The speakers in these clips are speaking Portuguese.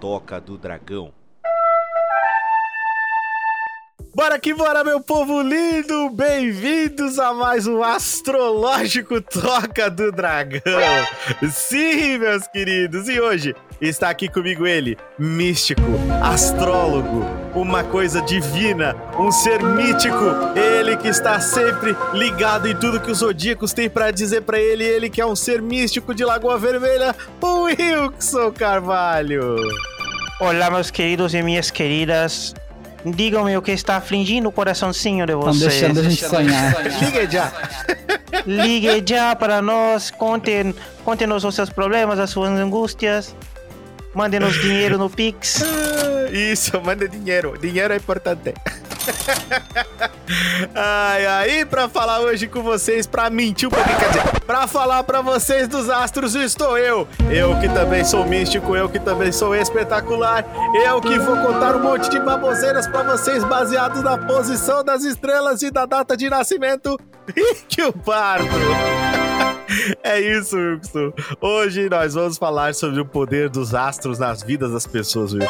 Toca do Dragão. Bora que bora, meu povo lindo! Bem-vindos a mais um Astrológico Toca do Dragão! Sim, meus queridos! E hoje está aqui comigo ele, místico, astrólogo, uma coisa divina, um ser mítico, ele que está sempre ligado em tudo que os zodíacos têm para dizer para ele, ele que é um ser místico de Lagoa Vermelha, o Wilson Carvalho! Olá, meus queridos e minhas queridas. Digam-me o que está afligindo o coraçãozinho de Estão vocês. deixando a gente sonhar. Ligue já! Ligue já para nós, contem, contem-nos os seus problemas, as suas angústias. Mandem-nos dinheiro no Pix. Isso, manda dinheiro. Dinheiro é importante. ai, e pra falar hoje com vocês, pra mentir um pouquinho, quer dizer, pra falar pra vocês dos astros, estou eu. Eu que também sou místico, eu que também sou espetacular, eu que vou contar um monte de baboseiras pra vocês baseados na posição das estrelas e da data de nascimento. E que o pardo! É isso, Wilson. Hoje nós vamos falar sobre o poder dos astros nas vidas das pessoas, Wilson.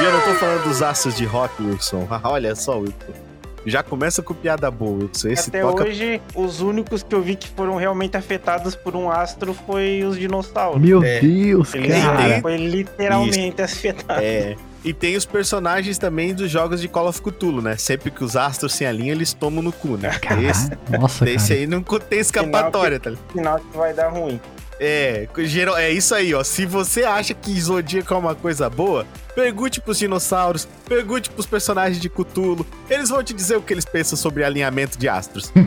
E eu não tô falando dos astros de rock, Wilson. Olha só, Wilson. Já começa com piada boa, Wilson. Esse Até toca... hoje, os únicos que eu vi que foram realmente afetados por um astro foi os dinossauros. Meu É. Deus, Eles cara. foi literalmente afetado. É. E tem os personagens também dos jogos de Call of Cthulhu, né? Sempre que os astros se alinham, eles tomam no cu, né? Esse, Nossa, esse cara. aí não tem escapatória, tá ligado? Sinal que vai dar ruim. É, geral, é isso aí, ó. Se você acha que Zodíaco é uma coisa boa, pergunte pros dinossauros, pergunte pros personagens de Cthulhu. Eles vão te dizer o que eles pensam sobre alinhamento de astros.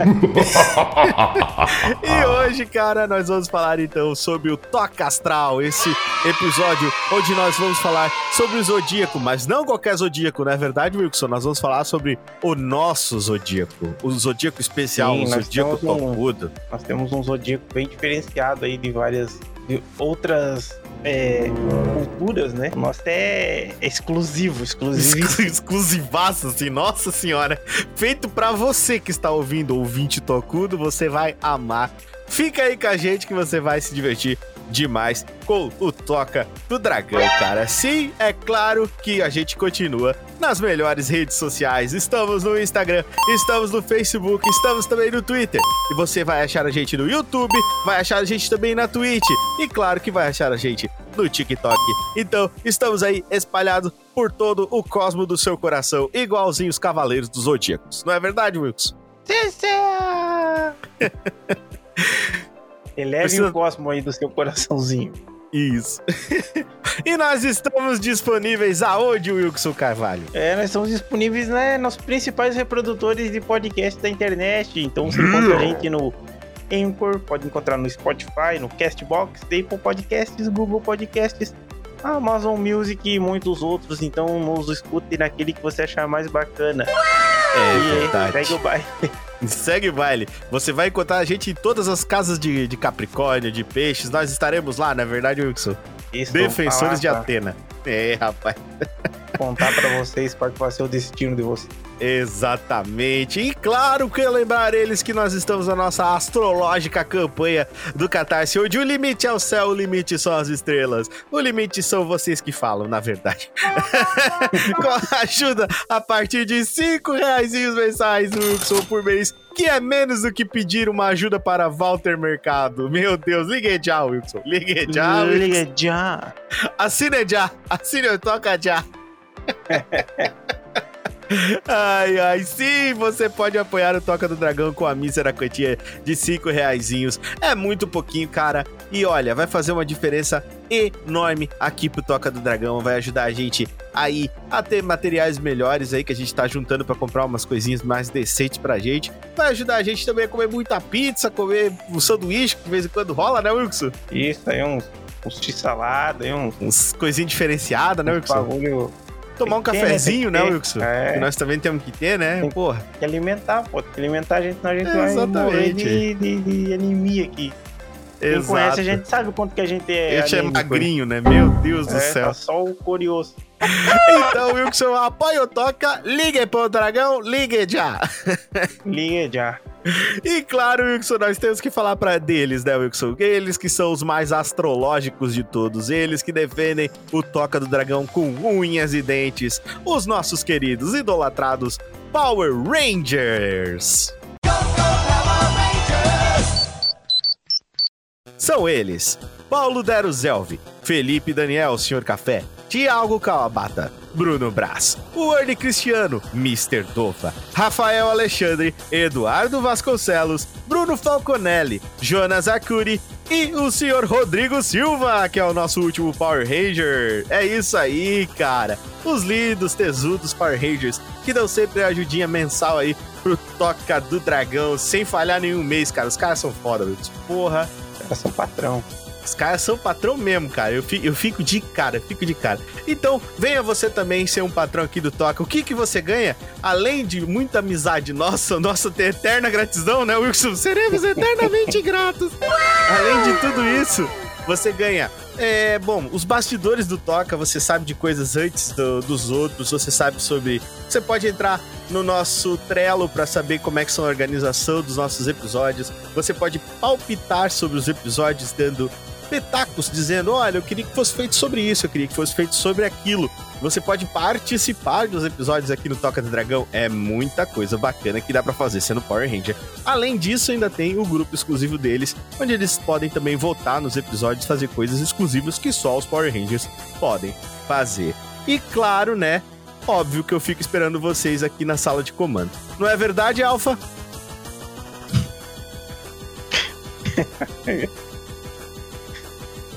e hoje, cara, nós vamos falar então sobre o Toca Astral, esse episódio onde nós vamos falar sobre o Zodíaco, mas não qualquer Zodíaco, não é verdade, Wilson? Nós vamos falar sobre o nosso Zodíaco, o Zodíaco especial, Sim, o Zodíaco um- topudo. Nós temos um zodíaco bem diferenciado aí de várias de outras é, culturas, né? O nosso é exclusivo, exclusivo. Exclu- Exclusivaço, assim, nossa senhora. Feito pra você que está ouvindo, ouvinte tocudo, você vai amar. Fica aí com a gente que você vai se divertir demais com o Toca do Dragão, cara. Sim, é claro que a gente continua nas melhores redes sociais. Estamos no Instagram, estamos no Facebook, estamos também no Twitter. E você vai achar a gente no YouTube, vai achar a gente também na Twitch. E claro que vai achar a gente no TikTok. Então, estamos aí espalhados por todo o cosmo do seu coração, igualzinho os Cavaleiros dos Zodíacos. Não é verdade, Wilson? Eleve Precisa- o cosmo aí do seu coraçãozinho. Isso. e nós estamos disponíveis aonde, Wilson Carvalho? É, nós estamos disponíveis né, nos principais reprodutores de podcast da internet. Então você encontra a gente no Anchor, pode encontrar no Spotify, no Castbox, Apple Podcasts, Google Podcasts, Amazon Music e muitos outros. Então nos escute naquele que você achar mais bacana. É e segue o baile. Segue o baile. Você vai encontrar a gente em todas as casas de, de Capricórnio, de peixes. Nós estaremos lá, na verdade, Wilson. Isso, Defensores de falar, Atena. É, rapaz. Contar pra vocês qual que vai ser o destino de vocês. Exatamente. E claro que lembrar eles que nós estamos na nossa astrológica campanha do Catarse, onde o limite é o céu, o limite são as estrelas. O limite são vocês que falam, na verdade. Com a ajuda a partir de 5 reais mensais, Wilson, por mês, que é menos do que pedir uma ajuda para Walter Mercado. Meu Deus, ligue já, Wilson. Ligue já, Wilson. Liga já. Assine já. Assine, toca já. Ai, ai, sim, você pode apoiar o Toca do Dragão com a mísera quantia de 5 reaisinhos. É muito pouquinho, cara. E olha, vai fazer uma diferença enorme aqui pro Toca do Dragão. Vai ajudar a gente aí a ter materiais melhores aí que a gente tá juntando pra comprar umas coisinhas mais decentes pra gente. Vai ajudar a gente também a comer muita pizza, comer um sanduíche que de vez em quando rola, né, Wilson? Isso aí, uns, uns x-salada, aí uns Uns coisinhas diferenciadas, né, Wilson? bagulho. Tomar um né? cafezinho, né. Wilson? É. Que nós também temos que ter, né? Tem- Porra. Tem que alimentar, pô. Tem que alimentar a gente, senão a gente É, vai morrer de, de, de anemia aqui. Quem Exato. conhece a gente sabe o quanto que a gente é A gente é magrinho, né? Meu Deus do É, céu. tá só o curioso. Então, Wilson, apoia o Toca, ligue pro dragão, ligue já. Liga já. E claro, Wilson, nós temos que falar para deles, né, Wilson? Eles que são os mais astrológicos de todos, eles que defendem o Toca do Dragão com unhas e dentes, os nossos queridos idolatrados Power Rangers. São eles: Paulo Dero Zelvi, Felipe Daniel, Senhor Café, Tiago Kawabata, Bruno Braz, Word Cristiano, Mr. Dova, Rafael Alexandre, Eduardo Vasconcelos, Bruno Falconelli, Jonas Acuri e o senhor Rodrigo Silva, que é o nosso último Power Ranger. É isso aí, cara. Os lindos, tesudos Power Rangers que dão sempre a ajudinha mensal aí pro Toca do Dragão, sem falhar nenhum mês, cara. Os caras são foda, meu. Porra. Os caras são patrão. Os caras são patrão mesmo, cara. Eu fico, eu fico de cara, fico de cara. Então, venha você também ser um patrão aqui do Toca. O que que você ganha? Além de muita amizade nossa, nossa eterna gratidão, né, Wilson? Seremos eternamente gratos. Além de tudo isso, você ganha é, bom, os bastidores do Toca, você sabe de coisas antes do, dos outros, você sabe sobre. Você pode entrar no nosso Trello para saber como é que são a organização dos nossos episódios. Você pode palpitar sobre os episódios, dando petacos dizendo: olha, eu queria que fosse feito sobre isso, eu queria que fosse feito sobre aquilo. Você pode participar dos episódios aqui no Toca do Dragão. É muita coisa bacana que dá para fazer sendo Power Ranger. Além disso, ainda tem o grupo exclusivo deles, onde eles podem também votar nos episódios, fazer coisas exclusivas que só os Power Rangers podem fazer. E claro, né? Óbvio que eu fico esperando vocês aqui na sala de comando. Não é verdade, Alpha?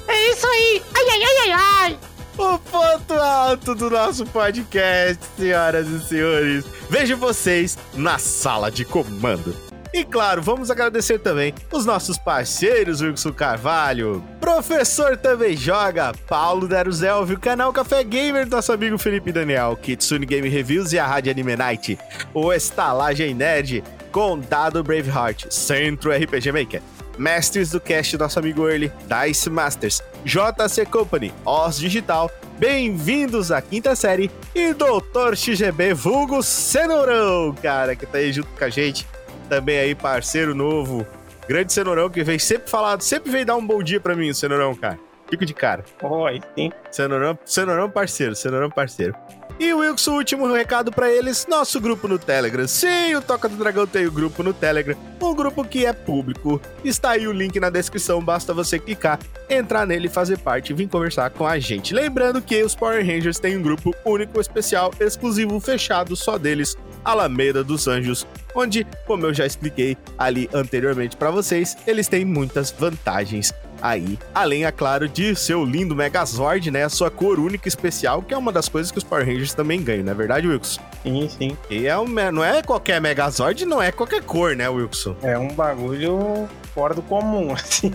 É isso aí! Ai, ai, ai, ai, ai! O ponto alto do nosso podcast, senhoras e senhores. Vejo vocês na sala de comando. E claro, vamos agradecer também os nossos parceiros, Wilson Carvalho, Professor Também Joga, Paulo Daruzelvio, canal Café Gamer, nosso amigo Felipe Daniel, Kitsune Game Reviews e a Rádio Anime Night, o Estalagem Nerd, Condado Braveheart, Centro RPG Maker, Mestres do Cast, nosso amigo Early, Dice Masters, JC Company, Oz Digital, bem-vindos à quinta série e Doutor XGB Vulgo Cenourão, cara, que tá aí junto com a gente, também aí parceiro novo, grande Cenourão, que vem sempre falado, sempre vem dar um bom dia pra mim, Cenourão, cara. Fico de cara. Oi, sim. Cenourão, Cenourão parceiro, Cenourão parceiro. E Wilson, último recado para eles, nosso grupo no Telegram. Sim, o Toca do Dragão tem o grupo no Telegram, um grupo que é público. Está aí o link na descrição, basta você clicar, entrar nele, fazer parte e vir conversar com a gente. Lembrando que os Power Rangers têm um grupo único, especial, exclusivo, fechado, só deles, Alameda dos Anjos, onde, como eu já expliquei ali anteriormente para vocês, eles têm muitas vantagens aí. Além, é claro, de seu lindo Megazord, né? A sua cor única e especial, que é uma das coisas que os Power Rangers também ganham, não é verdade, Wilson? Sim, sim. E é um, não é qualquer Megazord, não é qualquer cor, né, Wilson? É um bagulho fora do comum, assim.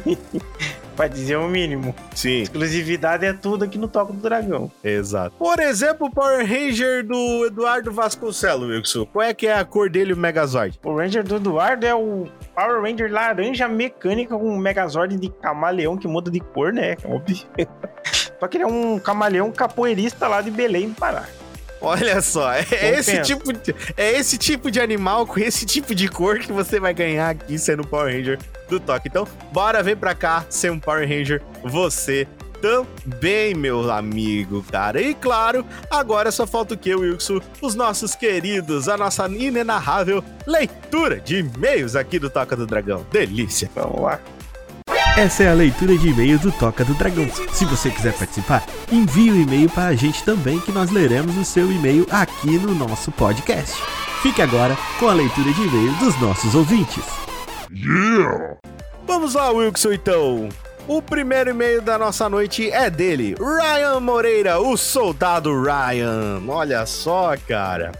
pra dizer o mínimo. Sim. Exclusividade é tudo aqui no Toco do Dragão. Exato. Por exemplo, o Power Ranger do Eduardo Vasconcelos, Wilson. Qual é que é a cor dele, o Megazord? O Ranger do Eduardo é o Power Ranger laranja mecânica com um Megazord de camaleão que muda de cor, né? Óbvio. Só que ele é um camaleão capoeirista lá de Belém do Pará. Olha só, é esse, tipo de, é esse tipo de animal com esse tipo de cor que você vai ganhar aqui sendo Power Ranger do Toque. Então, bora vir pra cá ser um Power Ranger você também, meu amigo, cara. E claro, agora só falta o que, Wilson? Os nossos queridos, a nossa inenarrável leitura de e-mails aqui do Toca do Dragão. Delícia. Vamos lá. Essa é a leitura de e-mail do Toca do Dragão. Se você quiser participar, envie o um e-mail para a gente também, que nós leremos o seu e-mail aqui no nosso podcast. Fique agora com a leitura de e-mail dos nossos ouvintes. Yeah! Vamos lá, Wilson, então. O primeiro e-mail da nossa noite é dele, Ryan Moreira, o soldado Ryan. Olha só, cara.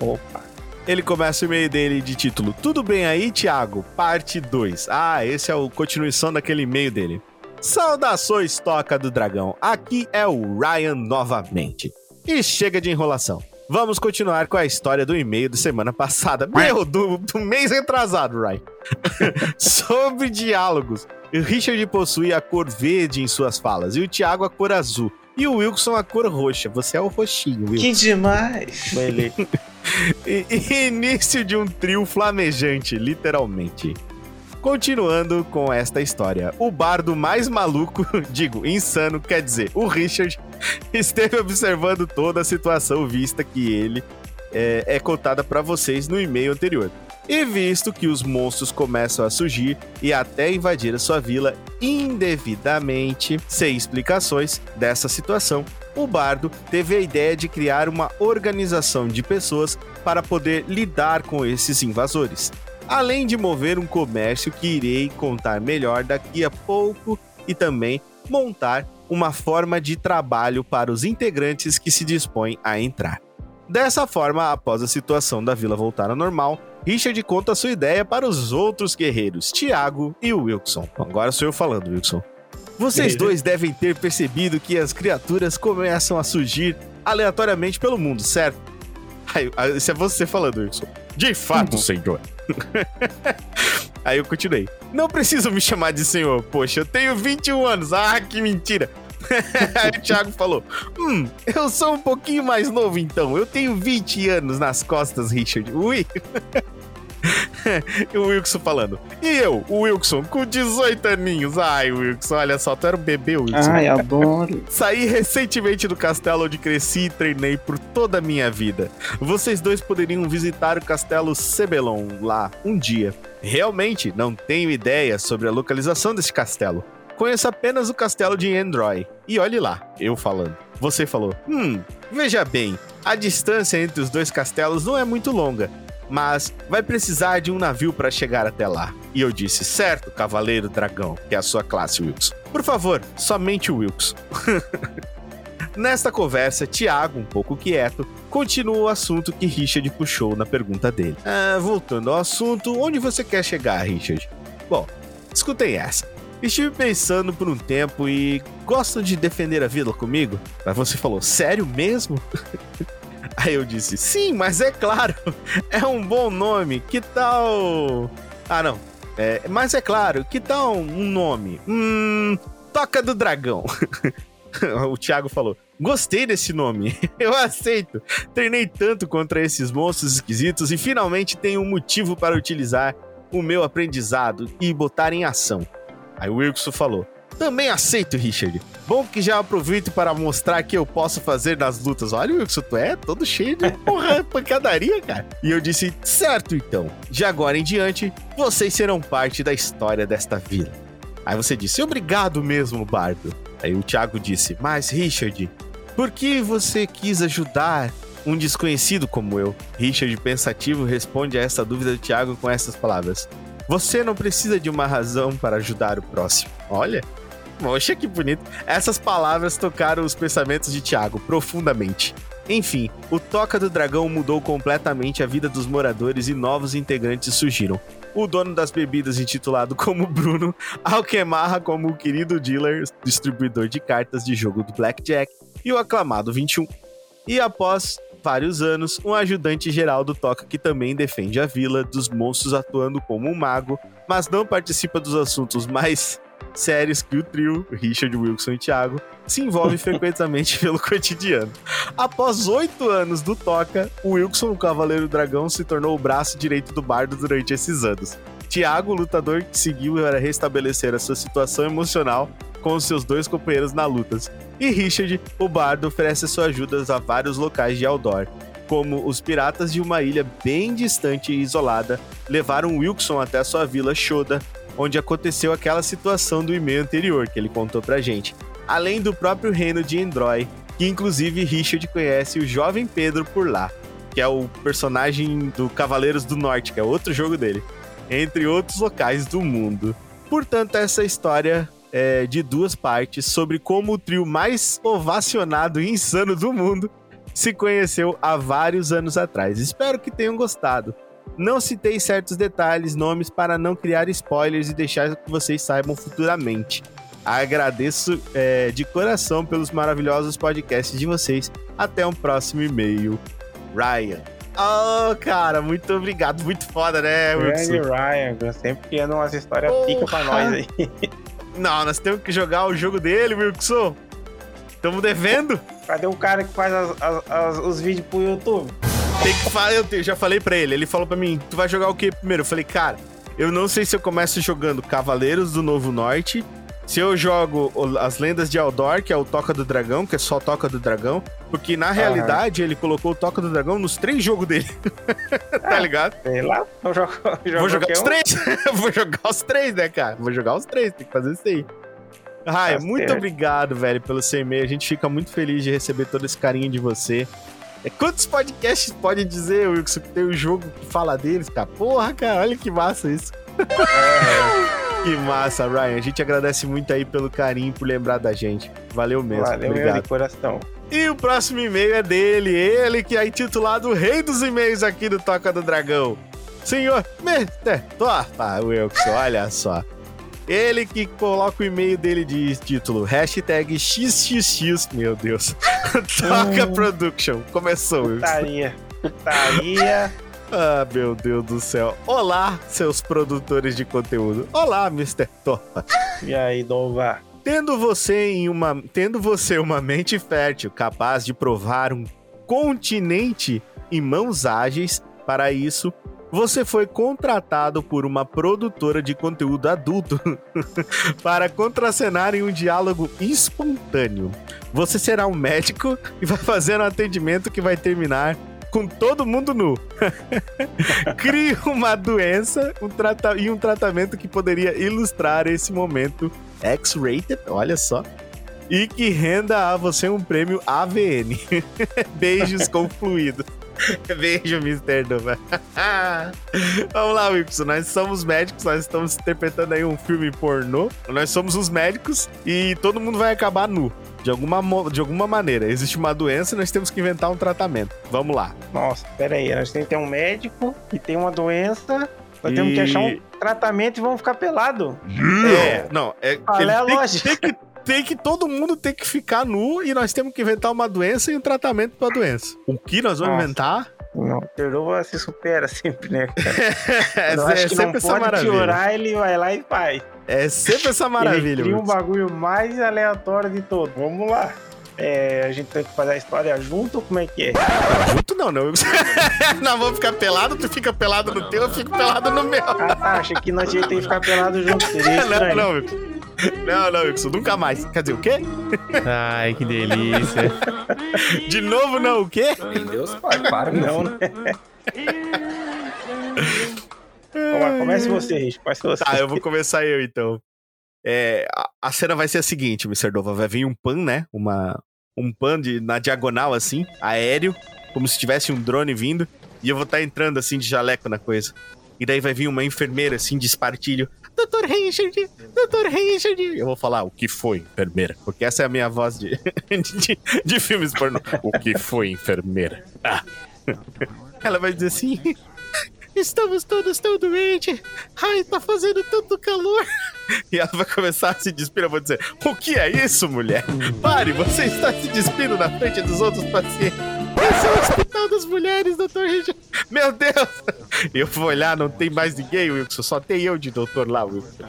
Opa. Ele começa o e-mail dele de título Tudo bem aí, Thiago? Parte 2. Ah, esse é a continuação daquele e-mail dele. Saudações, Toca do Dragão. Aqui é o Ryan novamente. E chega de enrolação. Vamos continuar com a história do e-mail da semana passada. Meu, do, do mês retrasado, Ryan. Sobre diálogos. O Richard possui a cor verde em suas falas e o Thiago a cor azul. e o Wilson a cor roxa. Você é o roxinho, Wilson. Que demais! Ele... Início de um trio flamejante, literalmente. Continuando com esta história, o bardo mais maluco, digo, insano, quer dizer, o Richard, esteve observando toda a situação vista que ele é, é contada para vocês no e-mail anterior. E visto que os monstros começam a surgir e até invadir a sua vila indevidamente, sem explicações dessa situação, o bardo teve a ideia de criar uma organização de pessoas para poder lidar com esses invasores. Além de mover um comércio que irei contar melhor daqui a pouco e também montar uma forma de trabalho para os integrantes que se dispõem a entrar. Dessa forma, após a situação da vila voltar ao normal, Richard conta sua ideia para os outros guerreiros, Tiago e o Wilson. Agora sou eu falando, Wilson. Vocês dois devem ter percebido que as criaturas começam a surgir aleatoriamente pelo mundo, certo? Isso é você falando, Wilson. De fato, senhor. Aí eu continuei. Não preciso me chamar de senhor, poxa, eu tenho 21 anos. Ah, que mentira. Aí o Thiago falou: Hum, eu sou um pouquinho mais novo então. Eu tenho 20 anos nas costas, Richard. Ui. o Wilson falando. E eu, o Wilson, com 18 aninhos. Ai, Wilson, olha só, tu era um bebê, Wilson. Ai, adoro. Saí recentemente do castelo onde cresci e treinei por toda a minha vida. Vocês dois poderiam visitar o castelo Sebelon lá um dia. Realmente não tenho ideia sobre a localização desse castelo. Conheço apenas o castelo de Android. E olhe lá, eu falando. Você falou: Hum, veja bem, a distância entre os dois castelos não é muito longa, mas vai precisar de um navio para chegar até lá. E eu disse: Certo, Cavaleiro Dragão, que é a sua classe, Wilson. Por favor, somente o Wilson. Nesta conversa, Tiago, um pouco quieto, continua o assunto que Richard puxou na pergunta dele. Ah, voltando ao assunto, onde você quer chegar, Richard? Bom, escutem essa. Estive pensando por um tempo e gostam de defender a vila comigo? Mas você falou, sério mesmo? Aí eu disse, sim, mas é claro, é um bom nome, que tal. Ah, não. É, mas é claro, que tal um nome? Hum. Toca do Dragão. o Thiago falou: Gostei desse nome, eu aceito. Treinei tanto contra esses monstros esquisitos e finalmente tenho um motivo para utilizar o meu aprendizado e botar em ação. Aí o Wilson falou: Também aceito, Richard. Bom que já aproveito para mostrar que eu posso fazer nas lutas. Olha, Wilson, tu é todo cheio de porra, pancadaria, cara. E eu disse: Certo, então. De agora em diante, vocês serão parte da história desta vila. Aí você disse: Obrigado mesmo, Bardo. Aí o Thiago disse: Mas, Richard, por que você quis ajudar um desconhecido como eu? Richard, pensativo, responde a essa dúvida do Thiago com essas palavras: Você não precisa de uma razão para ajudar o próximo. Olha. Poxa, que bonito. Essas palavras tocaram os pensamentos de Thiago profundamente. Enfim, o Toca do Dragão mudou completamente a vida dos moradores e novos integrantes surgiram. O dono das bebidas, intitulado como Bruno, Alquemarra como o querido dealer, distribuidor de cartas de jogo do Blackjack, e o aclamado 21. E após vários anos, um ajudante geral do Toca que também defende a vila dos monstros atuando como um mago, mas não participa dos assuntos mais sérios que o trio, Richard, Wilson e Thiago, se envolve frequentemente pelo cotidiano. Após oito anos do Toca, o Wilson, o Cavaleiro Dragão, se tornou o braço direito do bardo durante esses anos. Tiago, o lutador que seguiu para restabelecer a sua situação emocional com seus dois companheiros na luta. E Richard, o bardo, oferece sua ajuda a vários locais de Aldor, como os piratas de uma ilha bem distante e isolada levaram Wilson até sua vila Shoda, onde aconteceu aquela situação do e-mail anterior que ele contou pra gente. Além do próprio reino de Endroy, que inclusive Richard conhece o jovem Pedro por lá, que é o personagem do Cavaleiros do Norte, que é outro jogo dele, entre outros locais do mundo. Portanto, essa história é de duas partes sobre como o trio mais ovacionado e insano do mundo se conheceu há vários anos atrás. Espero que tenham gostado. Não citei certos detalhes, nomes para não criar spoilers e deixar que vocês saibam futuramente. Agradeço é, de coração pelos maravilhosos podcasts de vocês. Até um próximo e-mail. Ryan. Oh, cara, muito obrigado. Muito foda, né, Grande Wilson? Ryan, sempre criando umas histórias Porra. pica pra nós aí. Não, nós temos que jogar o jogo dele, Wilson. Tamo devendo. Cadê o cara que faz as- as- as- os vídeos pro YouTube? Tem que falar, eu já falei pra ele. Ele falou pra mim: Tu vai jogar o que primeiro? Eu falei, cara, eu não sei se eu começo jogando Cavaleiros do Novo Norte. Se eu jogo as lendas de Aldor, que é o Toca do Dragão, que é só Toca do Dragão. Porque na realidade ele colocou o Toca do Dragão nos três jogos dele. tá ligado? Sei lá, eu jogo, eu Vou jogar os um. três. Vou jogar os três, né, cara? Vou jogar os três, tem que fazer isso aí. Raia, muito obrigado, velho, pelo seu e-mail. A gente fica muito feliz de receber todo esse carinho de você. É, Quantos podcasts pode dizer, Wilson, que tem um jogo que fala deles, cara? Porra, cara, olha que massa isso. que massa, Ryan. A gente agradece muito aí pelo carinho, por lembrar da gente. Valeu mesmo. Valeu, meu obrigado. de coração. E o próximo e-mail é dele, ele que é intitulado Rei dos E-mails aqui do Toca do Dragão. Senhor Mr. Topa Wilson, olha só. Ele que coloca o e-mail dele de título, hashtag XXX, meu Deus. Toca Hum. Production. Começou. Putaria. Putaria. Ah, meu Deus do céu. Olá, seus produtores de conteúdo. Olá, Mr. Topa. E aí, Dova? Tendo você em uma, tendo você uma mente fértil, capaz de provar um continente em mãos ágeis, para isso você foi contratado por uma produtora de conteúdo adulto para contracenar em um diálogo espontâneo. Você será um médico e vai fazer um atendimento que vai terminar com todo mundo nu. Crie uma doença um e um tratamento que poderia ilustrar esse momento X-rated, olha só. E que renda a você um prêmio AVN. Beijos com fluido. Beijo, Mr. Nova. Vamos lá, Wilson. Nós somos médicos, nós estamos interpretando aí um filme pornô. Nós somos os médicos e todo mundo vai acabar nu. De alguma, de alguma maneira. Existe uma doença e nós temos que inventar um tratamento. Vamos lá. Nossa, pera aí. Nós temos que ter um médico que tem uma doença. Nós temos que E- achar um tratamento e vamos ficar pelado. É, não, é Qual é a tem, lógica? tem que, tem que todo mundo tem que ficar nu e nós temos que inventar uma doença e um tratamento pra doença. O que nós vamos Nossa. inventar? Não, Perdoa se supera sempre, né? cara? É, Eu é acho que não sempre essa pode maravilha. piorar, ele vai lá e faz. É sempre essa ele maravilha. cria um bagulho mais aleatório de todo. Vamos lá. É, a gente tem que fazer a história junto? Como é que é? Não, junto não, não. Nós vamos ficar pelado, tu fica pelado no teu, eu fico pelado no meu. Ah, tá. Achei que nós ter que ficar pelado junto. Seria Não, não. Não, não, Wilson, nunca mais. Quer dizer, o quê? Ai, que delícia. De novo, não, o quê? Em Deus, pai, para, meu Não, né? Vamos lá, comece você, Rich. Comece você. Tá, eu vou começar eu então. É, a, a cena vai ser a seguinte, Mr. Dova. Vai vir um pan, né? Uma, um pan de, na diagonal, assim, aéreo, como se tivesse um drone vindo. E eu vou estar entrando, assim, de jaleco na coisa. E daí vai vir uma enfermeira, assim, de espartilho. Doutor Richard, doutor Richard. Eu vou falar, o que foi, enfermeira? Porque essa é a minha voz de, de, de filmes pornô. O que foi, enfermeira? Ah. Ela vai dizer assim... Estamos todos tão doentes. Ai, tá fazendo tanto calor. E ela vai começar a se despir. Eu vou dizer: O que é isso, mulher? Pare, você está se despindo na frente dos outros pacientes. Esse é o hospital das mulheres, doutor Richard. Meu Deus! Eu vou olhar, não tem mais ninguém, Wilson. Só tem eu de doutor lá, Wilson.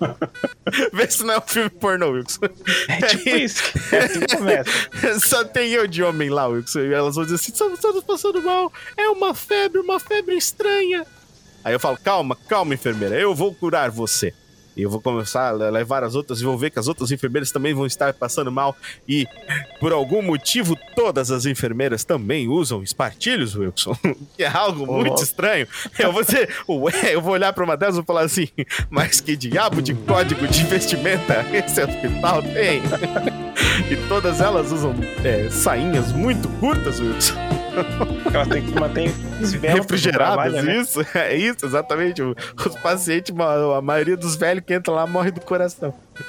Vê se não é um filme pornô, Wilson. É tipo isso. É assim que começa. Só tem eu de homem lá, Wilson. E elas vão dizer assim: estamos todos passando mal. É uma febre, uma febre estranha. Aí eu falo: calma, calma, enfermeira. Eu vou curar você. E eu vou começar a levar as outras e vou ver que as outras enfermeiras também vão estar passando mal. E, por algum motivo, todas as enfermeiras também usam espartilhos, Wilson. Que é algo muito Nossa. estranho. Eu vou dizer, ué, eu vou olhar pra uma delas e vou falar assim: mas que diabo de código de vestimenta esse hospital tem? E todas elas usam é, sainhas muito curtas, Wilson. Elas têm que manter refrigeradas, né? isso. É isso, exatamente. Os pacientes, a maioria dos velhos que entram lá morre do coração.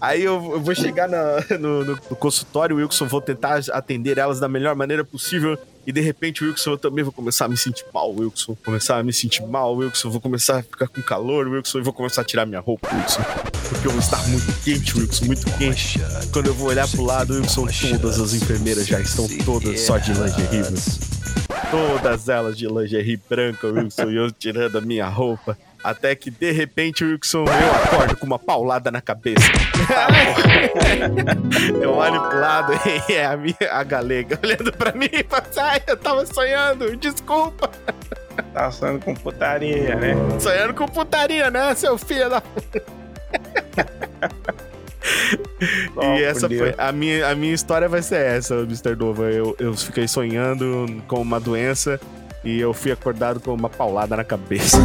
Aí eu eu vou chegar na- no- no consultório, Wilson, vou tentar atender elas da melhor maneira possível. E de repente, Wilson, eu também vou começar a me sentir mal, Wilson. Começar a me sentir mal, Wilson. Vou começar a ficar com calor, Wilson. E vou começar a tirar minha roupa, Wilson. Porque eu vou estar muito quente, Wilson, muito quente. Quando eu vou olhar pro lado, Wilson, todas as enfermeiras já estão todas só de lingerie, Wilson. Todas elas de lingerie branca, Wilson, e eu tirando a minha roupa. Até que de repente, Wilson, eu acordo com uma paulada na cabeça. eu olho pro lado e é a, minha, a galega olhando pra mim e fala assim, ai, eu tava sonhando, desculpa. Tava sonhando com putaria, né? Sonhando com putaria, né, seu filho da... E essa foi a minha, a minha história vai ser essa, Mr. Nova. Eu, eu fiquei sonhando com uma doença e eu fui acordado com uma paulada na cabeça.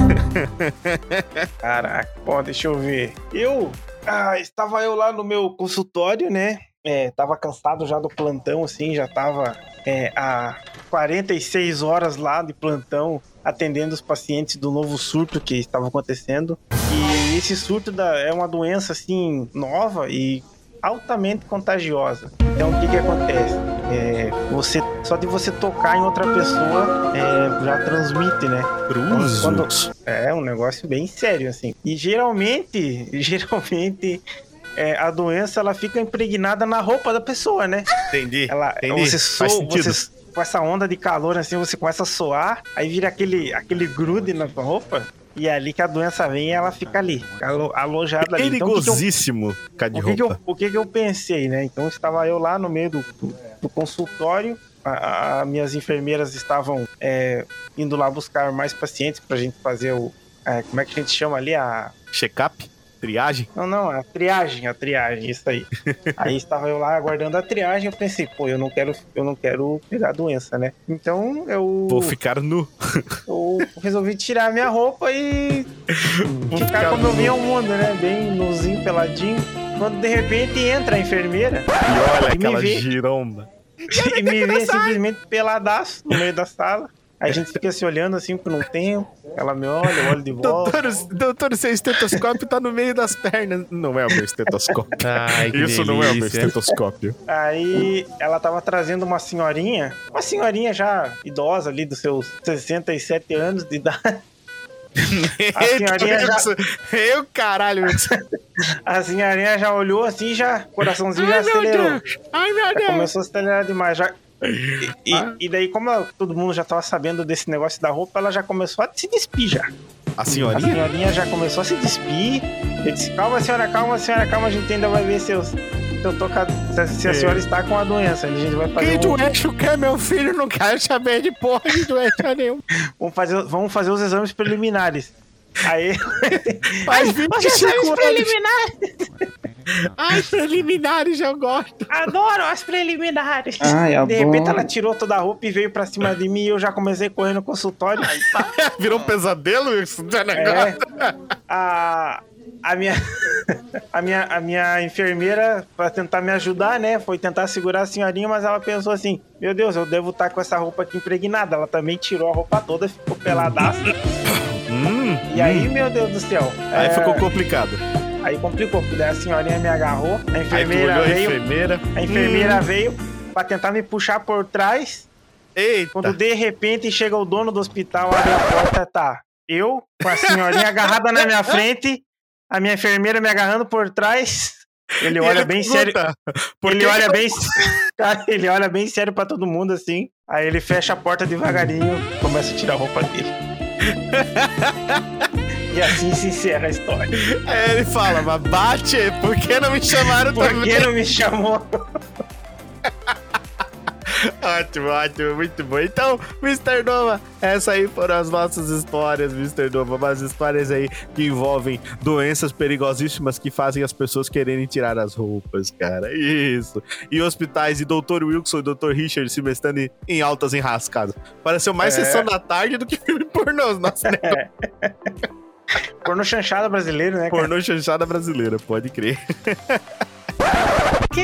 Caraca, ó, deixa eu ver. Eu, ah, estava eu lá no meu consultório, né? É, tava cansado já do plantão, assim, já tava é, há 46 horas lá de plantão atendendo os pacientes do novo surto que estava acontecendo. E esse surto da, é uma doença, assim, nova e altamente contagiosa. Então, o que que acontece? É, você, só de você tocar em outra pessoa é, já transmite, né? Quando- É um negócio bem sério, assim. E geralmente, geralmente, é, a doença ela fica impregnada na roupa da pessoa, né? Entendi. Ela, Entendi. você soa, você, com essa onda de calor, assim, você começa a soar, aí vira aquele, aquele grude na roupa, e é ali que a doença vem e ela fica ali, alojada ali. Então, Perigosíssimo, ficar de o que, que eu, roupa. o que, que eu pensei, né? Então estava eu lá no meio do, do- do consultório, a, a- minhas enfermeiras estavam é, indo lá buscar mais pacientes pra gente fazer o. é, como é que a gente chama ali? A. Check-up? Triagem? Não, não, a triagem, a triagem, isso aí. aí estava eu lá aguardando a triagem, eu pensei, pô, eu não quero, eu não quero pegar a doença, né? Então eu, Vou ficar nu. eu resolvi tirar a minha roupa e Vou ficar como eu vinha ao mundo, né? Bem nuzinho, peladinho. Quando de repente entra a enfermeira E olha E aquela vê. giromba. e me vê simplesmente peladaço no meio da sala. A gente fica se olhando assim por um tempo. Ela me olha, eu olho de volta. Doutor, doutor, seu estetoscópio tá no meio das pernas. Não é o meu estetoscópio. Ai, que Isso não é o meu delícia. estetoscópio. Aí ela tava trazendo uma senhorinha, uma senhorinha já idosa ali dos seus 67 anos de idade. A senhorinha já-. Eu, caralho. A senhorinha já olhou assim, já, coraçãozinho já acelerou. Ai, meu Já começou a acelerar demais. Já... E, e- e daí, como ela- todo mundo já tava sabendo desse negócio da roupa, ela já começou a se despir já. A A senhorinha? senhorinha já começou a se despir. Eu disse, calma, senhora, calma, senhora, calma, a gente ainda vai ver se, eu, se, eu tô com a- se- se a É. senhora está com a doença. A gente vai fazer, Que um, doença que é meu filho? Não quero saber de porra de doença nenhuma. vamos, fazer, vamos fazer os exames preliminares. Aí, Faz Os 25 exames anos. preliminares. Ai, preliminares eu gosto. Adoro as preliminares. Ai, de repente, ela tirou toda a roupa e veio pra cima de mim e eu já comecei a correr no consultório. Virou um pesadelo isso? É, a, a, minha, a, minha, a minha enfermeira, pra tentar me ajudar, né? Foi tentar segurar a senhorinha, mas ela pensou assim: Meu Deus, eu devo estar com essa roupa aqui impregnada. Ela também tirou a roupa toda, ficou peladaça. Hum, E aí, meu Deus do céu. Aí é, ficou complicado. Aí complicou, porque daí a senhorinha me agarrou, a enfermeira olhou a veio, enfermeira. a enfermeira Hum. veio pra tentar me puxar por trás. Eita. Quando de repente chega o dono do hospital, abre a porta, tá. Eu, com a senhorinha agarrada na minha frente, a minha enfermeira me agarrando por trás. Ele olha ele bem sério. Ele olha bem. Cara, ele olha bem sério pra todo mundo assim. Aí ele fecha a porta devagarinho, começa a tirar a roupa dele. e assim se encerra a história. Ele fala, mas bate, por que não me chamaram Por também? que não me chamou? Ótimo, ótimo, muito bom. Então, Mr. Nova, essa aí foram as nossas histórias, Mr. Nova. Umas histórias aí que envolvem doenças perigosíssimas que fazem as pessoas quererem tirar as roupas, cara. Isso. E hospitais e Dr. Wilson e Dr. Richard se mestando em- altas enrascadas. Pareceu mais É. sessão da tarde do que filme pornô. Nossa, né? Porno chanchada brasileiro, né, cara? Pornô chanchada brasileira, pode crer. Que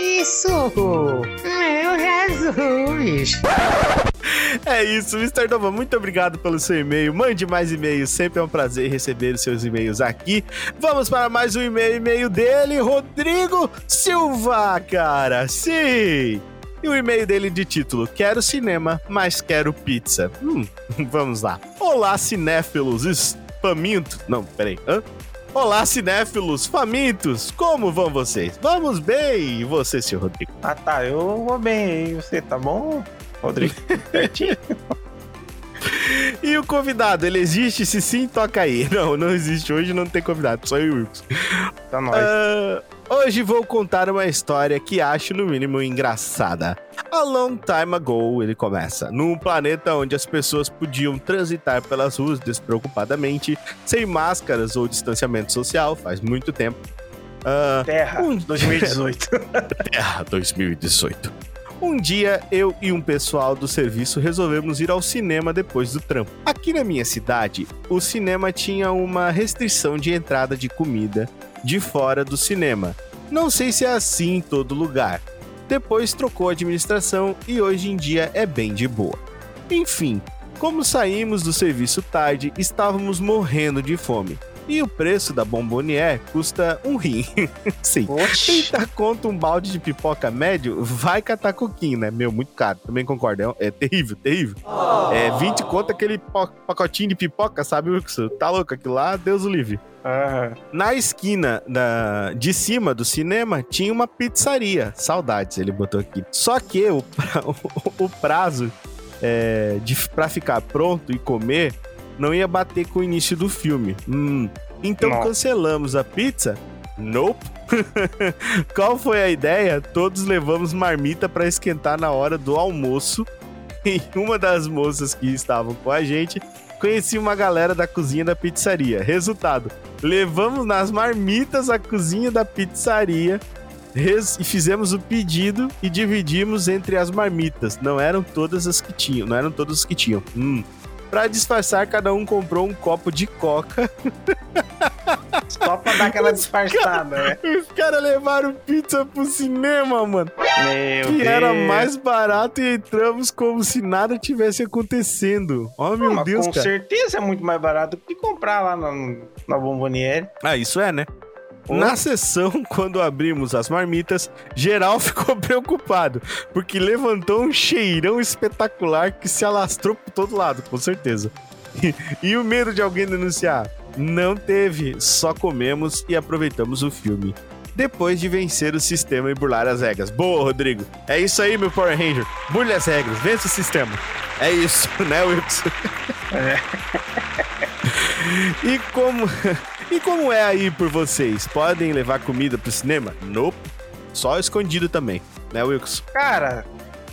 isso? Meu Jesus. É isso, Mr. Nova, muito obrigado pelo seu e-mail. Mande mais e-mails, sempre é um prazer receber os seus e-mails aqui. Vamos para mais um e-mail, e-mail dele, Rodrigo Silva, cara. Sim! E o e-mail dele de título: Quero cinema, mas quero pizza. Hum, vamos lá. Olá, cinéfilos famintos. Não, peraí. Hã? Olá, cinéfilos famintos. Como vão vocês? Vamos bem? E você, seu Rodrigo? Ah tá, eu vou bem aí. Você tá bom, Rodrigo? Certinho? E o convidado, ele existe? Se sim, toca aí. Não, não existe hoje, não tem convidado, só eu e o Wilkes. Tá nóis. Ah, hoje vou contar uma história que acho no mínimo engraçada. A long time ago, ele começa. Num planeta onde as pessoas podiam transitar pelas ruas despreocupadamente, sem máscaras ou distanciamento social, faz muito tempo. Ah, Terra, um- 2018. Terra 2018. Um dia, eu e um pessoal do serviço resolvemos ir ao cinema depois do trampo. Aqui na minha cidade, o cinema tinha uma restrição de entrada de comida de fora do cinema. Não sei se é assim em todo lugar. Depois trocou a administração e hoje em dia é bem de boa. Enfim, como saímos do serviço tarde, estávamos morrendo de fome. E o preço da Bombonier custa um rim. Sim. Oxi. 30 conto um balde de pipoca médio, vai catar coquinho, né? Meu, muito caro. Também concordo. É, é terrível, terrível. É 20 conto aquele pacotinho de pipoca, sabe, Wilson? Tá louco aquilo lá? Deus o livre. Aham. Na esquina da, de cima do cinema tinha uma pizzaria. Saudades, ele botou aqui. Só que o, pra- o, prazo é, de, pra ficar pronto e comer não ia bater com o início do filme. Hum. Então Nossa. cancelamos a pizza? Nope. Qual foi a ideia? Todos levamos marmita para esquentar na hora do almoço. E uma das moças que estavam com a gente conhecia uma galera da cozinha da pizzaria. Resultado: levamos nas marmitas a cozinha da pizzaria e fizemos o pedido e dividimos entre as marmitas. Não eram todas as que tinham, não eram todas as que tinham. Hum. Pra disfarçar, cada um comprou um copo de coca. Só pra dar aquela disfarçada, né? Os caras levaram pizza pro cinema, mano. Meu que Deus. era mais barato e entramos como se nada tivesse acontecendo. Oh, meu Não, Deus, com cara. certeza é muito mais barato que comprar lá na, na Bomboniere. Ah, isso é, né? Na sessão, quando abrimos as marmitas, geral ficou preocupado, porque levantou um cheirão espetacular que se alastrou por todo lado, com certeza. E o medo de alguém denunciar? Não teve, só comemos e aproveitamos o filme. Depois de vencer o sistema e burlar as regras. Boa, Rodrigo. É isso aí, meu Power Ranger. Burle as regras, vence o sistema. É isso, né, Wilson? E como e como é aí por vocês? Podem levar comida pro cinema? Nope. Só escondido também, né, Wilkes? Cara,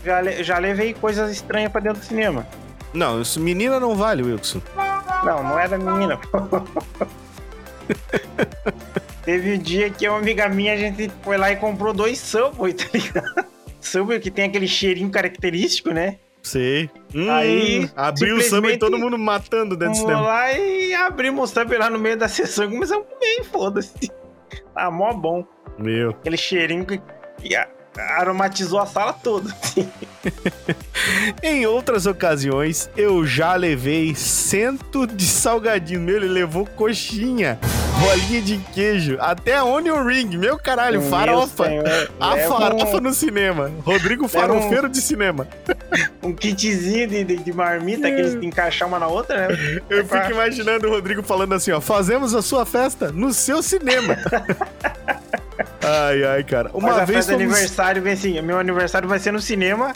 já, le- já levei coisas estranhas pra dentro do cinema. Não, isso menina não vale, Wilson. Não, não era menina. Teve um dia que uma amiga minha, a gente foi lá e comprou dois Subway, tá ligado? Subway que tem aquele cheirinho característico, né? Sei. Hum, Aí, abriu o samba e todo mundo matando dentro do cinema. lá e abrimos o Subway lá no meio da sessão e começamos a comer, foda-se. Tá mó bom. Meu. Aquele cheirinho que, aromatizou a sala toda. Em outras ocasiões, eu já levei cento de salgadinho. Meu, ele levou coxinha, bolinha de queijo, até onion ring. Meu caralho, Meu farofa. senhor, A leva farofa no cinema. Rodrigo Farofeiro de cinema. Um, um kitzinho de, de, de marmita que eles têm que encaixar uma na outra, né? Eu fico imaginando o Rodrigo falando assim, ó. Fazemos a sua festa no seu cinema. ai, ai, cara. Uma Mas a vez festa fomos... aniversário vem assim: meu aniversário vai ser no cinema,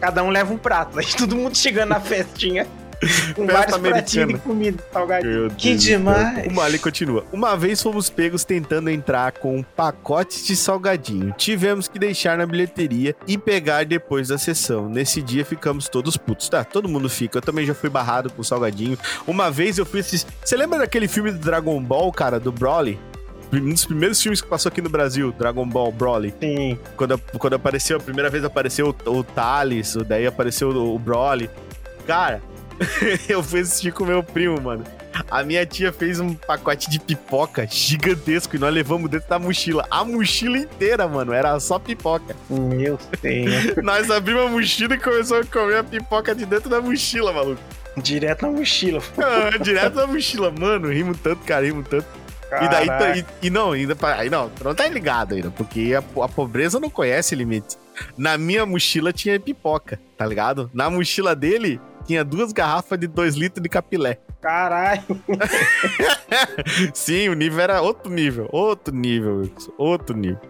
cada um leva um prato. Aí todo mundo chegando na festinha. Com Festa vários americana. pratinhos de comida, salgadinho. Que Deus demais. Uma ali continua. Uma vez fomos pegos tentando entrar com um pacote de salgadinho. Tivemos que deixar na bilheteria e pegar depois da sessão. Nesse dia ficamos todos putos. Tá, todo mundo fica. Eu também já fui barrado com salgadinho. Uma vez eu fui assistir. Você lembra daquele filme do Dragon Ball, cara, do Broly? Um dos primeiros filmes que passou aqui no Brasil, Dragon Ball Broly. Sim. Quando, quando apareceu, a primeira vez apareceu o, o Thales, daí apareceu o, o Broly. Cara, eu fui assistir com meu primo, mano. A minha tia fez um pacote de pipoca gigantesco e nós levamos dentro da mochila. A mochila inteira, mano, era só pipoca. Meu Senhor. nós abrimos a mochila e começamos a comer a pipoca de dentro da mochila, maluco. Direto na mochila. Ah, Direto da mochila, mano. Rimo tanto, cara, rimo tanto. E daí, Caraca. e, e não, ainda aí não, não tá ligado ainda, porque a, a pobreza não conhece limites. Na minha mochila tinha pipoca, tá ligado? Na mochila dele tinha duas garrafas de 2 litros de capilé. Caralho. Sim, o nível era outro nível, outro nível, Wilson, outro nível.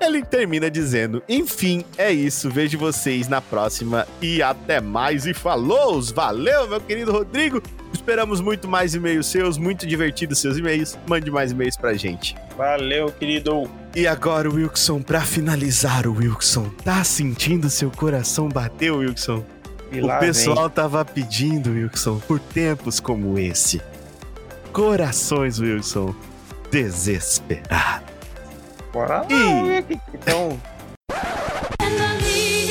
Ele termina dizendo: Enfim, é isso. Vejo vocês na próxima e até mais. E falou! Valeu, meu querido Rodrigo. Esperamos muito mais e-mails seus, muito divertidos seus e-mails. Mande mais e-mails pra gente. Valeu, querido. E agora, Wilson, pra finalizar, o Wilson, tá sentindo seu coração bater, Wilson? E O pessoal tava pedindo, Wilson, por tempos como esse. Corações, Wilson, desesperados. vem. Bora lá, E-. Então, And I need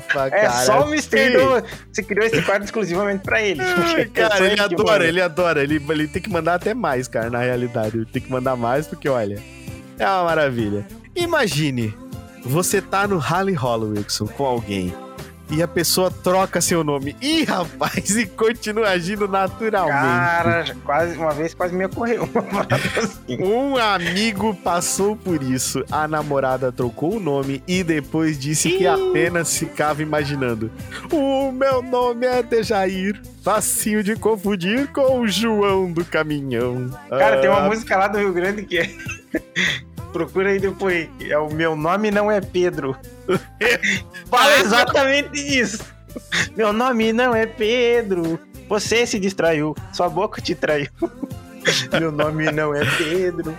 Tofa, É cara. só o Mr. Douglas. Você criou esse quadro exclusivamente pra ele. Porque Cara, ele adora, ele adora. Ele, ele tem que mandar até mais, cara, na realidade. Ele tem que mandar mais, porque, olha, é uma maravilha. Imagine, você tá no Rally Hollow, Wilson, com alguém. E a pessoa troca seu nome. Ih, rapaz, e continua agindo naturalmente. Cara, quase, uma vez quase me ocorreu uma parada assim. Um amigo passou por isso. A namorada trocou o nome e depois disse que apenas ficava imaginando. O meu nome é Dejair. Facinho de confundir com o João do Caminhão. Cara, tem uma Ah, música lá do Rio Grande que é. Procura aí depois. É o Meu Nome Não É Pedro. Fala exatamente isso. Meu nome não é Pedro. Você se distraiu. Sua boca te traiu. Meu nome não é Pedro.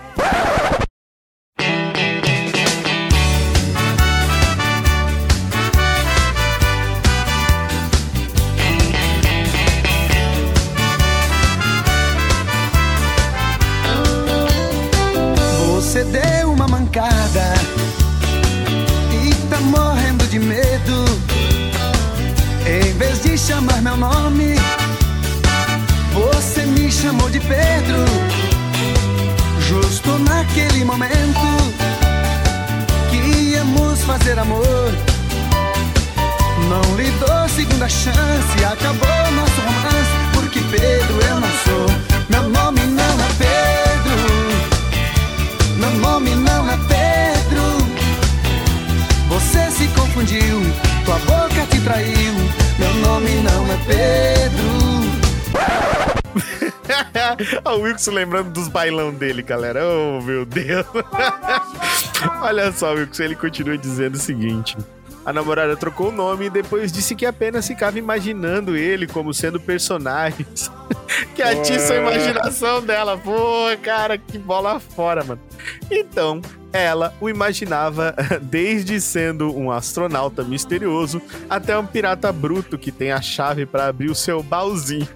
De chamar meu nome, você me chamou de Pedro. Justo naquele momento que íamos fazer amor. Não lhe dou segunda chance, acabou o Wilson lembrando dos bailão dele, galera. Oh, meu Deus. Olha só, Wilson, ele continua dizendo o seguinte. A namorada trocou o nome e depois disse que apenas ficava imaginando ele como sendo personagens que atiçam a imaginação dela. Pô, cara, que bola fora, mano. Então, ela o imaginava desde sendo um astronauta misterioso até um pirata bruto que tem a chave para abrir o seu baúzinho.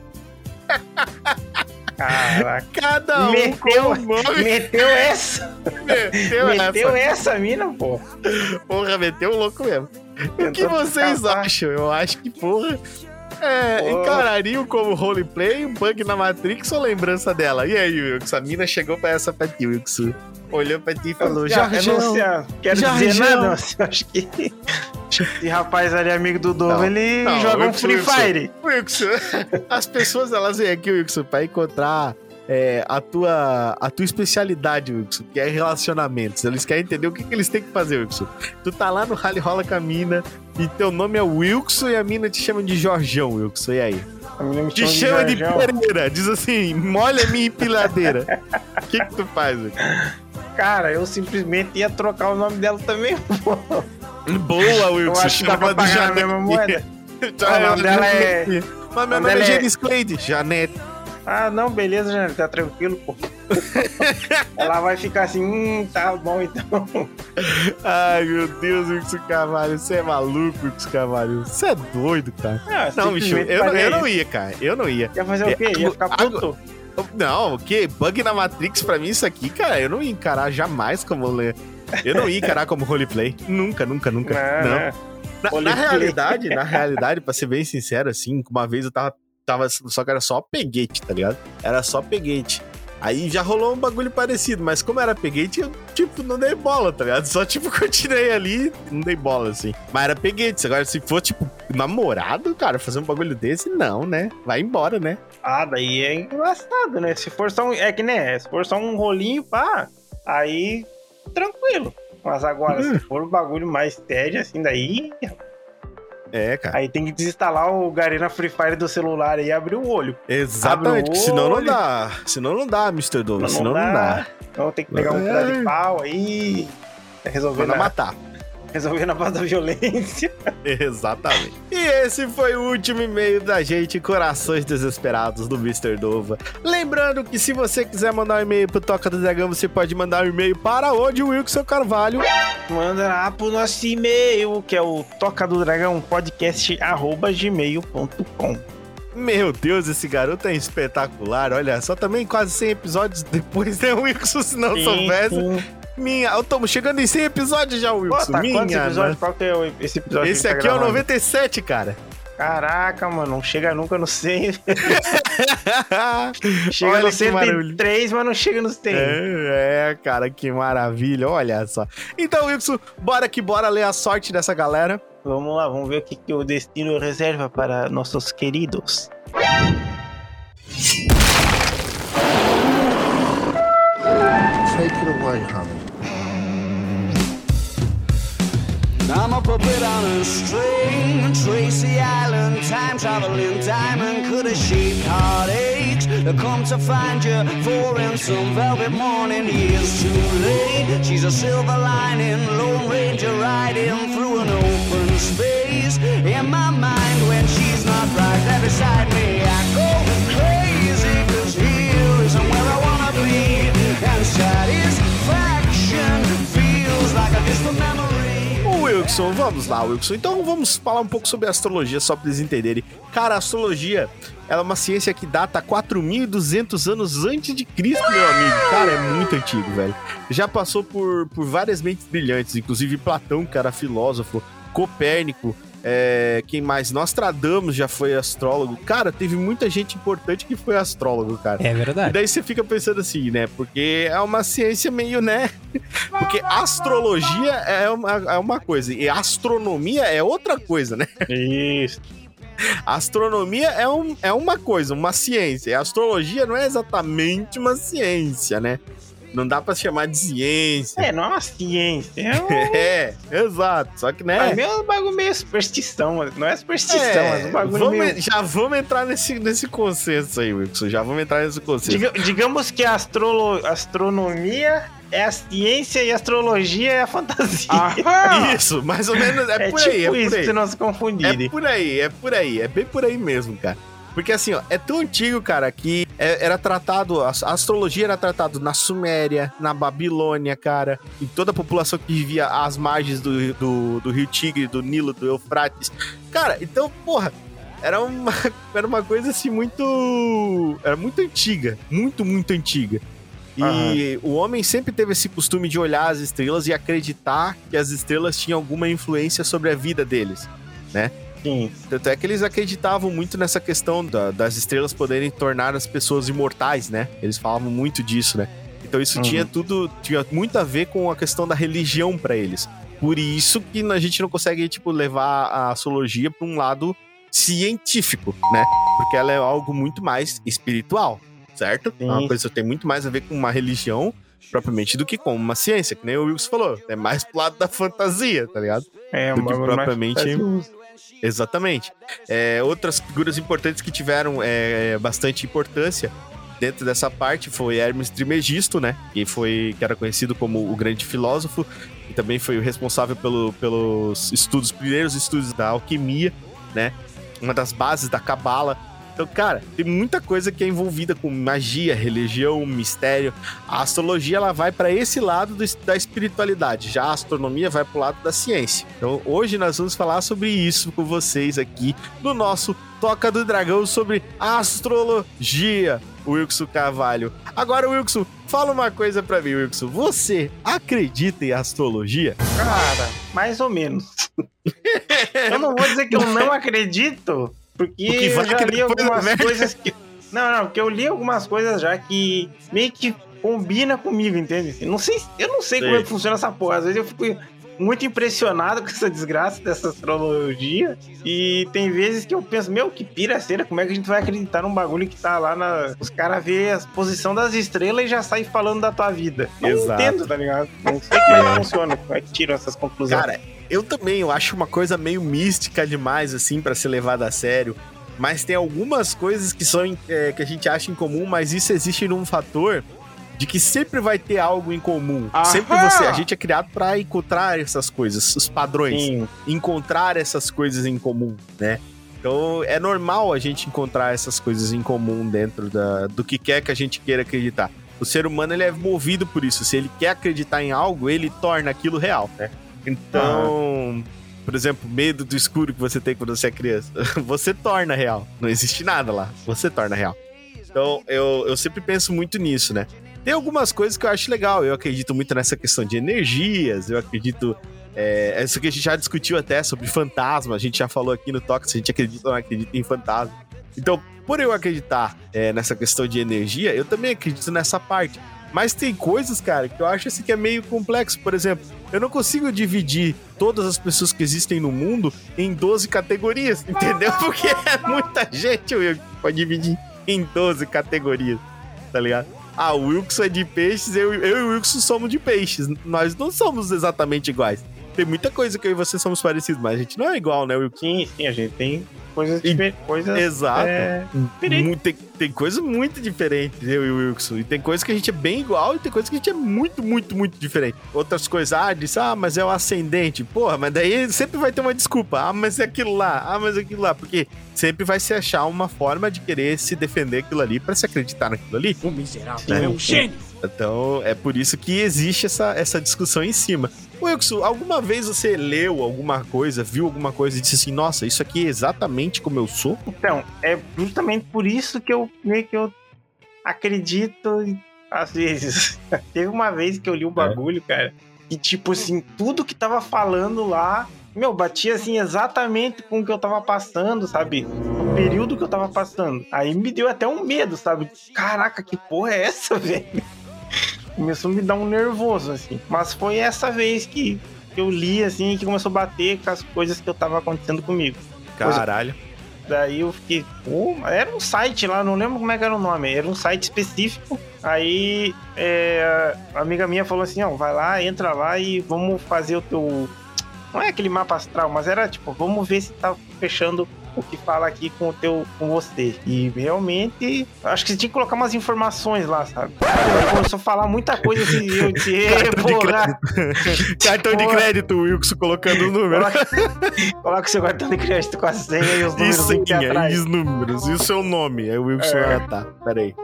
Caraca. Cada um Meteu- com o nome. Meteu essa. Meteu, Meteu essa. essa mina, pô. Porra, meteu o louco mesmo. O que vocês acham? Eu acho que, porra. É, Porra. encarariam como roleplay, um bug na Matrix ou lembrança dela? E aí, Wilson? A mina chegou pra essa pra ti, Wilson. Olhou pra ti e falou: Já, eu não sei, quero dizer nada, mas eu acho que esse rapaz ali, amigo do Dovo, Não, ele não, joga um Free. Fire. Wilson, as pessoas elas vêm aqui, Wilson, pra encontrar é, a, tua, a tua especialidade, Wilson, que é relacionamentos. Eles querem entender o que, que eles têm que fazer, Wilson. Tu tá lá no Rally Rola com a mina e teu nome é Wilson e a mina te chama de Jorjão, Wilson. E aí? A menina me Te chama chama de de. Pereira. Diz assim, molha minha empiladeira. O que que tu faz, Wilson? Cara, eu simplesmente ia trocar o nome dela também, pô. Boa, Wilson. chama de Janete. mesma moeda. Já o nome dela é- Mas meu nome é é- Cleide. Janete. Ah, não, beleza, Janete, tá tranquilo, pô. Ela vai ficar assim, hum, tá bom então. Ai, meu Deus, Wilson Carvalho, você é maluco, Wilson Carvalho. Você é doido, cara. Ah, Não, bicho, eu, não- eu não ia, cara. Eu não ia. Ia fazer o quê? Ia ficar Agora- puto? Não, o quê? Bug na Matrix, pra mim, isso aqui, cara, eu não ia encarar jamais como. le- Eu não ia encarar como roleplay. Nunca, nunca, nunca. Não, Não. né? Na, na Roleplay. realidade, na realidade, pra ser bem sincero, assim, uma vez eu tava, tava. Só que era só peguete, tá ligado? Era só peguete. Aí já rolou um bagulho parecido, mas como era peguete, eu, tipo, não dei bola, tá ligado? Só, tipo, continuei ali, não dei bola, assim. Mas era peguete. Agora, se for, tipo, namorado, cara, fazer um bagulho desse, não, né? Vai embora, né? Ah, daí é engraçado, né? Se for só um. É que né? Se for só um rolinho, pá, aí tranquilo. Mas agora, Hum. se for um bagulho mais sério, assim, daí. É, cara. Aí tem que desinstalar o Garena Free Fire do celular e abrir o olho. Exatamente. O Senão não dá. Senão não dá, Mr. Douglas. Não Senão não dá. Então tem que pegar um É. pedaço de pau aí. Resolver Manda na, matar. Resolver na base da violência. Exatamente. E esse foi o último e-mail da gente, Corações Desesperados do Mr. Dova. Lembrando que se você quiser mandar um e-mail pro Toca do Dragão, você pode mandar um e-mail para onde, Wilson Carvalho? Manda lá pro nosso e-mail, que é o toca do dragão podcast arroba gmail.com. Meu Deus, esse garoto é espetacular. Olha, só também quase 100 episódios depois, né, Wilson? Se não soubesse. Minha. Eu tô chegando em 100 episódios já, Pô, Wilson. tá Minha. quantos episódios? nossa. Qual que é o- esse episódio? Esse tá aqui é o gravando? 97, cara. Caraca, mano, não chega nunca no 100. chega Olha no que maravilha. 103, mas não chega no 100. É, é, cara, que maravilha, olha só. Então, Wilson, bora que bora ler a sorte dessa galera. Vamos lá, vamos ver o que, que o destino reserva para nossos queridos. Take it away, honey. I'm a puppet on a string, Tracy Island, time traveling diamond could have shaped heartaches. Come to find you for in some velvet morning, years too late. She's a silver lining, Lone Ranger riding through an open space. In my mind, when she's not right there beside me, I go crazy, cause here isn't where I wanna be. And satisfaction feels like a distant memory. Wilson, vamos lá, Wilson. Então vamos falar um pouco sobre astrologia, só pra eles entenderem. Cara, a astrologia, ela é uma ciência que data 4.200 anos antes de Cristo, meu amigo. Cara, é muito antigo, velho. Já passou por, por várias mentes brilhantes, inclusive Platão, que era filósofo, Copérnico, é, quem mais? Nostradamus já foi astrólogo. Cara, teve muita gente importante que foi astrólogo, cara. É E verdade. daí você fica pensando assim, né? Porque é uma ciência meio, né? Porque astrologia é uma, é uma coisa e astronomia é outra coisa, né? Isso. Astronomia é, um, é uma coisa, uma ciência. E astrologia não é exatamente uma ciência, né? Não dá pra chamar de ciência. É, não é uma ciência. É um... É, exato. Só que, né? É meio um bagulho meio superstição, não é superstição, É, mas um bagulho vamos- meio... Já vamos entrar nesse, nesse consenso aí, Wilson. Já vamos entrar nesse consenso. Diga- digamos que a astrolo- astronomia é a ciência e a astrologia é a fantasia. Isso, mais ou menos. É, é por tipo aí, é por isso, aí. se não se É confundirem. por aí, é por aí, é bem por aí mesmo, cara. Porque assim, ó, é tão antigo, cara, que é- era tratado, a astrologia era tratado na Suméria, na Babilônia, cara, em toda a população que vivia às margens do, do, do Rio Tigre, do Nilo, do Eufrates. Cara, então, porra, era uma, era uma coisa assim muito. Era muito antiga, muito, muito antiga. E o homem sempre teve esse costume de olhar as estrelas e acreditar que as estrelas tinham alguma influência sobre a vida deles. Sim. Tanto é que eles acreditavam muito nessa questão da- das estrelas poderem tornar as pessoas imortais, né? Eles falavam muito disso, né? Então isso Uhum. tinha tudo, tinha muito a ver com a questão da religião pra eles. Por isso que a gente não consegue, tipo, levar a astrologia pra um lado científico, né? Porque ela é algo muito mais espiritual, certo? É uma Sim. coisa que tem muito mais a ver com uma religião propriamente do que com uma ciência, que nem o Wilson falou. É mais pro lado da fantasia, tá ligado? É, Do que mais propriamente- fantasioso. Exatamente. É, outras figuras importantes que tiveram é, bastante importância dentro dessa parte foi Hermes Trismegisto, né? Que foi que era conhecido como o grande filósofo e também foi o responsável pelo, pelos estudos, primeiros estudos da alquimia, né? Uma das bases da cabala. Então, cara, tem muita coisa que é envolvida com magia, religião, mistério. A astrologia ela vai para esse lado do- da espiritualidade, já a astronomia vai pro lado da ciência. Então, hoje nós vamos falar sobre isso com vocês aqui no nosso Toca do Dragão sobre astrologia. Wilson Carvalho. Agora, Wilson, fala uma coisa pra mim, Wilson. Você acredita em astrologia? Cara, mais ou menos. eu não vou dizer que eu não acredito, porque, Porque vai eu já li algumas merda. coisas que. Não, não, porque eu li algumas coisas já que meio que combina comigo, entende? Não sei, eu não sei como Sei. é que funciona essa porra. Às vezes eu fico muito impressionado com essa desgraça dessa astrologia. E tem vezes que eu penso, meu, que piraceira, como é que a gente vai acreditar num bagulho que tá lá na. Os caras vê a posição das estrelas e já saem falando da tua vida. Não Exato. entendo, tá ligado? Não sei como é que funciona, como é que tiram essas conclusões. Cara, eu também, eu acho uma coisa meio mística demais, assim, pra ser levada a sério. Mas tem algumas coisas que são é, que a gente acha em comum, mas isso existe num fator de que sempre vai ter algo em comum. Aham! Sempre você, a gente é criado pra encontrar essas coisas, os padrões, Sim. encontrar essas coisas em comum, né? Então é normal a gente encontrar essas coisas em comum dentro da, do que quer que a gente queira acreditar. O ser humano ele é movido por isso. Se ele quer acreditar em algo, ele torna aquilo real, né? Então, por exemplo, medo do escuro que você tem quando você é criança, você torna real. Não existe nada lá, você torna real. Então, eu, eu sempre penso muito nisso, né? Tem algumas coisas que eu acho legal. Eu acredito muito nessa questão de energias, eu acredito. É, isso que a gente já discutiu até sobre fantasma, a gente já falou aqui no Toque se a gente acredita ou não acredita em fantasma. Então, por eu acreditar é, nessa questão de energia, eu também acredito nessa parte. Mas tem coisas, cara, que eu acho assim que é meio complexo. Por exemplo, eu não consigo dividir todas as pessoas que existem no mundo em 12 categorias, entendeu? Porque é muita gente, Will, pode dividir em 12 categorias, tá ligado? Ah, o Wilson é de peixes, eu, eu e o Wilson somos de peixes. Nós não somos exatamente iguais. Tem muita coisa que eu e você somos parecidos, mas a gente não é igual, né, Wilson? Sim, sim, a gente tem coisas diferentes. Coisas, Exato. é, tem, tem coisa muito diferente, eu e o Wilson. E tem coisa que a gente é bem igual e tem coisa que a gente é muito, muito, muito diferente. Outras coisas, ah, diz, ah, mas é o ascendente. Porra, mas daí sempre vai ter uma desculpa. Ah, mas é aquilo lá. Ah, mas é aquilo lá. Porque sempre vai se achar uma forma de querer se defender aquilo ali pra se acreditar naquilo ali. sim, sim. Então, é por isso que existe essa, essa discussão em cima. Wilson, alguma vez você leu alguma coisa, viu alguma coisa e disse assim, nossa, isso aqui é exatamente como eu sou? Então, é justamente por isso que eu meio que eu acredito às vezes. Teve uma vez que eu li um bagulho, cara, que tipo assim, tudo que tava falando lá, meu, batia assim exatamente com o que eu tava passando, sabe? No período que eu tava passando. Aí me deu até um medo, sabe? Caraca, que porra é essa, velho? Começou a me dar um nervoso, assim. Mas foi essa vez que eu li, assim, que começou a bater com as coisas que eu tava acontecendo comigo. Caralho. Daí eu fiquei, era um site lá, não lembro como é era o nome, era um site específico. Aí é, a amiga minha falou assim, ó, vai lá, entra lá e vamos fazer o teu. Não é aquele mapa astral, mas era tipo, vamos ver se tá fechando o que fala aqui com o teu, com você. E realmente, acho que você tinha que colocar umas informações lá, sabe? Aí começou a falar muita coisa assim, eu disse, "Ê, Cartão de porra, Cartão de crédito, o Wilson colocando o número. coloca, o seu cartão de crédito com a senha e os números Isso aqui atrás. e os números, e o seu nome. É o Wilson. É. Ah, tá. Peraí.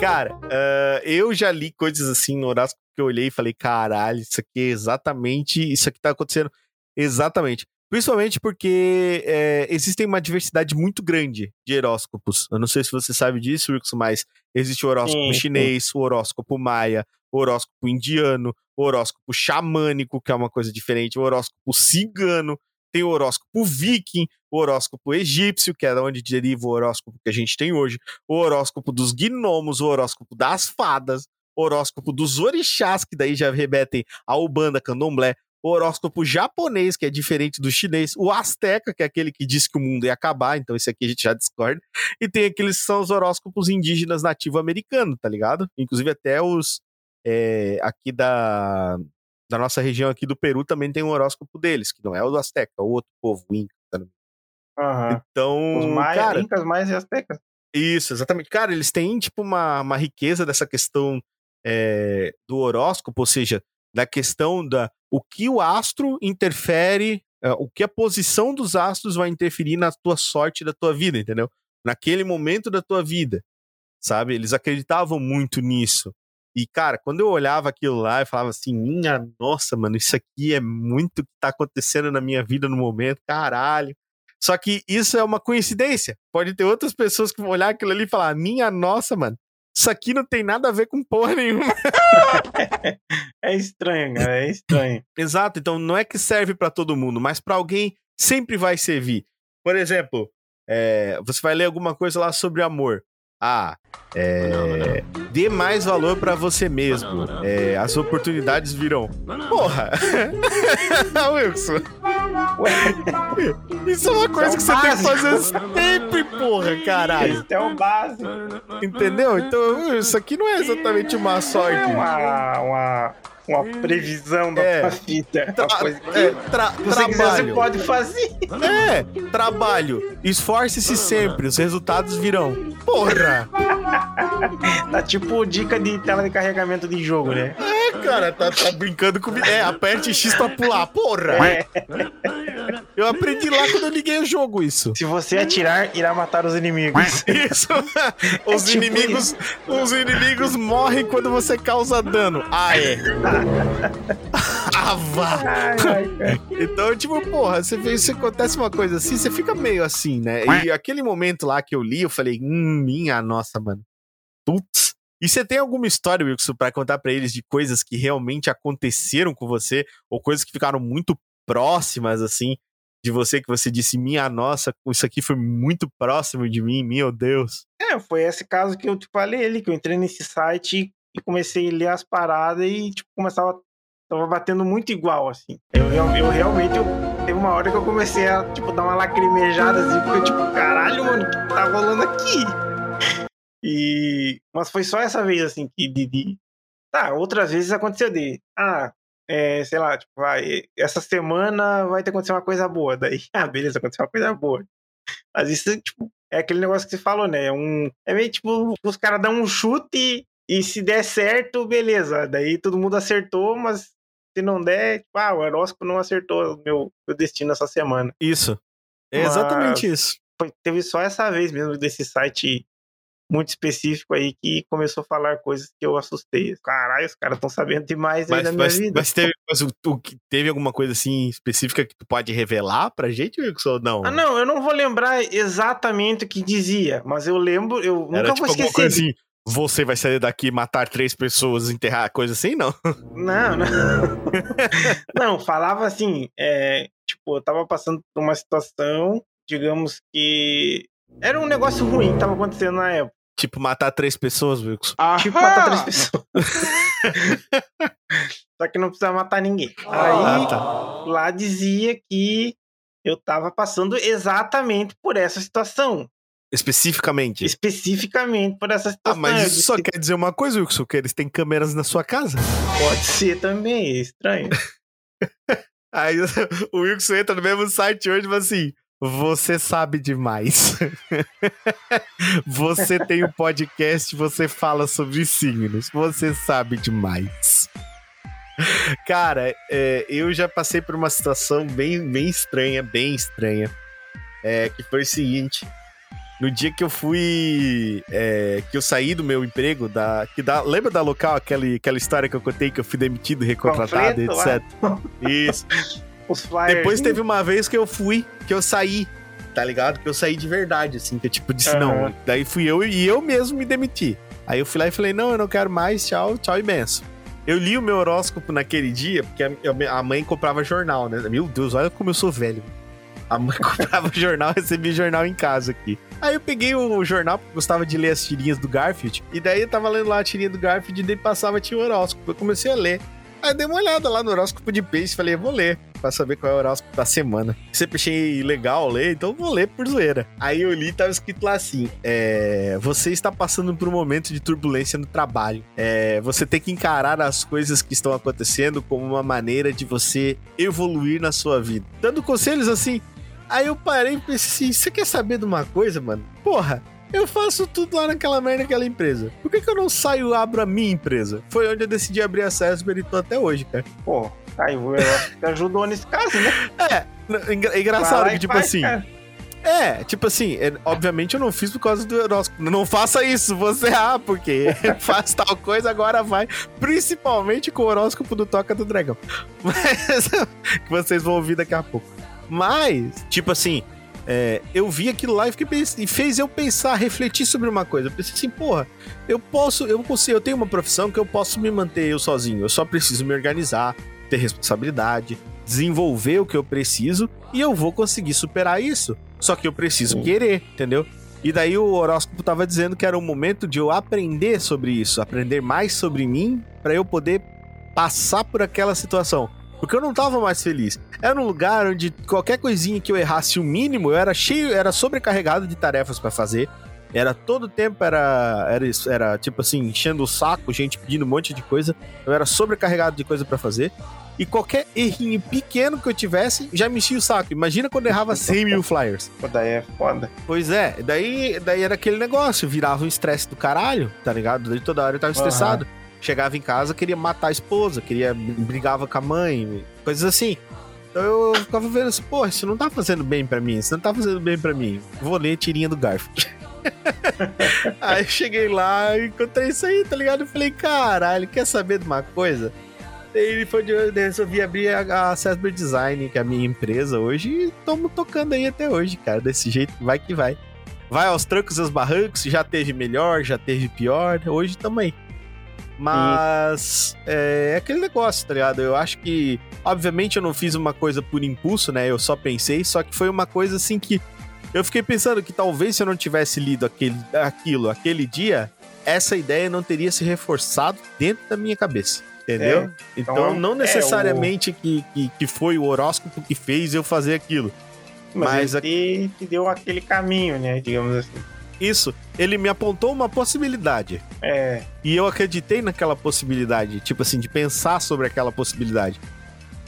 Cara, ah, eu já li coisas assim no horóscopo que eu olhei e falei: caralho, isso aqui é exatamente. Isso aqui tá acontecendo exatamente. Principalmente porque é, existe uma diversidade muito grande de horóscopos. Eu não sei se você sabe disso, Wilson, mas existe o horóscopo Sim, sim. chinês, o horóscopo maia, o horóscopo indiano, o horóscopo xamânico, que é uma coisa diferente, o horóscopo cigano, tem o horóscopo viking, o horóscopo egípcio, que é da onde deriva o horóscopo que a gente tem hoje, o horóscopo dos gnomos, o horóscopo das fadas, o horóscopo dos orixás, que daí já remetem a Ubanda, Candomblé, o horóscopo japonês, que é diferente do chinês, o asteca, que é aquele que diz que o mundo ia acabar, então esse aqui a gente já discorda, e tem aqueles que são os horóscopos indígenas nativo-americanos, tá ligado? Inclusive até os é, aqui da, da nossa região aqui do Peru também tem um horóscopo deles, que não é o do asteca, é o outro povo, o Inca. tá? Aham. Então, Os maias, cara, incas, maias e astecas. isso, exatamente. Cara, eles têm, tipo, uma, uma riqueza dessa questão é, do horóscopo, ou seja, da questão da o que o astro interfere, é, o que a posição dos astros vai interferir na tua sorte da tua vida, entendeu? naquele momento da tua vida, sabe? Eles acreditavam muito nisso. E, cara, quando eu olhava aquilo lá, eu falava assim, minha nossa, mano, isso aqui é muito que tá acontecendo na minha vida no momento, caralho. Só que isso é uma coincidência. Pode ter outras pessoas que vão olhar aquilo ali e falar, minha nossa, mano, isso aqui não tem nada a ver com porra nenhuma. É estranho, cara, é estranho. Exato, então não é que serve pra todo mundo, mas pra alguém sempre vai servir. Por exemplo, é, você vai ler alguma coisa lá sobre amor. Ah, é, dê mais valor pra você mesmo. É, as oportunidades virão. Porra! Wilson, isso é uma coisa que você tem que fazer sempre, porra, caralho. Esse é o básico. Entendeu? Então, isso aqui não é exatamente uma sorte. Uma, uma, uma previsão da É. vida. Tra- coisa que é, tra- você quiser, você trabalho. pode fazer. É, trabalho. Esforce-se sempre, os resultados virão. Porra! Tá tipo dica de tela de carregamento de jogo, né? É, cara, tá, tá brincando comigo. É, aperte X pra pular. Porra! É. Eu aprendi lá quando eu liguei o jogo isso. Se você atirar, irá matar os inimigos. Isso. Os tipo inimigos, os inimigos morrem quando você causa dano. Ah, é. Ah, cara. Então, tipo, porra, você vê, se acontece uma coisa assim, você fica meio assim, né? E aquele momento lá que eu li, eu falei, hum, minha nossa, mano. Putz. E você tem alguma história, Wilson, pra contar pra eles de coisas que realmente aconteceram com você, ou coisas que ficaram muito próximas, assim, de você, que você disse, minha nossa, isso aqui foi muito próximo de mim, meu Deus. É, foi esse caso que eu te falei ali, que eu entrei nesse site e comecei a ler as paradas e, tipo, começava. Tava batendo muito igual, assim. Eu, eu, eu realmente. Eu, teve uma hora que eu comecei a, tipo, dar uma lacrimejada, assim, porque eu, tipo, caralho, mano, o que tá rolando aqui? E. Mas foi só essa vez, assim, que de. de- Tá, outras vezes aconteceu de. Ah, é, sei lá, tipo, vai. Essa semana vai ter acontecido uma coisa boa. Daí, ah, beleza, aconteceu uma coisa boa. Mas isso, tipo, é aquele negócio que você falou, né? É, um, é meio tipo, os caras dão um chute e se der certo, beleza. Daí todo mundo acertou, mas se não der, tipo, ah, o horóscopo não acertou o meu, meu destino essa semana. Isso. É Mas- exatamente isso. Foi, teve só essa vez mesmo desse site muito específico aí que começou a falar coisas que eu assustei. Caralho, os caras estão sabendo demais aí Mas, da minha mas, vida. mas teve, mas o- o que- teve alguma coisa assim específica que tu pode revelar pra gente, Wilson, ou não? Ah, não, eu não vou lembrar exatamente o que dizia, mas eu lembro, eu nunca Era vou tipo alguma esquecer. assim, você vai sair daqui, matar três pessoas, enterrar, coisa assim, não? Não, não. não, falava assim, é, tipo, eu tava passando por uma situação, digamos que era um negócio ruim que tava acontecendo na época. Tipo, matar três pessoas, Wilson. Tipo, matar três pessoas. Só que não precisa matar ninguém. Aí, Ah, tá. lá dizia que eu tava passando exatamente por essa situação. Especificamente. Especificamente por essa Ah, situação. mas Eu isso só quer dizer uma coisa, Wilson, que eles têm câmeras na sua casa. Pode ser também, é estranho. Aí o Wilson entra no mesmo site hoje e fala assim: Você sabe demais. você tem um podcast, você fala sobre signos. Você sabe demais. Cara, é, eu já passei por uma situação bem, bem estranha, bem estranha. É, que foi o seguinte. No dia que eu fui. é, que eu saí do meu emprego, da, que dá, lembra da local, aquele, aquela história que eu contei que eu fui demitido, recontratado, lá. etc. Isso. Os flyers. Depois teve uma vez que eu fui, que eu saí, tá ligado? Que eu saí de verdade, assim, que eu tipo disse, Aham. não. Daí fui eu e eu mesmo me demiti. Aí eu fui lá e falei, não, eu não quero mais, tchau, tchau benção. Eu li o meu horóscopo naquele dia, porque a, a mãe comprava jornal, né? Meu Deus, olha como eu sou velho. A mãe comprava jornal, recebi jornal em casa aqui. Aí eu peguei o jornal, porque gostava de ler as tirinhas do Garfield. E daí eu tava lendo lá a tirinha do Garfield e daí passava tinha o horóscopo. Eu comecei a ler. Aí dei uma olhada lá no horóscopo de peixe, falei, vou ler, pra saber qual é o horóscopo da semana. Sempre achei legal ler, então vou ler por zoeira. Aí eu li e tava escrito lá assim: é, Você está passando por um momento de turbulência no trabalho. É, você tem que encarar as coisas que estão acontecendo como uma maneira de você evoluir na sua vida. Dando conselhos assim. Aí eu parei e pensei assim: você quer saber de uma coisa, mano? Porra, eu faço tudo lá naquela merda daquela empresa. Por que, que eu não saio e abro a minha empresa? Foi onde eu decidi abrir a Sesber e tô até hoje, cara. Pô, aí eu acho que ajudou nesse caso, né? É, engra- é engraçado que, tipo faz, assim. cara. É, tipo assim, é, obviamente eu não fiz por causa do horóscopo. Não faça isso, você ah, porque faz tal coisa, agora vai. Principalmente com o horóscopo do Toca do Dragão. Mas, que vocês vão ouvir daqui a pouco. Mas, tipo assim, é, eu vi aquilo lá e, fiquei e fez eu pensar, refletir sobre uma coisa. Eu pensei assim, porra, eu posso, eu consigo, eu tenho uma profissão que eu posso me manter eu sozinho. Eu só preciso me organizar, ter responsabilidade, desenvolver o que eu preciso e eu vou conseguir superar isso. Só que eu preciso querer, entendeu? E daí o horóscopo tava dizendo que era o momento de eu aprender sobre isso, aprender mais sobre mim para eu poder passar por aquela situação. Porque eu não tava mais feliz. Era um lugar onde qualquer coisinha que eu errasse o mínimo, eu era cheio, era sobrecarregado de tarefas para fazer. Era todo tempo era, era era tipo assim, enchendo o saco, gente pedindo um monte de coisa. Eu era sobrecarregado de coisa para fazer. E qualquer errinho pequeno que eu tivesse, já me enchia o saco. Imagina quando eu errava 100 mil flyers. Pô, daí é foda. Pois é, daí, daí era aquele negócio, virava um estresse do caralho, tá ligado? Daí toda hora eu tava estressado. Chegava em casa, queria matar a esposa, queria brigava com a mãe, coisas assim. Então eu ficava vendo assim, pô, isso não tá fazendo bem pra mim, isso não tá fazendo bem pra mim. Vou ler tirinha do Garfo. aí eu cheguei lá e encontrei isso aí, tá ligado? Eu falei, caralho, quer saber de uma coisa? Ele foi de eu resolvi abrir a, a Design, que é a minha empresa hoje, e estamos tocando aí até hoje, cara. Desse jeito, vai que vai. Vai aos trancos e aos barrancos, já teve melhor, já teve pior, hoje estamos aí. Mas é, é aquele negócio, tá ligado? Eu acho que, obviamente, eu não fiz uma coisa por impulso, né? Eu só pensei, só que foi uma coisa assim que eu fiquei pensando que talvez se eu não tivesse lido aquele, aquilo aquele dia, essa ideia não teria se reforçado dentro da minha cabeça. Entendeu? então, então, não é, necessariamente que, que, que foi o horóscopo que fez eu fazer aquilo. Mas, Mas a- ele te, te deu aquele caminho, né? Digamos assim. Isso, ele me apontou uma possibilidade. É. E eu acreditei naquela possibilidade, tipo assim, de pensar sobre aquela possibilidade.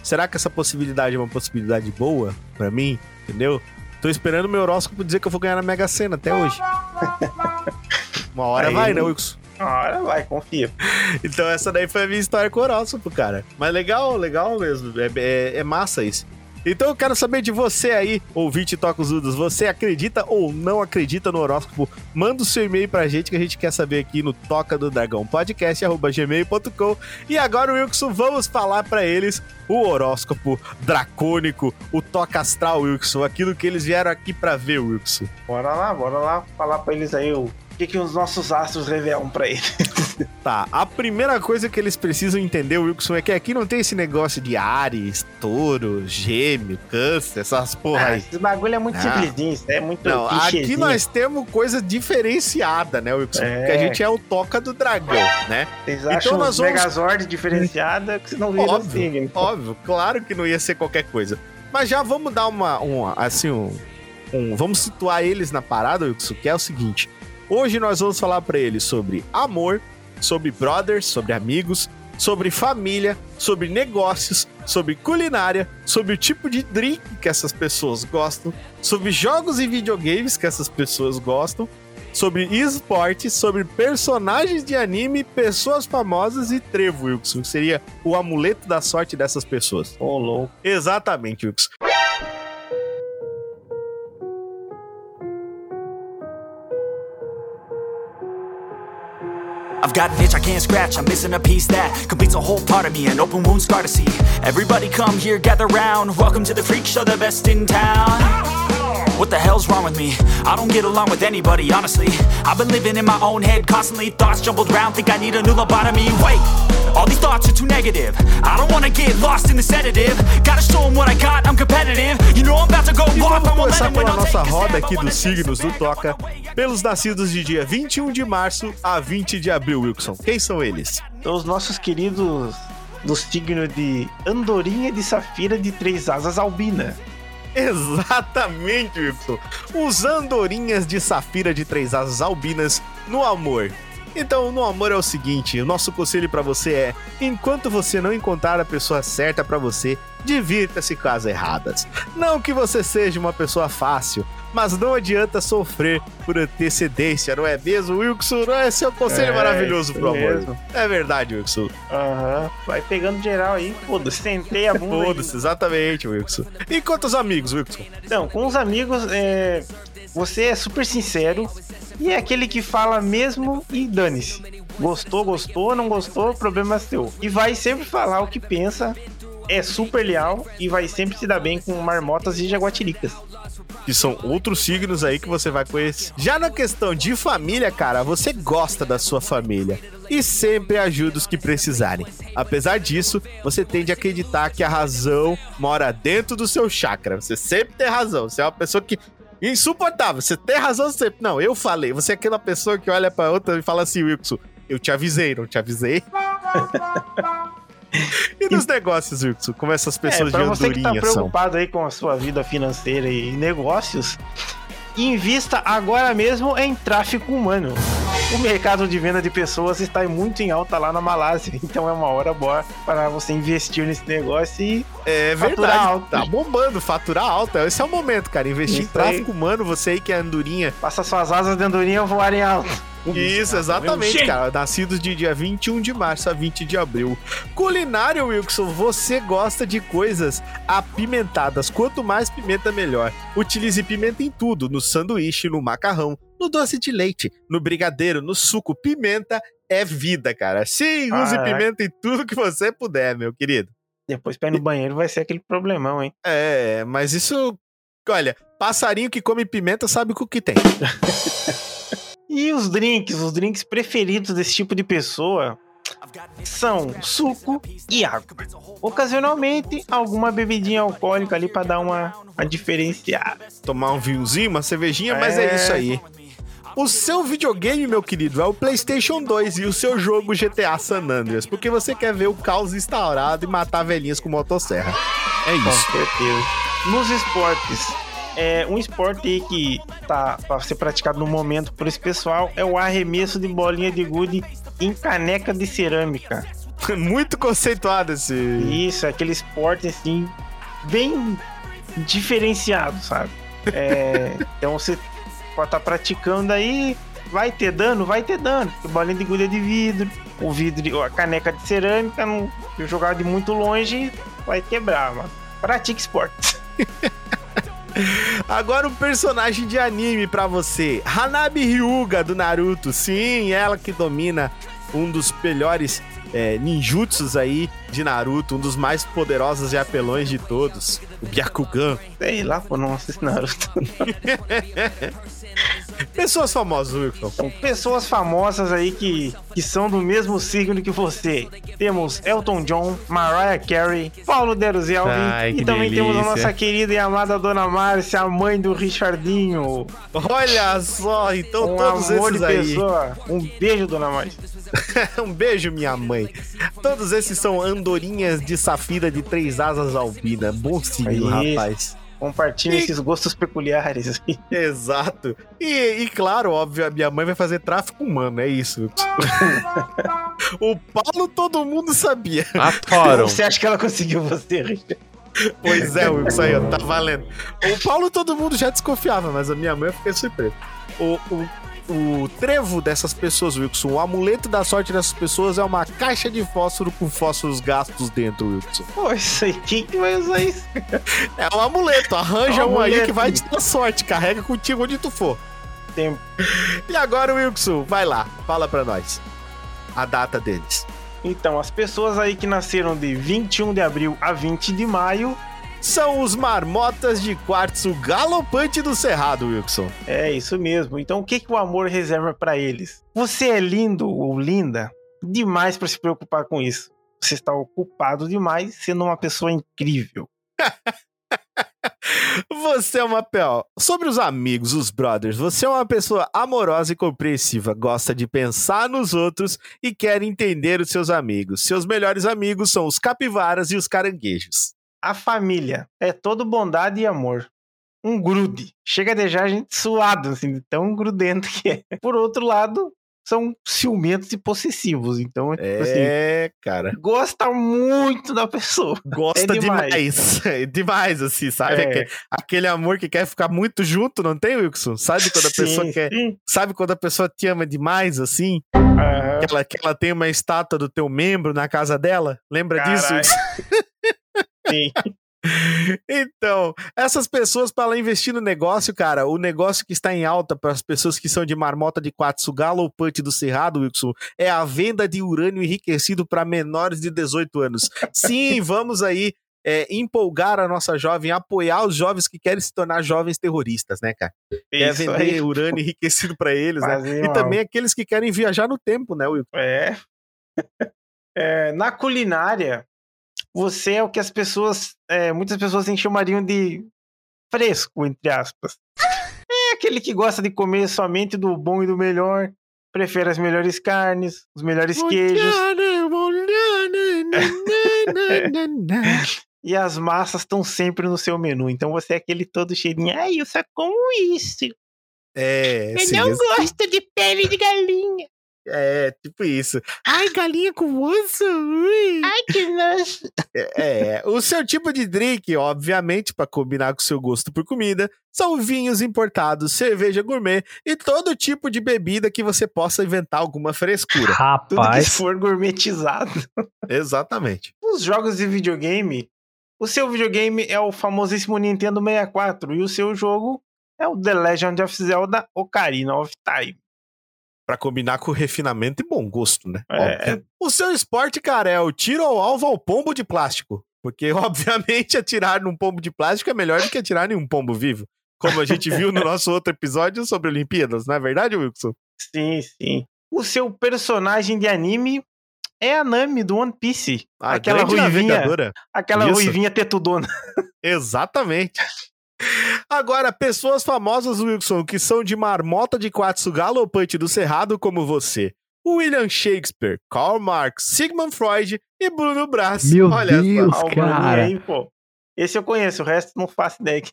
Será que essa possibilidade é uma possibilidade boa pra mim? Entendeu? Tô esperando meu horóscopo dizer que eu vou ganhar na Mega Sena até hoje. Uma hora Aí- vai, né, Wilson? Uma hora vai, confia. Então essa daí foi a minha história com o horóscopo, cara. Mas legal, legal mesmo. É, é- é massa isso. Então eu quero saber de você aí, ouvinte Toca os Udos. Você acredita ou não acredita no horóscopo? Manda o seu e-mail pra gente que a gente quer saber aqui no Toca do Dragão Podcast, arroba gmail.com. E agora, Wilson, vamos falar pra eles o horóscopo dracônico, o toca astral, Wilson, aquilo que eles vieram aqui pra ver, Wilson. Bora lá, bora lá falar pra eles aí o que, que os nossos astros revelam pra eles. Tá, a primeira coisa que eles precisam entender, Wilson, é que aqui não tem esse negócio de Ares, Touro, Gêmeo, Câncer, essas porra Ah, aí. esse bagulho é muito Ah. simplesinho, isso é muito Não, aqui nós temos coisa diferenciada, né, Wilson? É. Porque a gente é o toca do dragão, né? Vocês então acham nós os vamos- Megazord diferenciada que vocês não viram Óbvio, assim. óbvio, claro que não ia ser qualquer coisa. Mas já vamos dar uma, uma assim, um, um- Vamos situar eles na parada, Wilson, que é o seguinte. Hoje nós vamos falar pra eles sobre amor, sobre brothers, sobre amigos, sobre família, sobre negócios, sobre culinária, sobre o tipo de drink que essas pessoas gostam, sobre jogos e videogames que essas pessoas gostam, sobre esportes, sobre personagens de anime, pessoas famosas e trevo, Wilson, que seria o amuleto da sorte dessas pessoas. Ô, louco. Exatamente, Wilson. I've got an itch I can't scratch, I'm missing a piece that completes a whole part of me, an open wound scar to see. Everybody come here, gather round. Welcome to the freak show, the best in town. What the hell's wrong with me? I don't get along with anybody, honestly. I've been living in my own head constantly, thoughts jumbled round, think I need a new lobotomy. Wait, all these thoughts are too negative. I don't wanna get lost in the sedative. Gotta show 'em what I got, I'm competitive. You know I'm about to go E off, vamos I won't let começar 'em win, pela nossa roda aqui dos signos do Toca, pelos nascidos de dia 21 de março a 20 de abril, Wilson. Quem são eles? Então, os nossos queridos do signo de Andorinha de Safira de Três Asas Albina. Exatamente, Wilson. Os andorinhas de safira de três asas albinas no amor. Então, no amor é o seguinte, o nosso conselho pra você é: enquanto você não encontrar a pessoa certa pra você, divirta-se com as erradas. Não que você seja uma pessoa fácil, mas não adianta sofrer por antecedência, não é mesmo, Wilson? Não é seu conselho É, maravilhoso pro amor. mesmo. É verdade, Wilson. Aham. Vai pegando geral aí, foda-se, sentei a bunda. Foda-se, exatamente, Wilson. E quantos amigos, Wilson? Então, com os amigos, é, você é super sincero e é aquele que fala mesmo e dane-se. Gostou, gostou, não gostou, problema é seu. E vai sempre falar o que pensa, é super leal e vai sempre se dar bem com marmotas e jaguatiricas. que são outros signos aí que você vai conhecer. Já na questão de família, cara, você gosta da sua família e sempre ajuda os que precisarem. Apesar disso, você tende a acreditar que a razão mora dentro do seu chakra. Você sempre tem razão. Você é uma pessoa que insuportável. Você tem razão sempre. Não, eu falei. Você é aquela pessoa que olha pra outra e fala assim, Wilson, eu te avisei, não te avisei. e nos negócios, Wilson, como essas pessoas é, pra de você que tá andorinha são? preocupado aí com a sua vida financeira e negócios, invista agora mesmo em tráfico humano. O mercado de venda de pessoas está muito em alta lá na Malásia, então é uma hora boa para você investir nesse negócio e É Faturar verdade. alto. Tá bombando, faturar alto. Esse é o momento, cara. Investir em Isso aí. tráfico humano, você aí que é andorinha. passa suas asas de andorinha voarem alto. Isso, exatamente, Chega. cara. Nascidos de dia 21 de março a 20 de abril. Culinária, Wilson, você gosta de coisas apimentadas. Quanto mais pimenta, melhor. Utilize pimenta em tudo: no sanduíche, no macarrão, no doce de leite, no brigadeiro, no suco. Pimenta é vida, cara. Sim, use Caraca. pimenta em tudo que você puder, meu querido. Depois pra ir no banheiro vai ser aquele problemão, hein? É, mas isso. Olha, passarinho que come pimenta sabe o que tem. E os drinks, os drinks preferidos desse tipo de pessoa são suco e água. Ocasionalmente, alguma bebidinha alcoólica ali pra dar uma, uma diferenciada. Tomar um vinhozinho, uma cervejinha, mas é É. isso aí. O seu videogame, meu querido, é o PlayStation 2 e o seu jogo GTA San Andreas, porque você quer ver o caos instaurado e matar velhinhas com motosserra. É Com isso. certeza. Nos esportes, é, um esporte aí que tá pra ser praticado no momento por esse pessoal é o arremesso de bolinha de gude em caneca de cerâmica. Muito conceituado esse. Isso, é aquele esporte assim, bem diferenciado, sabe? É, então você pode estar praticando aí, vai ter dano, vai ter dano. Porque bolinha de gude é de vidro, o vidro, a caneca de cerâmica, não, jogar de muito longe, vai quebrar, mano. Pratique esportes. Agora um personagem de anime pra você. Hanabi Hyuga do Naruto. Sim, ela que domina um dos melhores é, ninjutsus aí de Naruto, um dos mais poderosos e apelões de todos, o Byakugan. Sei lá, pô, não assisto Naruto. Pessoas famosas, Wilson. Pessoas famosas aí que, que são do mesmo signo que você. Temos Elton John, Mariah Carey, Paulo Deruzelvi Ai, e também temos a delícia. nossa querida e amada Dona Márcia, a mãe do Richardinho. Olha só, então um todos amor esses de aí. pessoa. Um beijo, Dona Márcia. um beijo, minha mãe. Todos esses são andorinhas de safira de três asas albina. Bom signo, rapaz. Compartilha E- esses gostos peculiares. Exato. E, e claro, óbvio, a minha mãe vai fazer tráfico humano, é isso. o Paulo todo mundo sabia. Atoram. Você acha que ela conseguiu você, Richard? Pois é, Wilson, aí, ó, tá valendo. O Paulo todo mundo já desconfiava, mas a minha mãe eu fiquei surpreso. O, o, o trevo dessas pessoas, Wilson, o amuleto da sorte dessas pessoas é uma caixa de fósforo com fósforos gastos dentro, Wilson. Aí, quem que vai usar isso? É um amuleto, arranja É um um aí que vai te dar sorte, carrega contigo onde tu for. Tem E agora, Wilson, vai lá, fala pra nós. A data deles. Então, as pessoas aí que nasceram de 21 de abril a 20 de maio, São os marmotas de quartzo galopante do Cerrado, Wilson. é isso mesmo. Então, o que, que o amor reserva pra eles? Você é lindo ou linda demais pra se preocupar com isso. Você está ocupado demais sendo uma pessoa incrível. Você é uma P.O. Sobre os amigos, os brothers, você é uma pessoa amorosa e compreensiva, gosta de pensar nos outros e quer entender os seus amigos. Seus melhores amigos são os capivaras e os caranguejos. A família é todo bondade e amor. Um grude. Chega a deixar a gente suado, assim, de tão grudento que é. Por outro lado, são ciumentos e possessivos. Então, tipo assim, É, cara. gosta muito da pessoa. Gosta É demais. demais. É demais, assim, sabe? É. Aque- Aquele amor que quer ficar muito junto, não tem, Wilson? Sabe quando a pessoa Sim, quer. sim. Sabe quando a pessoa te ama demais, assim? Aham. Que ela, que ela tem uma estátua do teu membro na casa dela? Lembra disso? Sim. Então, essas pessoas, para ela investir no negócio, cara, o negócio que está em alta para as pessoas que são de marmota de Quatsu galopante do Cerrado, Wilson, é a venda de urânio enriquecido para menores de 18 anos. Sim, vamos aí é, empolgar a nossa jovem, apoiar os jovens que querem se tornar jovens terroristas, né, cara? Quer Isso vender aí. urânio enriquecido para eles, né? Fazer E também aqueles que querem viajar no tempo, né, Wilson? É. É, na culinária, você é o que as pessoas, é, muitas pessoas assim, chamariam de fresco, entre aspas. É aquele que gosta de comer somente do bom e do melhor, prefere as melhores carnes, os melhores queijos, e as massas estão sempre no seu menu. Então você é aquele todo cheirinho. Ai, eu só como isso. É, Eu sim, não esse- gosto de pele de galinha. É, tipo isso. Ai, galinha com osso. ui. Ai, que nojo. É, o seu tipo de drink, obviamente, para combinar com o seu gosto por comida, são vinhos importados, cerveja gourmet e todo tipo de bebida que você possa inventar alguma frescura. Tudo que Rapaz, for gourmetizado. Exatamente. Os jogos de videogame, o seu videogame é o famosíssimo Nintendo 64 e o seu jogo é o The Legend of Zelda Ocarina of Time. Pra combinar com refinamento e bom gosto, né? É. O seu esporte, cara, é o tiro ao alvo ao pombo de plástico. Porque, obviamente, atirar num pombo de plástico é melhor do que atirar em um pombo vivo. Como a gente viu no nosso outro episódio sobre Olimpíadas, não é verdade, Wilson? Sim, sim. O seu personagem de anime é a Nami do One Piece. Aquela ruivinha, navegadora. aquela Isso. ruivinha tetudona. Exatamente. Agora, pessoas famosas, Wilson, que são de marmota de Quatsu galopante do Cerrado como você. William Shakespeare, Karl Marx, Sigmund Freud e Bruno Brás. Meu Olha Deus. Cara. aí, pô. Esse eu conheço, o resto não faço ideia que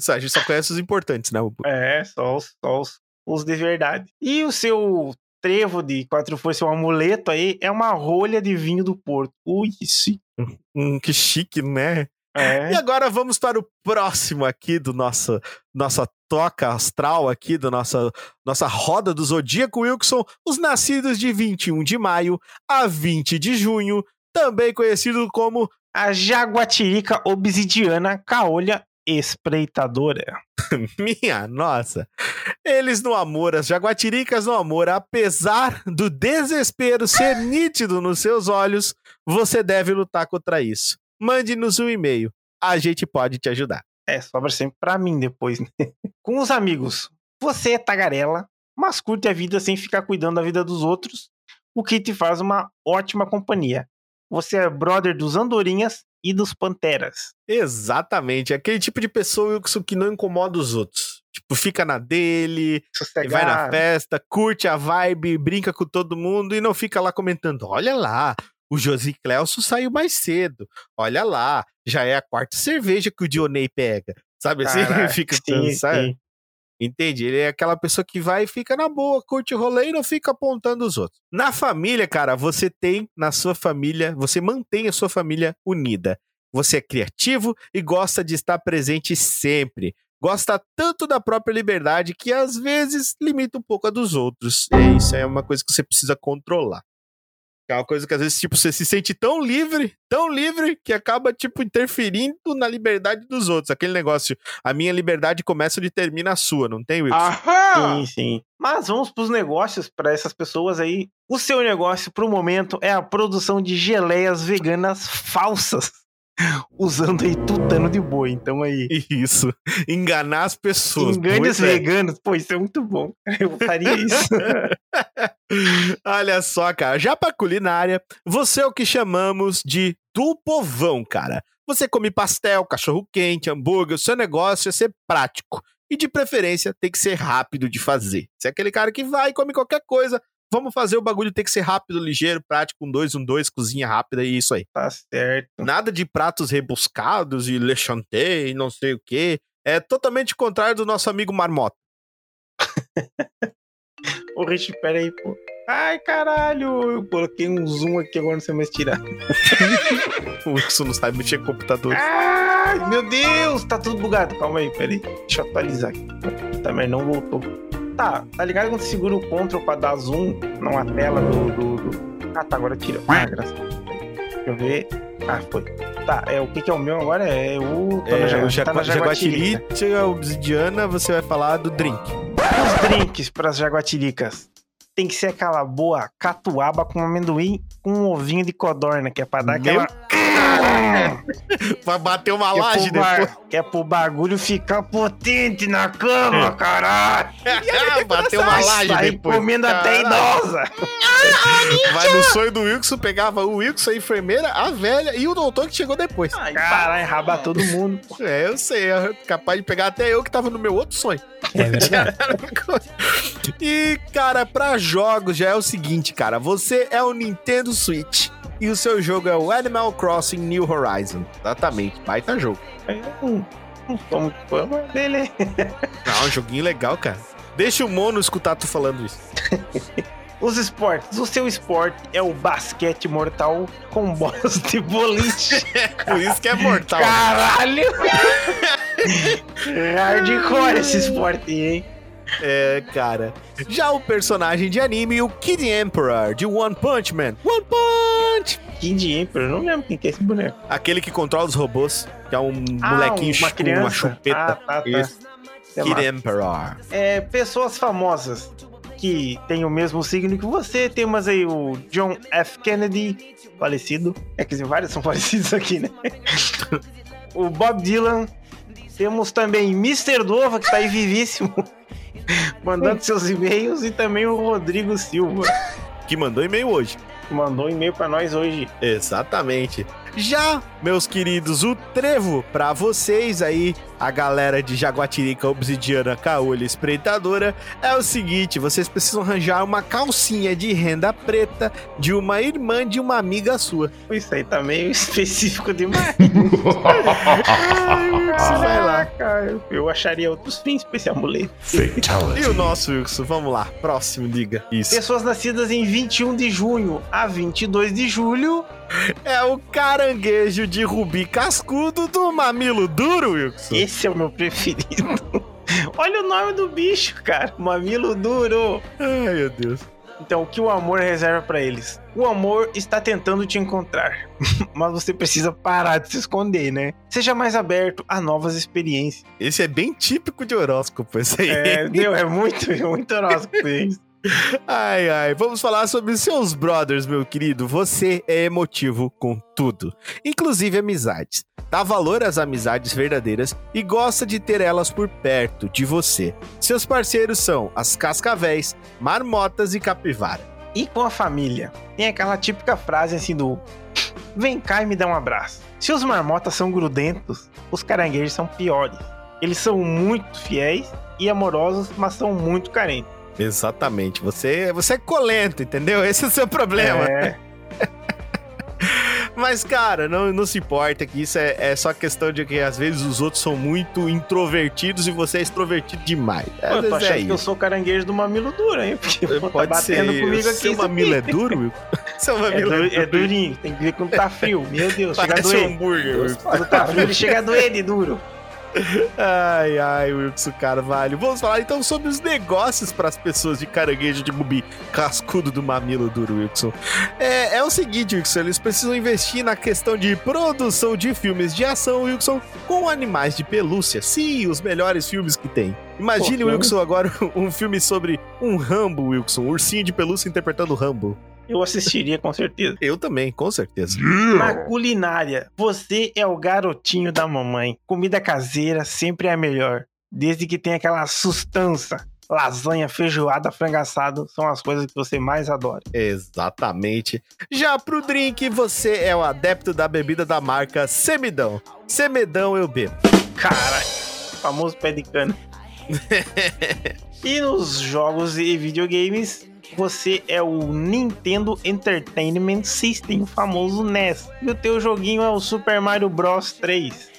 só. a gente só conhece os importantes, né? É, só os, só os, os de verdade. E o seu trevo de quatro folhas, seu amuleto aí, é uma rolha de vinho do Porto. Ui, sim. Hum, que chique, né? É. E agora vamos para o próximo aqui do nosso nossa toca astral aqui da nossa nossa roda do zodíaco Wilson, os nascidos de 21 de maio a 20 de junho, também conhecido como A jaguatirica obsidiana caolha espreitadora. minha nossa. Eles no amor, as jaguatiricas no amor, apesar do desespero ser nítido nos seus olhos, você deve lutar contra isso. Mande-nos um e-mail. A gente pode te ajudar. É, sobra sempre pra mim depois, né? Com os amigos. Você é tagarela, mas curte a vida sem ficar cuidando da vida dos outros, o que te faz uma ótima companhia. Você é brother dos andorinhas e dos panteras. Exatamente. Aquele tipo de pessoa que não incomoda os outros. Tipo, fica na dele, vai na festa, curte a vibe, brinca com todo mundo e não fica lá comentando: olha lá, o Josi Clelso saiu mais cedo. Olha lá, já é a quarta cerveja que o Dionei pega. Sabe assim? Caraca, fica, sim, sabe? sim. Entende? Ele é aquela pessoa que vai e fica na boa, curte o rolê e não fica apontando os outros. Na família, cara, você tem na sua família, você mantém a sua família unida. Você é criativo e gosta de estar presente sempre. Gosta tanto da própria liberdade que às vezes limita um pouco a dos outros. E isso é uma coisa que você precisa controlar. É uma coisa que às vezes, tipo, você se sente tão livre, tão livre, que acaba, tipo, interferindo na liberdade dos outros. Aquele negócio, a minha liberdade começa onde termina a sua, não tem, Wilson? Sim, sim. Mas vamos pros negócios para essas pessoas aí. O seu negócio, pro momento, é a produção de geleias veganas falsas. Usando aí tutano de boi. Então aí. Isso. Enganar as pessoas. Engane os é. veganos. Pô, isso é muito bom. Eu faria isso. Olha só, cara. Já pra culinária, você é o que chamamos de do povão, cara. Você come pastel, cachorro quente, hambúrguer, o seu negócio é ser prático. E de preferência tem que ser rápido de fazer. Você é aquele cara que vai e come qualquer coisa. Vamos fazer o bagulho tem que ser rápido, ligeiro, prático, um dois, um dois, cozinha rápida e isso aí. tá certo. Nada de pratos rebuscados e le chanté e não sei o que. É totalmente contrário do nosso amigo Marmota. Ô, Rich, pera aí, pô. Ai, caralho, eu coloquei um zoom aqui, agora não sei mais tirar. O Wilson não sabe mexer com computador. Ai, meu Deus, tá tudo bugado. Calma aí, pera aí. Deixa eu atualizar aqui. Tá, mas não voltou. Tá, tá ligado quando você segura o Ctrl pra dar zoom numa tela do... do, do- Ah, tá, agora tira. Ah, graças. Deixa eu ver. Ah, foi. Tá, é, o que que é o meu agora? É o... tô É, o Jagu- tá Jaguatirica. Obsidiana, você vai falar do drink. Os drinks pras jaguatiricas. Tem que ser aquela boa catuaba com amendoim com um ovinho de codorna, que é pra dar Meu aquela... Vai bater uma Que é, laje pro ba- depois. que é pro bagulho ficar potente na cama, caralho. Bateu uma laje Sai depois. comendo até idosa. Vai no sonho do Wilson, pegava o Wilson, a enfermeira, a velha e o doutor que chegou depois. Caralho, raba todo mundo. É, eu sei, é capaz de pegar até eu que tava no meu outro sonho. É verdade. E, cara, pra jogos já é o seguinte, cara. Você é o Nintendo Switch e o seu jogo é o Animal Crossing New Horizon. Exatamente, baita jogo. Hum, Não tô muito fã, mas beleza. Não, um joguinho legal, cara. Deixa o Mono escutar tu falando isso. Os esportes. O seu esporte é o basquete mortal com bolas de boliche. Por isso que é mortal. Caralho! Hardcore esse esporte, hein? É, cara. Já o personagem de anime, o Kid Emperor, de One Punch Man. One Punch! Kid Emperor, não lembro quem que é esse boneco. Aquele que controla os robôs, que é um Ah, molequinho uma criança. uma chupeta. Ah, tá, tá. Isso. Kid. Emperor. É, pessoas famosas que têm o mesmo signo que você. Temos aí o John F. Kennedy, falecido. É, quer dizer, vários são falecidos aqui, né? o Bob Dylan. Temos também Mr. Dova, que tá aí vivíssimo, mandando seus e-mails. E também o Rodrigo Silva, Que mandou e-mail hoje. mandou um e-mail pra nós hoje. Exatamente. Já, meus queridos, o trevo pra vocês aí, a galera de Jaguatirica Obsidiana Caolha Espreitadora, é o seguinte: vocês precisam arranjar uma calcinha de renda preta de uma irmã de uma amiga sua. Isso aí tá meio específico demais. Você vai lá. Caraca, eu acharia outros fins pra esse amuleto. E o nosso, Wilson? Vamos lá, próximo, diga. Isso. Pessoas nascidas em 21 de junho a 22 de julho. É o caranguejo de rubi cascudo do mamilo duro, Wilson. Esse é o meu preferido. Olha o nome do bicho, cara. Mamilo duro. Ai, meu Deus. Então, o que o amor reserva pra eles? O amor está tentando te encontrar, mas você precisa parar de se esconder, né? Seja mais aberto a novas experiências. Esse é bem típico de horóscopo, esse aí. É, deu, é muito, muito horóscopo isso. Ai, ai, vamos falar sobre seus brothers, meu querido. Você é emotivo com tudo, inclusive amizades. Dá valor às amizades verdadeiras e gosta de ter elas por perto de você. Seus parceiros são as cascavéis, marmotas e capivara. E com a família? Tem aquela típica frase assim do Vem cá e me dá um abraço. Se os marmotas são grudentos, os caranguejos são piores. Eles são muito fiéis e amorosos, mas são muito carentes. Exatamente, você, você é colento, entendeu? Esse é o seu problema. É, Mas, cara, não, não se importa que isso é, é só questão de que às vezes os outros são muito introvertidos e você é extrovertido demais. Às Pô, eu tô vezes achando é que eu isso. sou caranguejo do mamilo duro, hein? Porque pô, tá Pode ser. batendo comigo aqui. Seu isso mamilo é duro, Will? Seu É, mamilo du- é durinho, tem que ver quando tá frio. Meu Deus, chega a doer. hambúrguer. Quando tá frio, ele chega a doer de duro. Ai, ai, Wilson Carvalho. Vamos falar então sobre os negócios para as pessoas de caranguejo de rubi, cascudo do mamilo duro, Wilson. É, é o seguinte, Wilson, eles precisam investir na questão de produção de filmes de ação, Wilson, com animais de pelúcia. Sim, os melhores filmes que tem. Imagine, Pô, Wilson, agora um filme sobre um Rambo, Wilson, um ursinho de pelúcia interpretando o Rambo. Eu assistiria com certeza. Eu também, com certeza. Na culinária, você é o garotinho da mamãe. Comida caseira sempre é a melhor. Desde que tenha aquela sustância. Lasanha, feijoada, frango assado são as coisas que você mais adora. Exatamente. Já pro drink, você é o adepto da bebida da marca Semidão. Semedão eu bebo. Caralho, famoso pé de cana. e nos jogos e videogames, você é o Nintendo Entertainment System, o famoso NES. E o teu joguinho é o Super Mario Bros 3.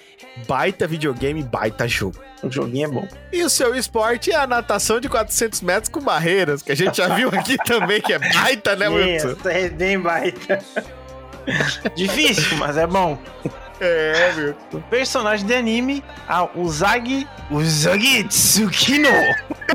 Baita videogame, baita jogo. O joguinho é bom. E o seu esporte é a natação de 400 metros com barreiras, que a gente já viu aqui também, que é baita, né, Wilson? Essa é bem baita. Difícil, mas é bom. É, meu. O personagem de anime, o Zag. O Zag Tsukino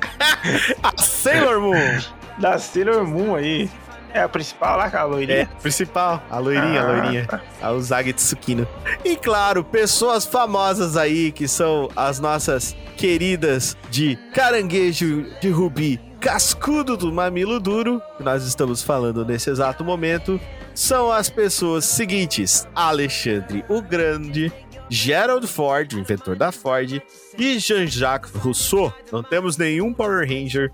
A Sailor Moon. Da Sailor Moon aí. É a principal lá, com a É, loirinha. principal, a loirinha, a Ah, loirinha. tá. A Usagi Tsukino. E claro, pessoas famosas aí, que são as nossas queridas de caranguejo de rubi, cascudo do mamilo duro, que nós estamos falando nesse exato momento, são as pessoas seguintes: Alexandre o Grande, Gerald Ford, o inventor da Ford, e Jean-Jacques Rousseau. Não temos nenhum Power Ranger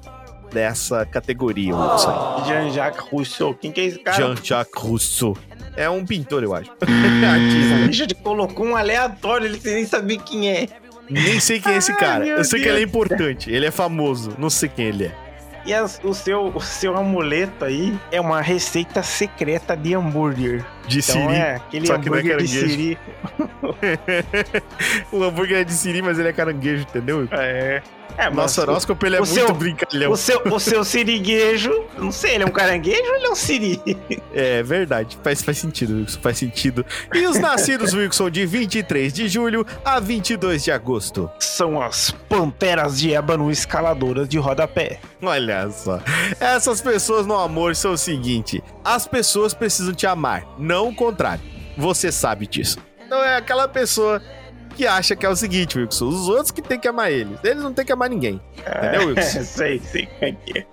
dessa categoria, Wilson. Jean-Jacques Rousseau. Quem que é esse cara? Jean-Jacques Rousseau. É um pintor, eu acho. Artista. O Richard colocou um aleatório, ele nem sabia quem é. Nem sei quem é esse cara. Ai, Eu sei que Deus. ele é importante. Ele é famoso. Não sei quem ele é. E as- o, seu, o seu amuleto aí é uma receita secreta de hambúrguer. De Então Siri. é aquele só que não é hambúrguer de caranguejo. Siri. o hambúrguer é de Siri, mas ele é caranguejo, entendeu? É. É, Nosso horóscopo ele é muito seu- brincalhão. O seu, o seu siriguejo, não sei, ele é um caranguejo ou ele é um siri? É verdade. Faz, faz sentido, Wilson. Faz sentido. E os nascidos, Wilson, de 23 de julho a 22 de agosto. São as panteras de ébano escaladoras de rodapé. Olha só. Essas pessoas no amor são o seguinte: as pessoas precisam te amar, não o contrário. Você sabe disso. Então é aquela pessoa que acha que é o seguinte, Wilson: os outros que tem que amar eles. Eles não tem que amar ninguém. Entendeu, É, Wilson? sei, sei como é é.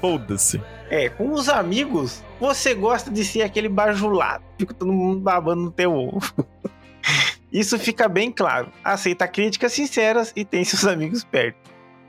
Foda-se. É, com os amigos, você gosta de ser aquele bajulado. Fica todo mundo babando no teu ovo. Isso fica bem claro. Aceita críticas sinceras e tem seus amigos perto.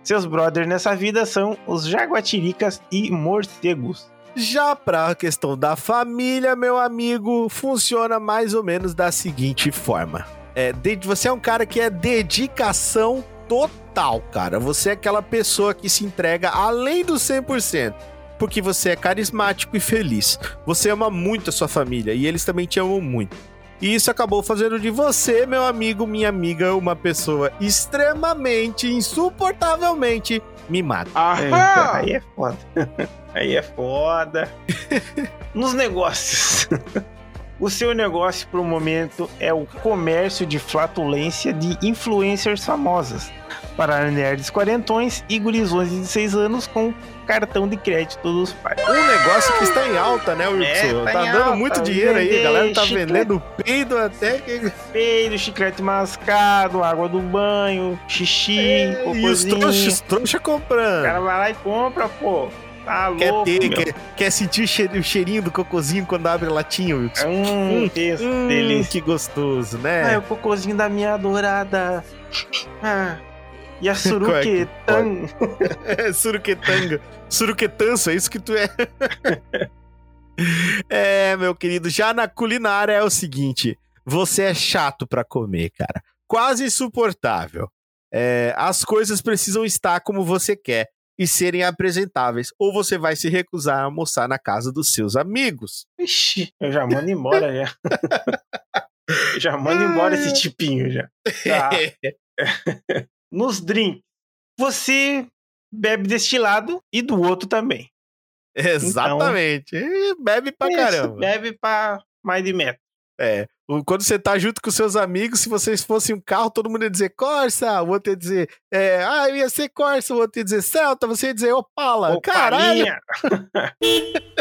Seus brothers nessa vida são os jaguatiricas e morcegos. Já pra questão da família, meu amigo, funciona mais ou menos da seguinte forma. É, você é um cara que é dedicação total, cara. Você é aquela pessoa que se entrega além do 100%. Porque você é carismático e feliz. Você ama muito a sua família e eles também te amam muito. E isso acabou fazendo de você, meu amigo, minha amiga, uma pessoa extremamente, insuportavelmente mimada. Eita, aí é foda. Aí é foda. Nos negócios. O seu negócio pro momento é o comércio de flatulência de influencers famosas para nerds quarentões e gurizões de 16 anos com cartão de crédito dos pais. Um negócio que está em alta, né, Wilson? É, tá tá dando alta. muito dinheiro aí, a galera tá Chiclete. vendendo peido até que. Peido, chiclete mascado, água do banho, xixi, e os trouxas, trouxa O comprando. cara vai lá e compra, pô. Tá Quer louco, ter, quer, quer sentir o cheirinho, o cheirinho do cocôzinho quando abre a latinha, Wilson? Hum, que Hum, delícia. que gostoso, Ah, é né? o cocôzinho da minha adorada. Ah. E a é que suruquetan. É, suruquetanga. Suruquetanço, é isso que tu é. é, meu querido, já na culinária é o seguinte: você é chato pra comer, cara. Quase insuportável. É, as coisas precisam estar como você quer e serem apresentáveis, ou você vai se recusar a almoçar na casa dos seus amigos. Ixi, eu já mando embora já. Eu já mando embora esse tipinho já. Tá. Nos drinks, você bebe deste lado e do outro também. Exatamente. E Bebe pra Isso, caramba. Bebe pra mais de metro. É. Quando você tá junto com seus amigos, se vocês fossem um carro, todo mundo ia dizer Corsa, o outro ia dizer, é, ah, eu ia ser Corsa, o outro ia dizer Celta, você ia dizer Opala. Caralho! Opalinha.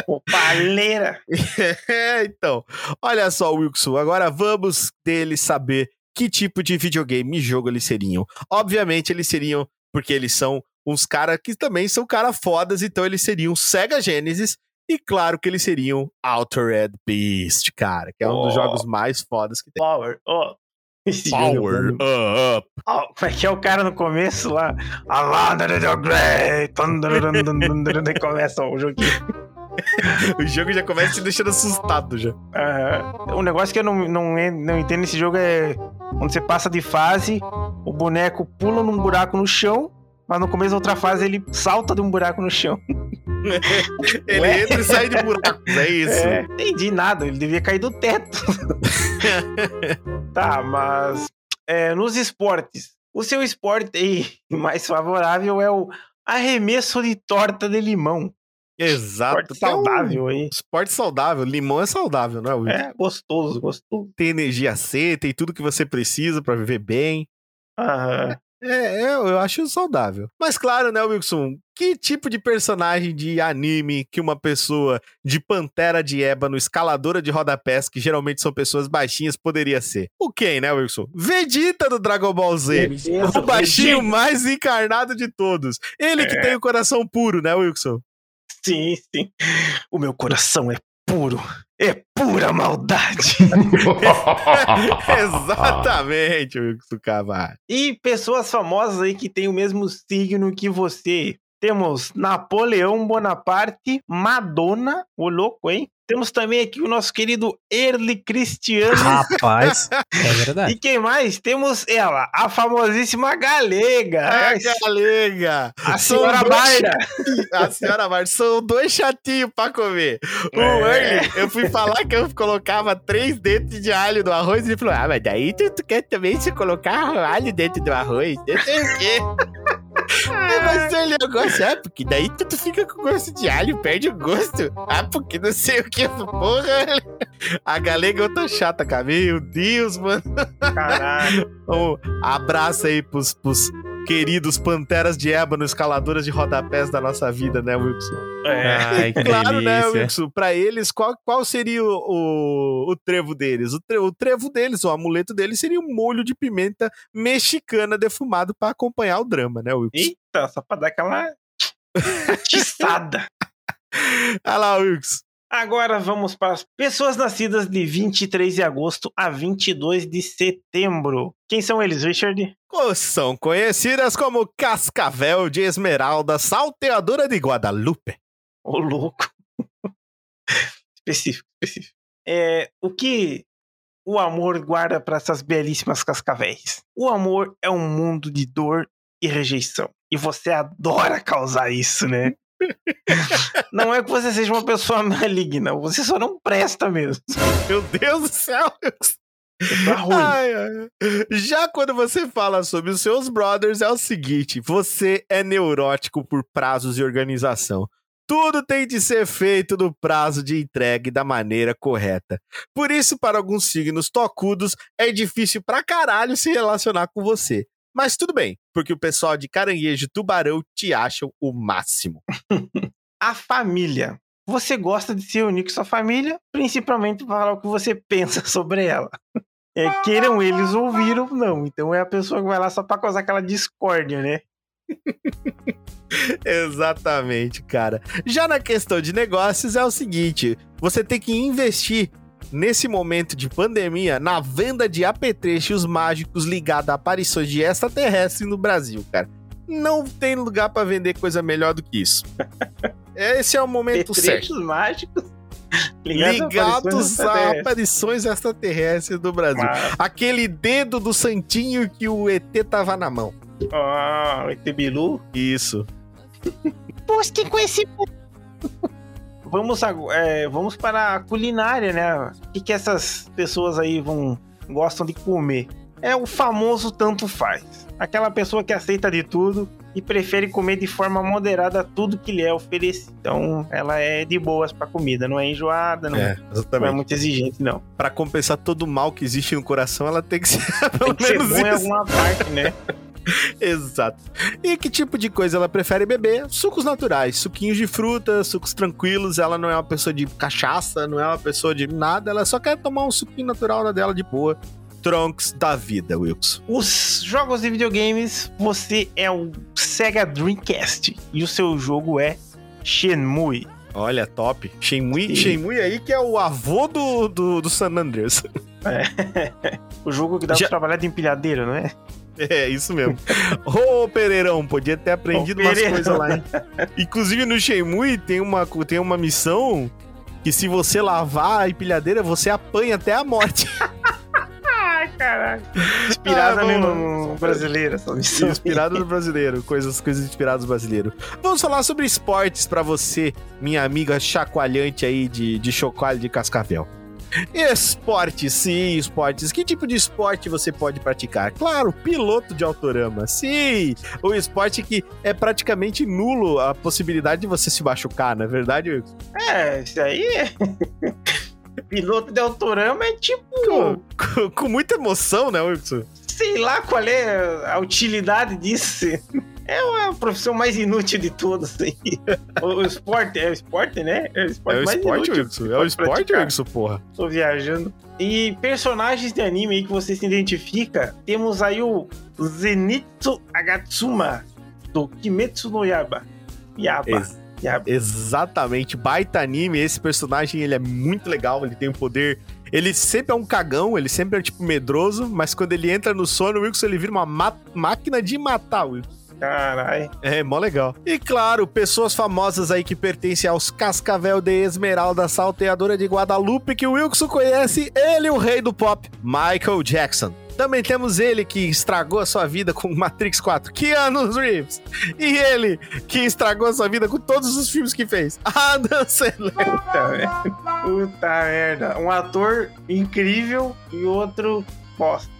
Opaleira. É, então. Olha só, Wilson, agora vamos deles saber que tipo de videogame e jogo eles seriam. Obviamente, eles seriam, porque eles são uns caras que também são caras fodas, então eles seriam Sega Genesis. E claro que eles seriam Altered Beast, cara, que é um dos Oh. jogos mais fodas que tem. Power up. Esse jogo é Power up. Ó, como é que é o cara no começo lá? Alana the Great. Começa o joguinho. O jogo já começa te deixando assustado já. Aham. Um negócio que eu não, não, não entendo nesse jogo é quando você passa de fase, o boneco pula num buraco no chão, mas no começo da outra fase ele salta de um buraco no chão. Ele Ué? entra e sai de buracos, é isso. É, entendi nada, ele devia cair do teto. tá, mas é, nos esportes, O seu esporte aí mais favorável é o arremesso de torta de limão. Exato. Esporte é um saudável aí. Esporte saudável. Limão é saudável, não é, Wilson? É, gostoso, gostoso. Tem energia C, tem tudo que você precisa pra viver bem. Aham. É, eu, eu acho saudável. Mas claro, né, Wilson? Que tipo de personagem de anime que uma pessoa de Pantera de Ébano, escaladora de rodapés, que geralmente são pessoas baixinhas, poderia ser? O quem, né, Wilson? Vegeta do Dragon Ball Z. Vegeta, o baixinho Vegeta. mais encarnado de todos. Ele que É. tem o coração puro, né, Wilson? Sim, sim. O meu coração é puro. É pura maldade. Exatamente, Wilson Cavalho. E pessoas famosas aí que têm o mesmo signo que você. Temos Napoleão Bonaparte, Madonna, o louco, hein? Temos também aqui o nosso querido Early Cristiano. Rapaz, é verdade. E quem mais? Temos ela, a famosíssima Galega. A galega! A senhora Barda. A senhora Marta, são dois chatinhos pra comer. O É. Early, eu fui falar que eu colocava três dentes de alho no arroz e ele falou: Ah, mas daí tu, tu quer também se colocar alho dentro do arroz? Eu sei o quê? Ah, mas ele eu gosto, é, porque daí tu, tu fica com gosto de alho, perde o gosto. Ah, porque não sei o que, porra. A galega eu tô chata, cara. Meu Deus, mano. Caralho. Um abraço aí pros, pros queridos panteras de ébano, escaladoras de rodapés da nossa vida, né, Wilson? É. Ai, que Claro, né, delícia. Wilson? Pra eles, qual, qual seria o, o, o trevo deles? O, tre- o trevo deles, o amuleto deles seria um molho de pimenta mexicana defumado pra acompanhar o drama, né, Wilson? Eita, só pra dar aquela atiçada. Olha lá, Wilson. Agora vamos para as pessoas nascidas de 23 de agosto a 22 de setembro. Quem são eles, Richard? São conhecidas como Cascavel de Esmeralda, salteadora de Guadalupe. Ô, louco. específico, específico. É, o que o amor guarda para essas belíssimas cascavéis? O amor é um mundo de dor e rejeição. E você adora causar isso, né? Não é que você seja uma pessoa maligna, você só não presta mesmo. Meu Deus do céu. Tá ruim. Ai, ai. Já quando você fala sobre os seus brothers, é o seguinte: você é neurótico por prazos e organização. Tudo tem de ser feito no prazo de entrega e da maneira correta. Por isso, para alguns signos tocudos, é difícil pra caralho se relacionar com você. Mas tudo bem, porque o pessoal de caranguejo e tubarão te acham o máximo. a família. Você gosta de se unir com sua família, principalmente para falar o que você pensa sobre ela. É, queiram eles ouvir ou não. Então é a pessoa que vai lá só para causar aquela discórdia, né? Exatamente, cara. Já na questão de negócios é o seguinte: você tem que investir nesse momento de pandemia na venda de apetrechos mágicos ligados a aparições de extraterrestres no Brasil, cara. Não tem lugar pra vender coisa melhor do que isso. Esse é o momento certo. Petrechos mágicos ligados a Ligados a aparições aparições extraterrestres do Brasil. Mas- Aquele dedo do santinho que o ET tava na mão. Ah, o ET Bilu. Isso. Busquem conhecimento. Vamos, é, vamos para a culinária, né? O que, que essas pessoas aí vão gostam de comer? É o famoso tanto faz. Aquela pessoa que aceita de tudo e prefere comer de forma moderada tudo que lhe é oferecido. Então, ela é de boas para comida, não é enjoada, não É, não é exatamente. muito exigente, não. Pra compensar todo o mal que existe no coração, ela tem que ser Tem pelo que ser menos bom em isso. alguma parte, né? Exato. E que tipo de coisa ela prefere beber? Sucos naturais, suquinhos de fruta, sucos tranquilos. Ela não é uma pessoa de cachaça, não é uma pessoa de nada. Ela só quer tomar um suquinho natural na dela de boa. Trunks da vida, Wilson. Os jogos de videogames, você é o Sega Dreamcast e o seu jogo é Shenmue. Olha, top. Shenmue, Sim. Shenmue aí que é o avô do, do, do San Andreas. O jogo que dá Já- pra trabalhar de empilhadeira, não é? É, isso mesmo. Ô, Pereirão, podia ter aprendido Ô, umas coisas lá, hein? Inclusive no Shenmue tem uma, tem uma missão que se você lavar a empilhadeira, você apanha até a morte. Ai, caralho. Inspirada Ah, no, no brasileiro, essa missão. Inspirado no brasileiro, coisas, coisas inspiradas no brasileiro. Vamos falar sobre esportes pra você, minha amiga chacoalhante aí de, de chocalho de cascavel. Esportes, sim, esportes. Que tipo de esporte você pode praticar? Claro, piloto de autorama. Sim, o esporte que é praticamente nulo a possibilidade de você se machucar, não é verdade, Wilson? É, isso aí é. Piloto de autorama é tipo. Com, com- com muita emoção, né, Wilson? Sei lá qual é a utilidade disso. É a profissão mais inútil de todas aí. O, o esporte, é o esporte, né? É o esporte É o mais esporte, inútil É o esporte. Wilson, porra. Tô viajando. E personagens de anime aí que você se identifica, temos aí o Zenitsu Agatsuma, do Kimetsu no Yaba. Yaba. Ex- Yaba. Exatamente, baita anime. Esse personagem ele é muito legal, ele tem um poder. Ele sempre é um cagão, ele sempre é tipo medroso, mas quando ele entra no sono, o Wilson ele vira uma ma- máquina de matar, Wilson. Caralho. É, mó legal. E claro, pessoas famosas aí que pertencem aos Cascavel de Esmeralda, salteadora de Guadalupe, que o Wilson conhece, ele, o rei do pop, Michael Jackson. Também temos ele que estragou a sua vida com Matrix 4, Keanu Reeves. E ele que estragou a sua vida com todos os filmes que fez, Adam Sandler. Puta merda. Puta merda. Um ator incrível e outro bosta.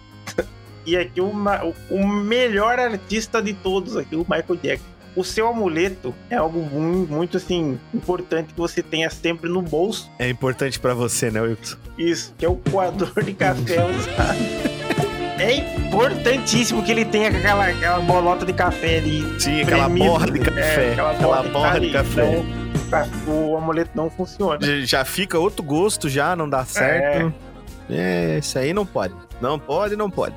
E aqui o, o- melhor artista de todos aqui, o Michael Jackson. O seu amuleto é algo mu- muito, assim, importante que você tenha sempre no bolso. É importante pra você, né, Wilson? Isso, que é o coador de café usado. É importantíssimo que ele tenha aquela, aquela bolota de café ali. Sim, aquela borra de café. É, aquela aquela borra, borra de ali. café. Então, o amuleto não funciona. Já fica outro gosto, já não dá certo. É, isso aí não pode. Não pode, não pode.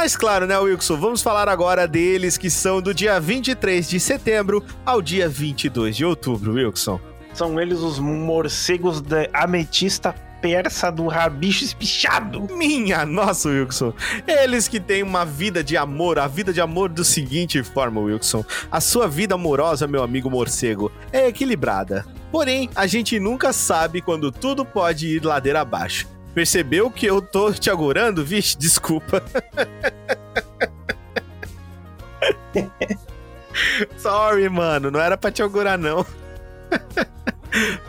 Mas claro, né, Wilson? Vamos falar agora deles que são do dia 23 de setembro ao dia 22 de outubro, Wilson. São eles os morcegos da ametista persa do rabicho espichado. Minha nossa, Wilson. Eles que têm uma vida de amor, a vida de amor do seguinte forma, Wilson. A sua vida amorosa, meu amigo morcego, é equilibrada. Porém, a gente nunca sabe quando tudo pode ir ladeira abaixo. Percebeu que eu tô te agorando? Vixe, desculpa. Sorry, mano. Não era pra te augurar, não.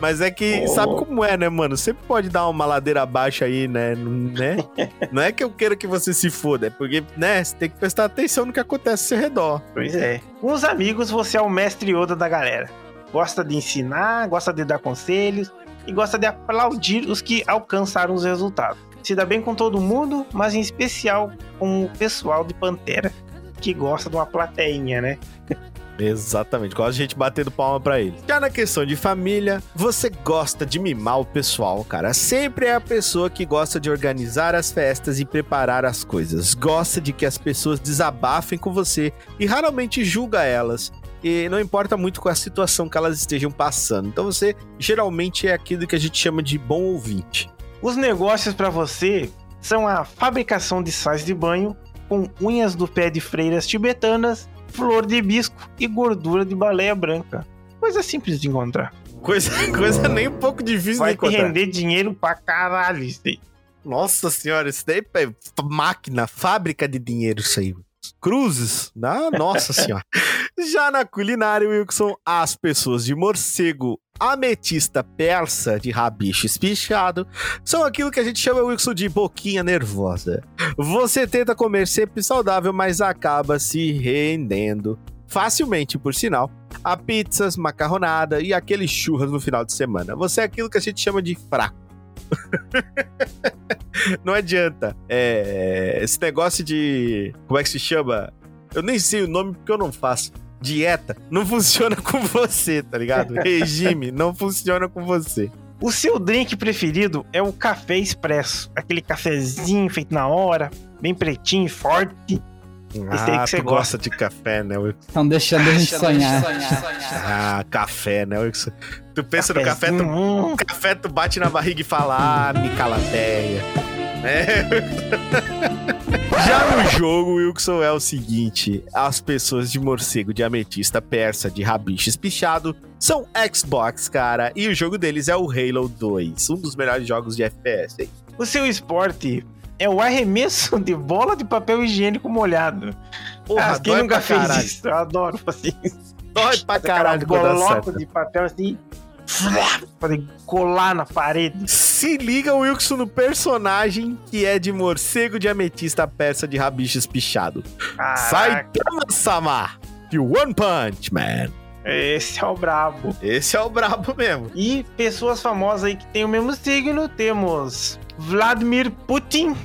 Mas é que, Oh. sabe como é, né, mano? Sempre pode dar uma ladeira abaixo aí, né? Não- né? Não é que eu queira que você se foda, é porque, né, você tem que prestar atenção no que acontece ao seu redor. Pois é. Com os amigos, você é o mestre Yoda da galera. Gosta de ensinar, gosta de dar conselhos e gosta de aplaudir os que alcançaram os resultados. Se dá bem com todo mundo, mas em especial com o pessoal de Pantera, que gosta de uma plateinha, né? Exatamente, gosta de gente batendo palma pra ele. Já na questão de família, você gosta de mimar o pessoal, cara. Sempre é a pessoa que gosta de organizar as festas e preparar as coisas. Gosta de que as pessoas desabafem com você e raramente julga elas. E não importa muito com a situação que elas estejam passando. Então você geralmente é aquilo que a gente chama de bom ouvinte. Os negócios para você são a fabricação de sais de banho com unhas do pé de freiras tibetanas, flor de hibisco e gordura de baleia branca. Coisa simples de encontrar. Coisa, coisa nem um pouco difícil Vai de encontrar. render dinheiro pra caralho isso aí. Nossa senhora, isso daí é máquina, fábrica de dinheiro isso aí. Cruzes? Ah, nossa senhora. Já na culinária, Wilson, as pessoas de morcego, ametista persa de rabicho espichado são aquilo que a gente chama, Wilson, de boquinha nervosa. Você tenta comer sempre saudável, mas acaba se rendendo facilmente, por sinal, a pizzas, macarronada e aqueles churras no final de semana. Você é aquilo que a gente chama de fraco. Não adianta. É, esse negócio de. Como é que se chama? Eu nem sei o nome porque eu não faço. Dieta não funciona com você, tá ligado? Regime não funciona com você. O seu drink preferido é o café expresso. Aquele cafezinho feito na hora, bem pretinho, forte. Esse aí Ah, que você tu gosta. gosta de café, né, Wilson? Estão deixando a gente sonhar. Ah, café, né, Wilson? Tu pensa no café, tu, café, tu bate na barriga e fala, ah, me calateia. É. Já no jogo, Wilson, é o seguinte: as pessoas de morcego, de ametista, persa, de rabicho espichado são Xbox, cara, e o jogo deles é o Halo 2, um dos melhores jogos de FPS. hein? O seu esporte é o arremesso de bola de papel higiênico molhado. Porra, ah, quem nunca fez caralho. isso? Eu adoro fazer isso. Dói pra aquela caralho quando de papel assim. Podem colar na parede. Se liga, Wilson, no personagem que é de morcego de ametista persa de rabichos pichado. Saitama-sama, de One Punch Man. esse é o brabo. Esse é o brabo mesmo. E pessoas famosas aí que tem o mesmo signo, temos Vladimir Putin,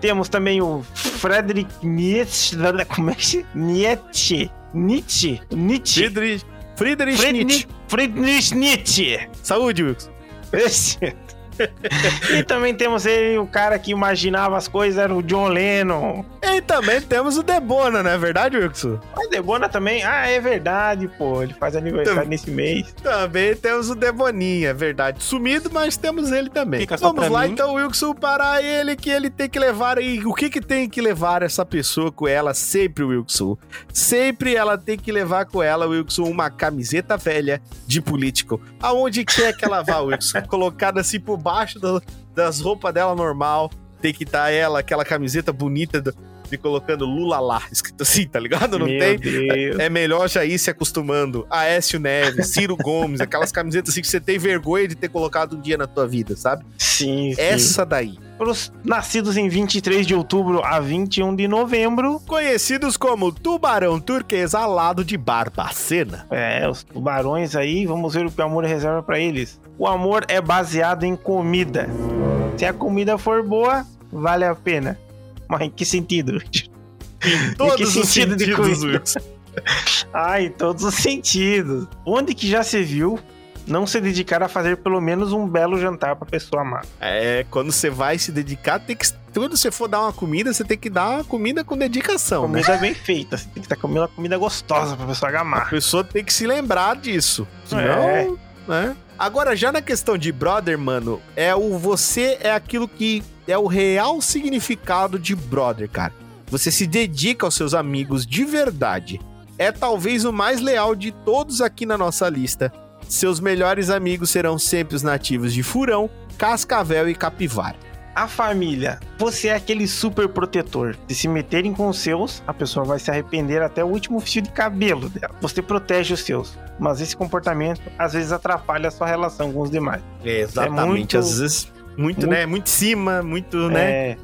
temos também o Friedrich Nietzsche, como é que? Nietzsche, Nietzsche, Nietzsche, Friedrich, Friedrich Nietzsche. Friedrich, Nietzsche. Saúde, Wilson. Esse. e também temos ele, o cara que imaginava as coisas, era o John Lennon. E também temos o Debona, não é verdade, Wilson? O Debona também, ah, é verdade, pô, ele faz aniversário nesse mês. Também temos o Deboninha, é verdade. Sumido, mas temos ele também. Vamos lá mim. então, Wilson, para ele que ele tem que levar aí. O que que tem que levar essa pessoa com ela sempre, Wilson? Sempre ela tem que levar com ela, Wilson, uma camiseta velha de político. Aonde quer que ela vá, Wilson? Colocada assim por baixo do- das roupas dela normal. Tem que estar ela, aquela camiseta bonita do- de colocando Lula lá, escrito assim, tá ligado? Não Meu tem? Deus. É melhor já ir se acostumando. Aécio Neves, Ciro Gomes, aquelas camisetas assim que você tem vergonha de ter colocado um dia na tua vida, sabe? Sim, sim. Essa daí. Para os nascidos em 23 de outubro a 21 de novembro, Conhecidos como tubarão turquês alado de Barbacena. é, os tubarões aí, vamos ver o que o amor reserva para eles. O amor é baseado em comida. Se a comida for boa, vale a pena. Mas em que sentido? Todos os sentido de sentidos? Wilson. Ah, em todos os sentidos. Onde que já se viu não se dedicar a fazer pelo menos um belo jantar pra pessoa amar? É, quando você vai se dedicar, tem que. Quando você for dar uma comida, você tem que dar uma comida com dedicação. né? Comida bem feita. Você tem que estar comendo uma comida gostosa pra pessoa A amar. pessoa tem que se lembrar disso. Senão, É. né? Agora, já na questão de brother, mano, é o você é aquilo que é o real significado de brother, cara. Você se dedica aos seus amigos de verdade. É talvez o mais leal de todos aqui na nossa lista. Seus melhores amigos serão sempre os nativos de Furão, Cascavel e Capivara. A família. Você é aquele super protetor. Se se meterem com os seus, a pessoa vai se arrepender até o último fio de cabelo dela. Você protege os seus. Mas esse comportamento às vezes atrapalha a sua relação com os demais. Exatamente. É muito- Às vezes, muito, muito- né? Muito em cima, muito, né? É,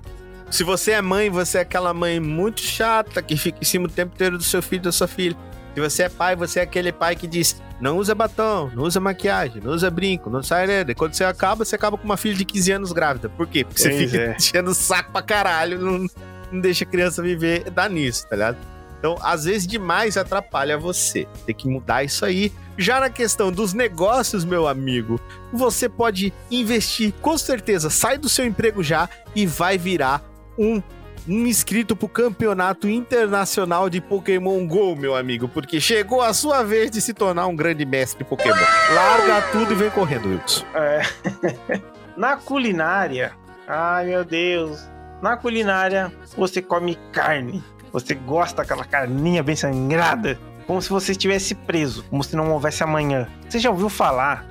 Se você é mãe, você é aquela mãe muito chata que fica em cima o tempo inteiro do seu filho da sua filha. Se você é pai, você é aquele pai que diz: não usa batom, não usa maquiagem, não usa brinco, não sai nada. E Quando você acaba, você acaba com uma filha de 15 anos grávida. Por quê? Porque você Pois fica é. enchendo o saco pra caralho, não, não deixa a criança viver, dá nisso, tá ligado? Então, às vezes demais atrapalha você. Tem que mudar isso aí. Já na questão dos negócios, meu amigo, você pode investir, com certeza, sai do seu emprego já e vai virar um, um inscrito pro campeonato internacional de Pokémon GO, meu amigo, porque chegou a sua vez de se tornar um grande mestre Pokémon. Larga tudo e vem correndo, Wilson. é. Na culinária. Ai meu Deus. Na culinária, você come carne. Você gosta daquela carninha bem sangrada. Como se você estivesse preso. Como se não houvesse amanhã. Você já ouviu falar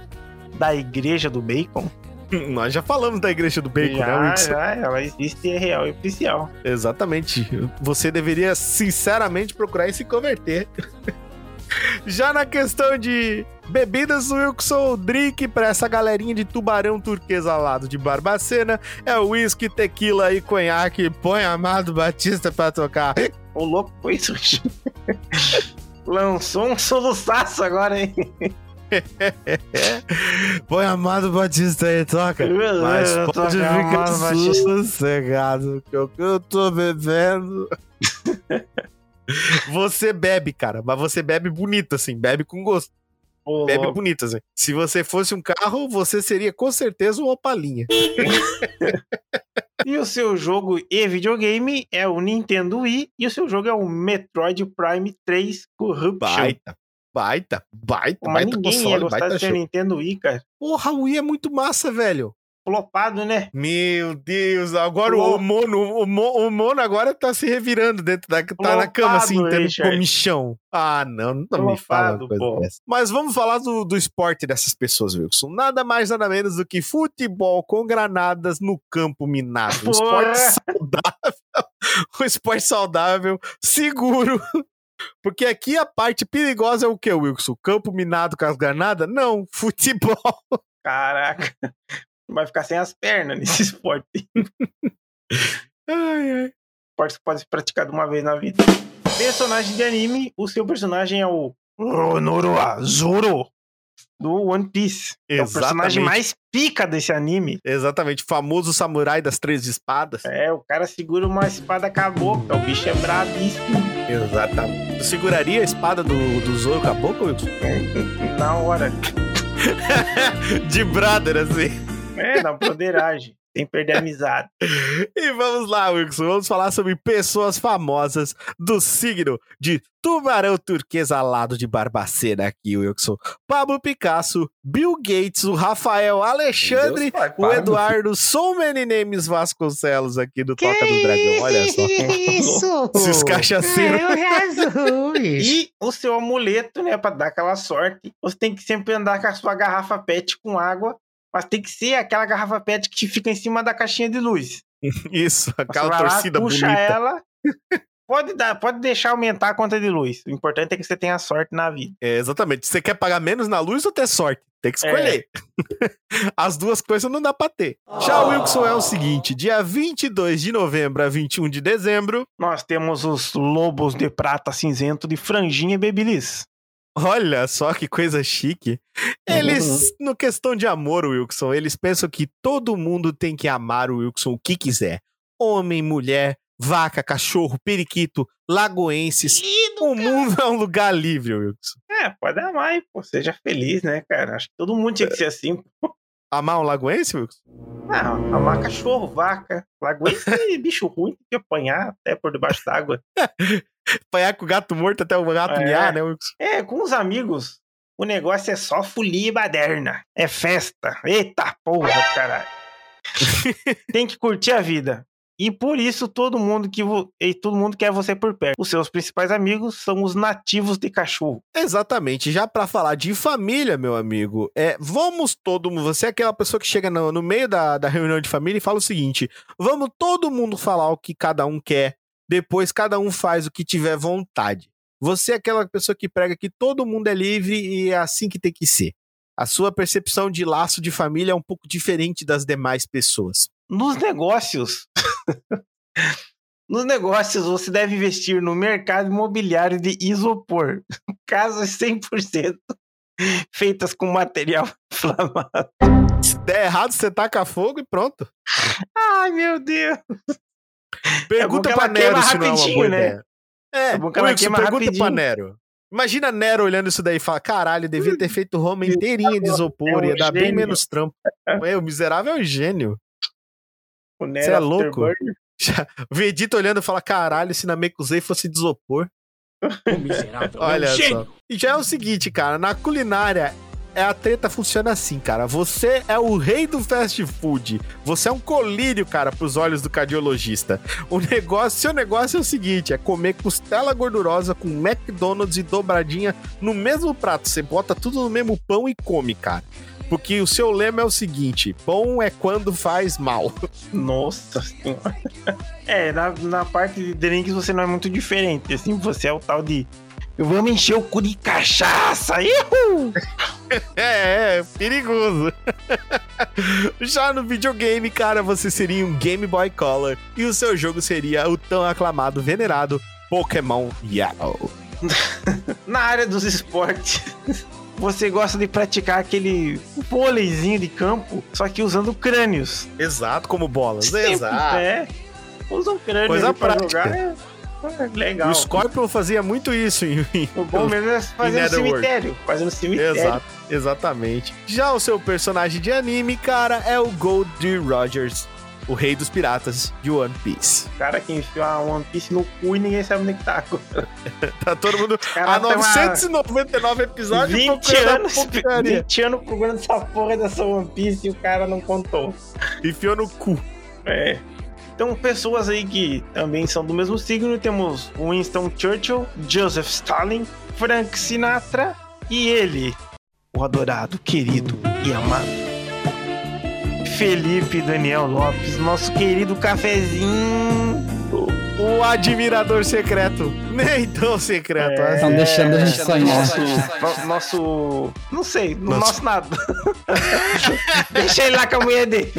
da igreja do bacon? Nós já falamos da igreja do bacon, né, já, Wilson? já, ela existe e é real e oficial. Exatamente. Você deveria, sinceramente, procurar e se converter. Já na questão de bebidas, Wilson, o drink pra essa galerinha de tubarão turquesa ao lado de Barbacena é whisky, tequila e conhaque. Põe Amado Batista pra tocar. O louco foi isso. Lançou um soluçaço agora, hein? Põe Amado Batista aí, toca. Mas pode ficar sossegado, que o que eu tô bebendo... Você bebe, cara, mas você bebe bonito, assim, bebe com gosto. Bebe louco. bonito, assim. Se você fosse um carro, você seria com certeza um Opalinha. E o seu jogo e videogame é o Nintendo Wii e o seu jogo é o Metroid Prime 3 Corruption. Baita, baita, baita, Mas baita ninguém ia console, gostar baita de ser show. Nintendo Wii, cara. Porra, o Wii é muito massa, velho. Flopado, né? Meu Deus, agora Flop. o Mono, o, Mo- o Mono agora tá se revirando dentro da. Tá na cama assim, Flopado, tendo Richard. comichão. Ah, não, não me fala uma Flopado, coisa pô. dessa. Mas vamos falar do, do esporte dessas pessoas, Wilson. Nada mais, nada menos do que futebol com granadas no campo minado. Um esporte saudável. Um esporte saudável, seguro. Porque aqui a parte perigosa é o que, Wilson? Campo minado com as granadas? Não, futebol. Caraca. Vai ficar sem as pernas nesse esporte. Ai, ai. Esporte que pode ser praticado uma vez na vida. Personagem de anime, o seu personagem é o Ronoroa Zoro do One Piece. É o personagem Exatamente. mais pica desse anime. Exatamente, famoso samurai das três espadas. É, o cara segura uma espada cabocla, o bicho é brabíssimo. Exatamente. Tu seguraria a espada do, do Zoro Caboclo, Wilson? Na hora. De brother, assim. É, na broderagem. Sem perder a amizade. E vamos lá, Wilson. Vamos falar sobre pessoas famosas do signo de tubarão turquesa alado de Barbacena aqui, Wilson. Pablo Picasso, Bill Gates, o Rafael Alexandre, Deus, pai, o Eduardo So Many Names Vasconcelos aqui do Toca do Dragão. Olha só. Isso! Esses cachaceiros. Meu Jesus! E o seu amuleto, né, pra dar aquela sorte, você tem que sempre andar com a sua garrafa PET com água, mas tem que ser aquela garrafa PET que fica em cima da caixinha de luz. Isso, aquela lá, torcida puxa bonita. ela. Pode, dar, pode deixar aumentar a conta de luz. O importante é que você tenha sorte na vida. É, exatamente. Você quer pagar menos na luz ou ter sorte? Tem que escolher. As duas coisas não dá pra ter. Já o Wilson é o seguinte: dia 22 de novembro a 21 de dezembro. Nós temos os lobos de prata cinzento de franjinha e babyliss. Olha só que coisa chique. Eles, no questão de amor, Wilson, eles pensam que todo mundo tem que amar o Wilson o que quiser. Homem, mulher, vaca, cachorro, periquito, lagoenses. o mundo é um lugar livre, Wilson. É, pode amar aí, pô. Seja feliz, né, cara? Acho que todo mundo tinha que ser assim. Amar um lagoense, Wilson? Ah, amar cachorro, vaca. Lagoinha é bicho ruim, tem que apanhar até por debaixo d'água. Apanhar com o gato morto até o gato É. miar, né, Wilson? É, com os amigos, o negócio é só folia e baderna. É festa. Eita porra, caralho. Tem que curtir a vida. E por isso todo mundo que e todo mundo quer você por perto. Os seus principais amigos são os nativos de cachorro. Exatamente. Já pra falar de família, meu amigo, é vamos todo mundo. Você é aquela pessoa que chega no, no meio da, da reunião de família e fala o seguinte: vamos todo mundo falar o que cada um quer, depois cada um faz o que tiver vontade. Você é aquela pessoa que prega que todo mundo é livre e é assim que tem que ser. A sua percepção de laço de família é um pouco diferente das demais pessoas. Nos negócios. Nos negócios, você deve investir no mercado imobiliário de isopor. Casas 100% feitas com material inflamável. Se der errado, você taca fogo e pronto. Ai, meu Deus. Pergunta É bom que pra Nero se não é uma boa né? ideia. É, É bom que ela Wilson, pergunta rapidinho. pra Nero. Imagina Nero olhando isso daí e fala: caralho, devia ter feito Roma inteirinha de isopor, É um ia dar bem gênio. menos trampo. É, o miserável é um gênio. O Você é louco? Afterburner. Já- O Vegeta olhando e fala: caralho, se na Mekuzei fosse de isopor. Olha só. Gênio. E já é o seguinte, cara, na culinária. É, a treta funciona assim, cara. Você é o rei do fast food. Você é um colírio, cara, pros olhos do cardiologista. O negócio, seu negócio é o seguinte: é comer costela gordurosa com McDonald's e dobradinha no mesmo prato. Você bota tudo no mesmo pão e come, cara. Porque o seu lema é o seguinte: bom é quando faz mal. Nossa senhora. É, na, na parte de drinks você não é muito diferente. Assim, você é o tal de. Vamos encher o cu de cachaça! Ihu! É, é, perigoso. Já no videogame, cara, você seria um Game Boy Color e o seu jogo seria o tão aclamado, venerado Pokémon Yellow. Na área dos esportes, você gosta de praticar aquele vôleizinho de campo, só que usando crânios. Exato, como bolas. Sempre, Exato. É. Usa um crânio Coisa pra prática. jogar. É, é legal. O Scorpion fazia muito isso em, O bom mesmo é fazer no cemitério. Fazer no cemitério. Exato, exatamente. Já o seu personagem de anime, cara, é o Goldie Rogers, o rei dos piratas de One Piece. Cara que enfiou a One Piece no cu e ninguém sabe onde que tá. Tá todo mundo cara há tem uma- 999 episódios 20 procurando a anos, porcaria. 20 anos procurando essa porra dessa One Piece e o cara não contou. Enfiou no cu. É. Então, pessoas aí que também são do mesmo signo, temos Winston Churchill, Joseph Stalin, Frank Sinatra e ele, o adorado, querido e amado. Felipe Daniel Lopes, nosso querido cafezinho. o admirador secreto. Nem tão secreto. É, Estão deixando a gente sonhar. Nosso, nosso. Não sei, no Nosso- nosso nada. Deixa ele lá com a mulher dele.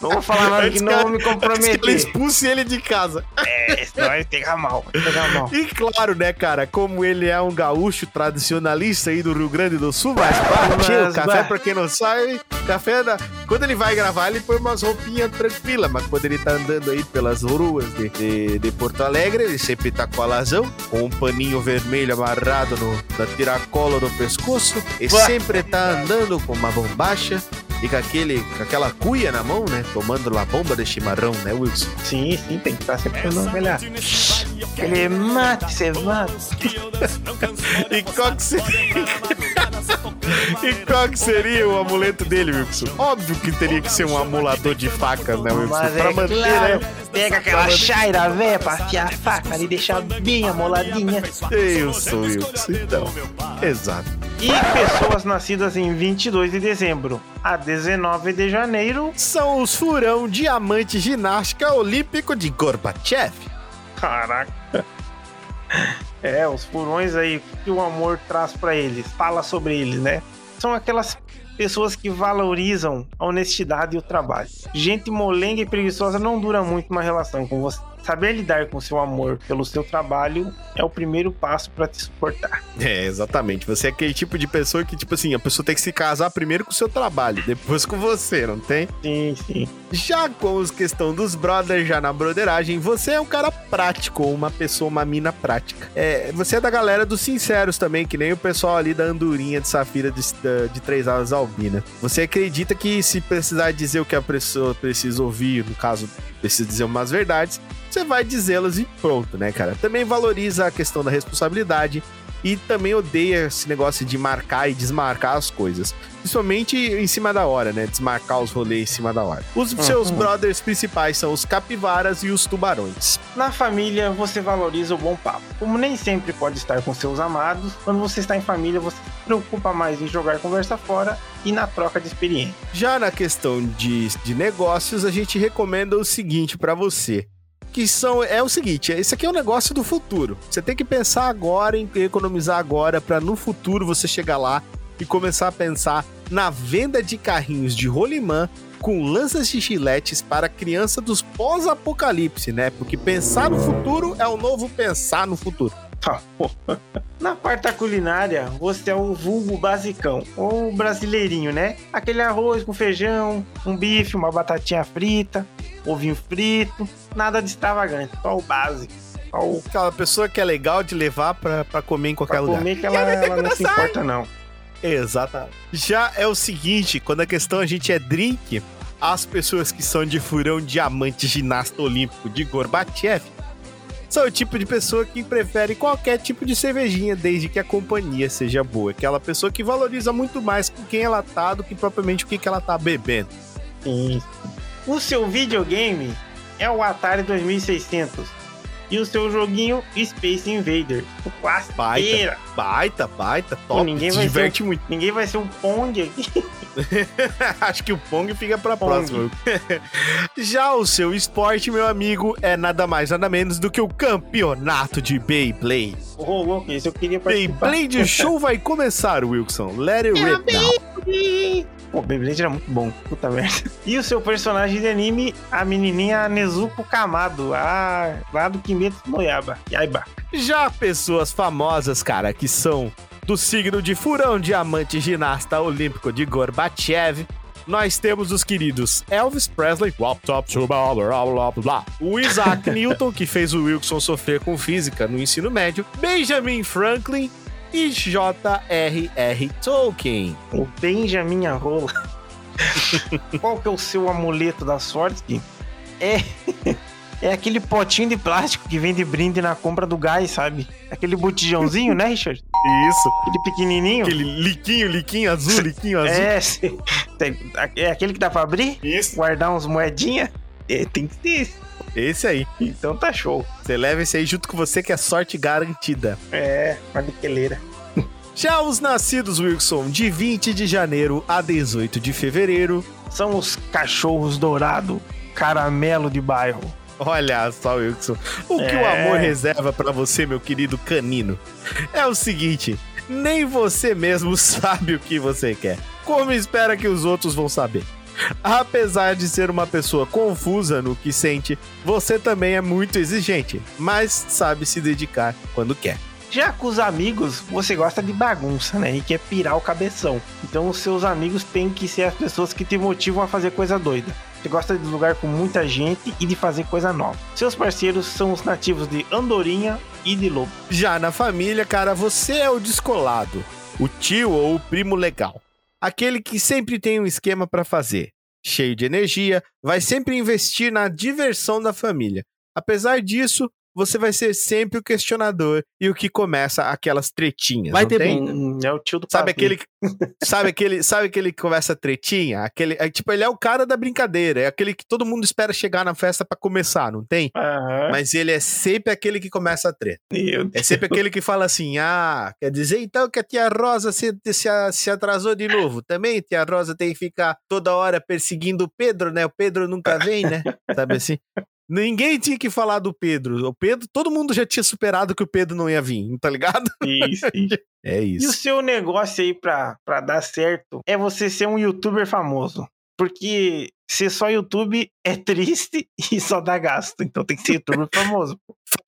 Não vou falar nada que não me Antes que comprometer. expulse ele de casa. É, senão vai pegar mal. Vai pegar mal. E claro, né, cara, como ele é um gaúcho tradicionalista aí do Rio Grande do Sul, mas bate o Mas, café, pra quem não sabe, café da... Quando ele vai gravar, ele põe umas roupinhas tranquilas, mas quando ele tá andando aí pelas ruas de, de, de Porto Alegre, ele sempre tá com alazão, com um paninho vermelho amarrado no, na tiracola no pescoço, e sempre tá andando com uma bombacha e com, aquele, com aquela cuia na mão, né, tomando a bomba de chimarrão, né, Wilson? Sim, sim, tem que estar sempre melhor. Ele mate, você mata. E qual que seria... e qual que seria o amuleto dele, Wilson? Óbvio que teria que ser um amulador de facas, né, Wilson? Mas pra é manter, claro, né? pega aquela chaira velha pra afiar a faca e deixar bem amoladinha. Eu sou Wilson, então. Exato. E pessoas nascidas em 22 de dezembro a 19 de janeiro. São os furão diamante ginástica olímpico de Gorbachev. Caraca. É, os furões aí, o que o amor traz pra eles? Fala sobre eles, né? São aquelas pessoas que valorizam a honestidade e o trabalho. Gente molenga e preguiçosa não dura muito uma relação com você. Saber lidar com seu amor pelo seu trabalho é o primeiro passo pra te suportar. É, exatamente. Você é aquele tipo de pessoa que, tipo assim, a pessoa tem que se casar primeiro com o seu trabalho, depois com você, não tem? Sim, sim. Já com os questão dos brothers, já na broderagem, você é um cara prático, uma pessoa, uma mina prática. É, você é da galera dos sinceros também, que nem o pessoal ali da andorinha de safira de, de três alas albina. Você acredita que se precisar dizer o que a pessoa precisa ouvir, no caso, precisa dizer umas verdades, você vai dizê-las e pronto, né, cara? Também valoriza a questão da responsabilidade e também odeia esse negócio de marcar e desmarcar as coisas. Principalmente em cima da hora, né? Desmarcar os rolês em cima da hora. Os seus Uhum. brothers principais são os capivaras e os tubarões. Na família, você valoriza o bom papo. Como nem sempre pode estar com seus amados, quando você está em família, você se preocupa mais em jogar conversa fora e na troca de experiência. Já na questão de, de negócios, a gente recomenda o seguinte pra você. Que são, é o seguinte, esse aqui é um negócio do futuro. Você tem que pensar agora em economizar agora pra no futuro você chegar lá e começar a pensar na venda de carrinhos de rolimã com lanças de giletes para criança dos pós-apocalipse, né? Porque pensar no futuro é o novo pensar no futuro. Tá, pô. Na parte da culinária, você é o vulgo basicão, ou brasileirinho, né? Aquele arroz com feijão, um bife, uma batatinha frita, ovinho frito, nada de extravagante, só o básico. Só o Aquela pessoa que é legal de levar pra, pra comer em qualquer pra lugar. comer que ela, ela não se importa, não. Exatamente. Já é o seguinte, quando a questão a gente é drink, as pessoas que são de furão diamante ginasta olímpico de Gorbachev são o tipo de pessoa que prefere qualquer tipo de cervejinha, desde que a companhia seja boa. Aquela pessoa que valoriza muito mais com quem ela tá do que propriamente o que, que ela tá bebendo. Sim. O seu videogame é o Atari 2600. E o seu joguinho Space Invaders. O clássico. Baita, baita, baita, top. Pô, ninguém se vai diverte ser, muito. Ninguém vai ser um Pong aqui. Acho que o Pong fica pra Pong. próxima. Já o seu esporte, meu amigo, é nada mais nada menos do que o campeonato de Beyblade. Ô, louco, isso eu queria participar. Beyblade Show vai começar, Wilson. Let it rip now. Pô, Beyblade era muito bom, puta merda. E o seu personagem de anime, a menininha Nezuko Kamado, a, lá do Kimetsu no Yaba. Yaiba. Já pessoas famosas, cara, que são do signo de Furão Diamante Ginasta Olímpico de Gorbachev, nós temos os queridos Elvis Presley, Wop Top blá, blá, blá. o Isaac Newton, que fez o Wilson sofrer com física no ensino médio, Benjamin Franklin e J.R.R. Tolkien. O Benjamin Rola. Qual que é o seu amuleto da sorte? É. É aquele potinho de plástico que vem de brinde na compra do gás, sabe? Aquele botijãozinho, né, Richard? Isso. Aquele pequenininho. Aquele liquinho, liquinho azul, liquinho azul. É, é aquele que dá pra abrir? Isso. Guardar uns moedinha? É, tem que ter esse. Aí. Então tá show. Você leva esse aí junto com você que é sorte garantida. É, uma biqueleira. Já os nascidos, Wilson, de 20 de janeiro a 18 de fevereiro, São os cachorros dourado, caramelo de bairro. Olha só, Wilson. O que o É. amor reserva pra você, meu querido canino, é o seguinte: nem você mesmo sabe o que você quer. Como espera que os outros vão saber? Apesar de ser uma pessoa confusa no que sente, você também é muito exigente, mas sabe se dedicar quando quer. Já com os amigos, você gosta de bagunça, né? E quer pirar o cabeção. Então os seus amigos têm que ser as pessoas que te motivam a fazer coisa doida. Você gosta de lugar com muita gente e de fazer coisa nova. Seus parceiros são os nativos de Andorinha e de Lobo. Já na família, cara, você é o descolado, o tio ou o primo legal. Aquele que sempre tem um esquema pra fazer. Cheio de energia, vai sempre investir na diversão da família. Apesar disso, você vai ser sempre o questionador e o que começa aquelas tretinhas. Vai não ter tem? Hum, é o tio do Sabe pavê. aquele, sabe aquele, sabe aquele que começa a tretinha? Aquele, é, tipo, ele é o cara da brincadeira, é aquele que todo mundo espera chegar na festa pra começar, não tem? Aham. Mas ele é sempre aquele que começa a treta. É sempre aquele que fala assim: ah, quer dizer então que a tia Rosa se, se, se atrasou de novo. Também tia Rosa tem que ficar toda hora perseguindo o Pedro, né? O Pedro nunca vem, né? Sabe assim? Ninguém tinha que falar do Pedro. O Pedro, todo mundo já tinha superado que o Pedro não ia vir, tá ligado? Isso, isso. É E o isso. seu negócio aí pra, pra dar certo é você ser um youtuber famoso. Porque ser só YouTube é triste e só dá gasto. Então tem que ser youtuber famoso.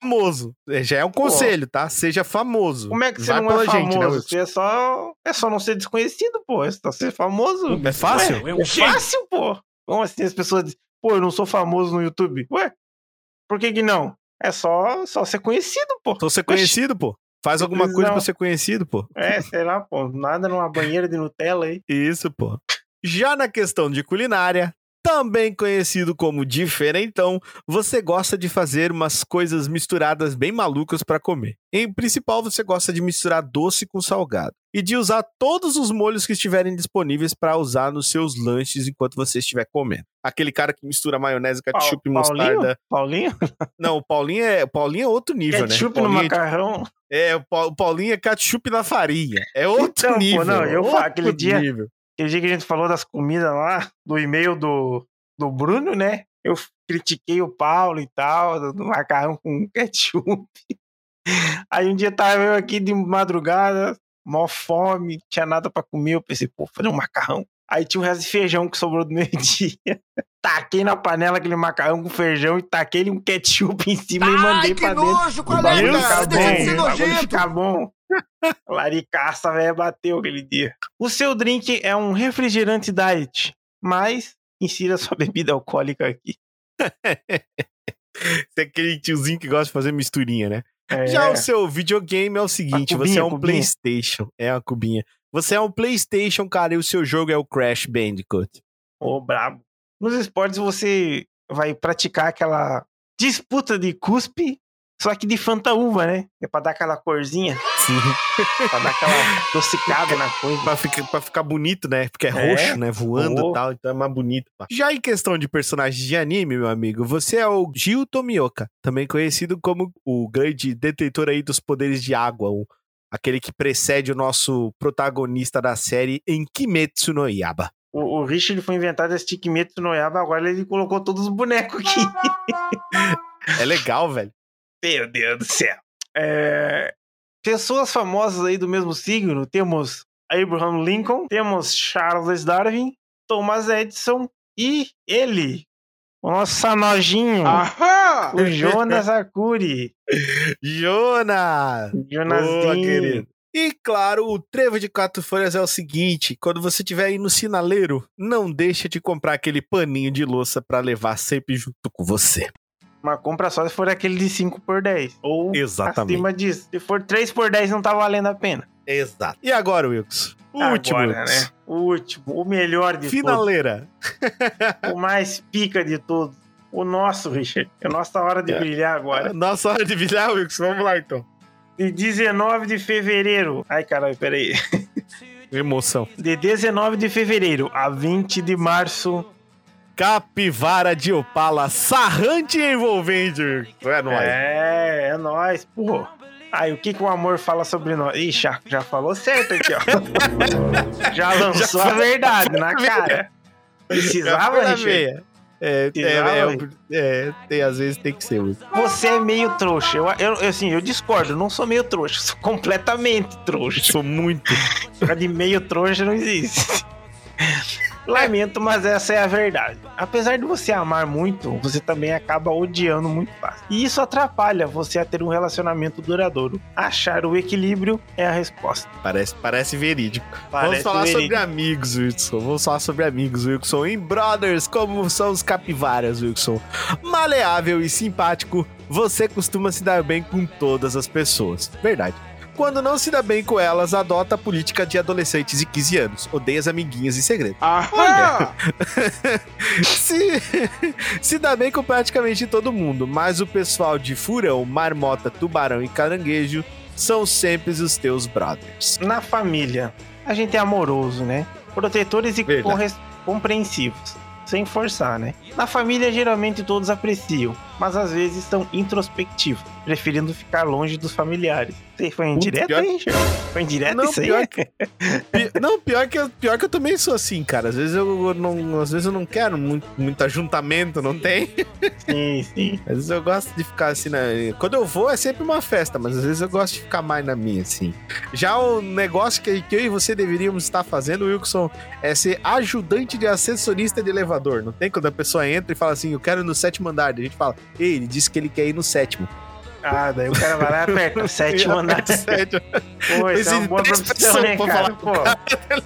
Famoso. É, Já é um conselho, tá? Seja famoso. Como é que você Vai não é famoso? gente, né, você é só, é só não ser desconhecido, pô. É só ser famoso. É fácil? Ué, é fácil, pô. Como assim as pessoas pô, eu não sou famoso no YouTube? Ué, por que que não? É só, só ser conhecido, pô. Tô ser conhecido, pô. Faz alguma coisa Não. pra ser conhecido, pô. É, sei lá, pô. Nada numa banheira de Nutella aí. Isso, pô. Já na questão de culinária, também conhecido como diferentão, você gosta de fazer umas coisas misturadas bem malucas pra comer. Em principal, você gosta de misturar doce com salgado e de usar todos os molhos que estiverem disponíveis pra usar nos seus lanches enquanto você estiver comendo. Aquele cara que mistura maionese, ketchup e Paulinho? mostarda. Paulinho? Não, o Paulinho é, o Paulinho é outro nível, Ketchup né? no Paulinho é- macarrão. É, o Pa- Paulinho é ketchup na farinha. É outro Então, pô, nível. não, eu falo, outro aquele dia- nível. Aquele dia que a gente falou das comidas lá, do e-mail do, do Bruno, né? Eu critiquei o Paulo e tal, do, do macarrão com ketchup. Aí um dia tava eu aqui de madrugada, mó fome, tinha nada pra comer. Eu pensei, pô, fazer um macarrão. Aí tinha um resto de feijão que sobrou do meio-dia. Taquei na panela aquele macarrão com feijão e taquei um ketchup em cima e mandei pra dentro. O bagulho ficar bom, o bagulho ficar bom. Laricaça, velho, bateu aquele dia. O seu drink é um refrigerante diet, mas insira sua bebida alcoólica aqui. Você é aquele tiozinho que gosta de fazer misturinha, né? É, Já o seu videogame é o seguinte: A você cubinha, é um cubinha. PlayStation. É a cubinha. Você é um PlayStation, cara, e o seu jogo é o Crash Bandicoot. Ô, brabo. Nos esportes você vai praticar aquela disputa de cuspe, só que de fantaúva, né? É pra dar aquela corzinha, Sim. pra dar aquela adocicada na coisa. pra, ficar, pra ficar bonito, né? Porque é, É. roxo, né? Voando e tal, então é mais bonito. pá. Já em questão de personagens de anime, meu amigo, você é o Gil Tomioka, também conhecido como o grande detentor aí dos poderes de água, o- aquele que precede o nosso protagonista da série em Kimetsu no Yaba. O, o Richard foi inventado esse Tikimetsu no Yaba, agora ele colocou todos os bonecos aqui. É legal, velho. Meu Deus do céu. É, Pessoas famosas aí do mesmo signo, temos Abraham Lincoln, temos Charles Darwin, Thomas Edison e ele, o nosso sanojinho, o Jonas Arcuri. Jonas! Jonasinho. querido. E claro, o trevo de quatro folhas é o seguinte: quando você estiver aí no sinaleiro, não deixa de comprar aquele paninho de louça pra levar sempre junto com você. Uma compra só se for aquele de 5 por 10. Ou Exatamente. acima disso. Se for 3 por 10 não tá valendo a pena. Exato. E agora, Wilkes? O último. Agora, Wilkes. né? O último, o melhor de Finaleira. todos. O mais pica de todos. O nosso, Richard. É a nossa hora de É. brilhar agora. Nossa hora de brilhar, Wilkes. Vamos lá, então. De 19 de fevereiro. Ai, caralho, peraí. Emoção. De 19 de fevereiro a 20 de março. Capivara de Opala, sarrante e envolvente. É nóis. É, é nóis, pô. Aí, o que, que o amor fala sobre nós? Ih, já, já falou certo aqui, ó. já lançou Já a verdade na cara. Precisava, Richard? É, é, Precisava, é, é, tem, às vezes tem que ser. Você é meio trouxa. Eu, eu, eu, assim, eu discordo. Eu não sou meio trouxa. eu Sou completamente trouxa. Sou muito. De meio trouxa não existe. Lamento, mas essa é a verdade. Apesar de você amar muito, você também acaba odiando muito fácil. E isso atrapalha você a ter um relacionamento duradouro. Achar o equilíbrio é a resposta. Parece, parece verídico. Vamos Parece falar verídico. sobre amigos, Wilson. Vamos falar sobre amigos, Wilson. Em Brothers, como são os capivaras, Wilson. Maleável e simpático, você costuma se dar bem com todas as pessoas. Verdade. Quando não se dá bem com elas, adota a política de adolescentes de 15 anos. Odeia as amiguinhas em segredo. Olha, se, se dá bem com praticamente todo mundo, mas o pessoal de furão, marmota, tubarão e caranguejo são sempre os teus brothers. Na família, a gente é amoroso, né? Protetores e compreensivos. Sem forçar, né? Na família, geralmente todos apreciam, mas às vezes são introspectivos, preferindo ficar longe dos familiares. Você foi indireto pior- Xer? Foi indireto Não, isso aí? pior Pi- Não, pior que, eu, pior que eu também sou assim, cara. Às vezes eu não, às vezes eu não quero muito, muito ajuntamento, não tem? Sim, sim. Às vezes eu gosto de ficar assim, né? Quando eu vou é sempre uma festa, mas às vezes eu gosto de ficar mais na minha, assim. Já o negócio que, que eu e você deveríamos estar fazendo, Wilson, é ser ajudante de assessorista de elevador. Não tem quando a pessoa entra e fala assim, eu quero no sétimo andar. A gente fala, ei, ele disse que ele quer ir no sétimo. Ah, daí o cara vai lá e aperta o sétimo andar. Sétimo. Pô, isso é uma boa profissão, né, cara? falar Pô,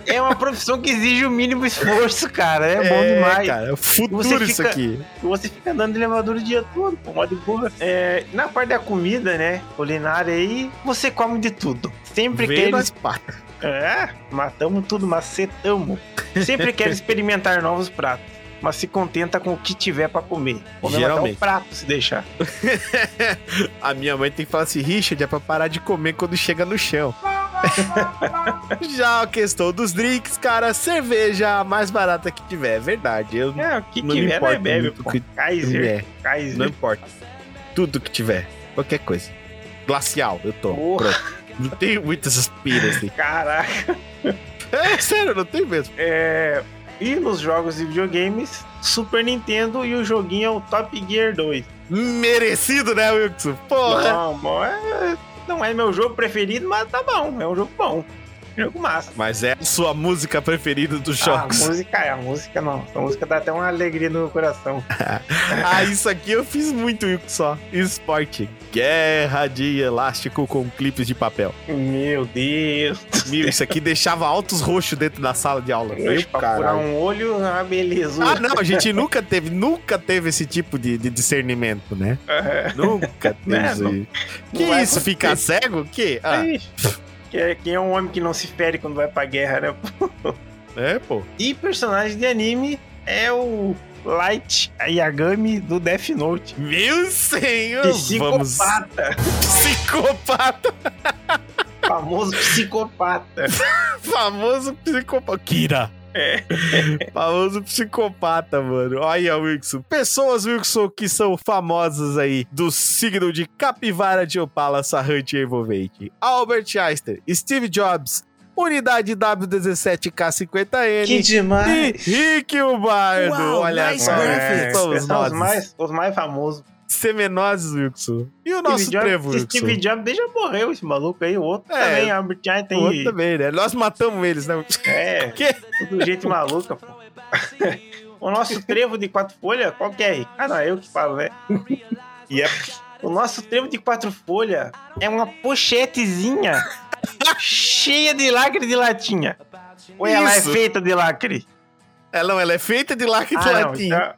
é uma profissão que exige o mínimo esforço, cara. É, bom demais. cara, é futuro Você isso fica- aqui. Você fica andando de elevador o dia todo, pô, de boa. É, na parte da comida, né, culinária aí, você come de tudo. Sempre quer... nós pata. É, matamos tudo, macetamos. Sempre quer experimentar novos pratos. Mas se contenta com o que tiver pra comer. Até Geralmente. o prato se deixar. A minha mãe tem que falar assim, Richard, é pra parar de comer quando chega no chão. Já a questão dos drinks, cara, cerveja mais barata que tiver, é verdade. Eu É, o que não me tiver, importo nós bebe, pô. que Kaiser, é, Kaiser. não importa. Tudo que tiver, qualquer coisa. Glacial, eu tô. Não tenho muitas aspiras assim. Caraca. É sério, não tem mesmo. É, e nos jogos de videogames, Super Nintendo e o joguinho é o Top Gear 2. Merecido, né, Wilson? Porra. Não, bom, é- não é meu jogo preferido, mas tá bom. É um jogo bom. Jogo massa. Mas é a sua música preferida dos Ah, jogos. a música é, a música não. A música dá até uma alegria no coração. Ah, isso aqui eu fiz muito só. Esporte. Guerra de elástico com clipes de papel. Meu Deus. Meu, isso aqui deixava altos roxos dentro da sala de aula. Meu caralho. um olho, ah, beleza. Ah, não, a gente nunca teve, nunca teve esse tipo de, de discernimento, né? Nunca teve Né, isso não- aí. Que vai isso, ficar cego? Que? Ah, que é- Quem é um homem que não se fere quando vai pra guerra, né? é, pô. E personagem de anime é o Light Yagami do Death Note. Meu senhor! Vamos. Psicopata. Psicopata! Famoso psicopata. Famoso psicopata. Kira. É. Famoso psicopata, mano. Olha, Wilson. Pessoas, Wilson, que são famosas aí do signo de capivara de opala sarrante e envolvente. Albert Einstein, Steve Jobs, Unidade W17K50N. Que demais. E Rick o Bardo. Uau, Olha nice só. os mais, os mais famosos. Semenoses, Wilson. E o nosso Steve trevo, Wilson? Steve Jobs já morreu, esse maluco aí. O outro É, também, Albert Einstein. O outro também, né? Nós matamos eles, né? É, Que? tudo gente maluca, pô. O nosso trevo de quatro folhas, qual que é? Ah, não, é eu que falo, né? É O nosso trevo de quatro folhas é uma pochetezinha cheia de lacre de latinha. Ou ela é feita de lacre? Ela não, ela é feita de lacre de Ah, não, latinha. então-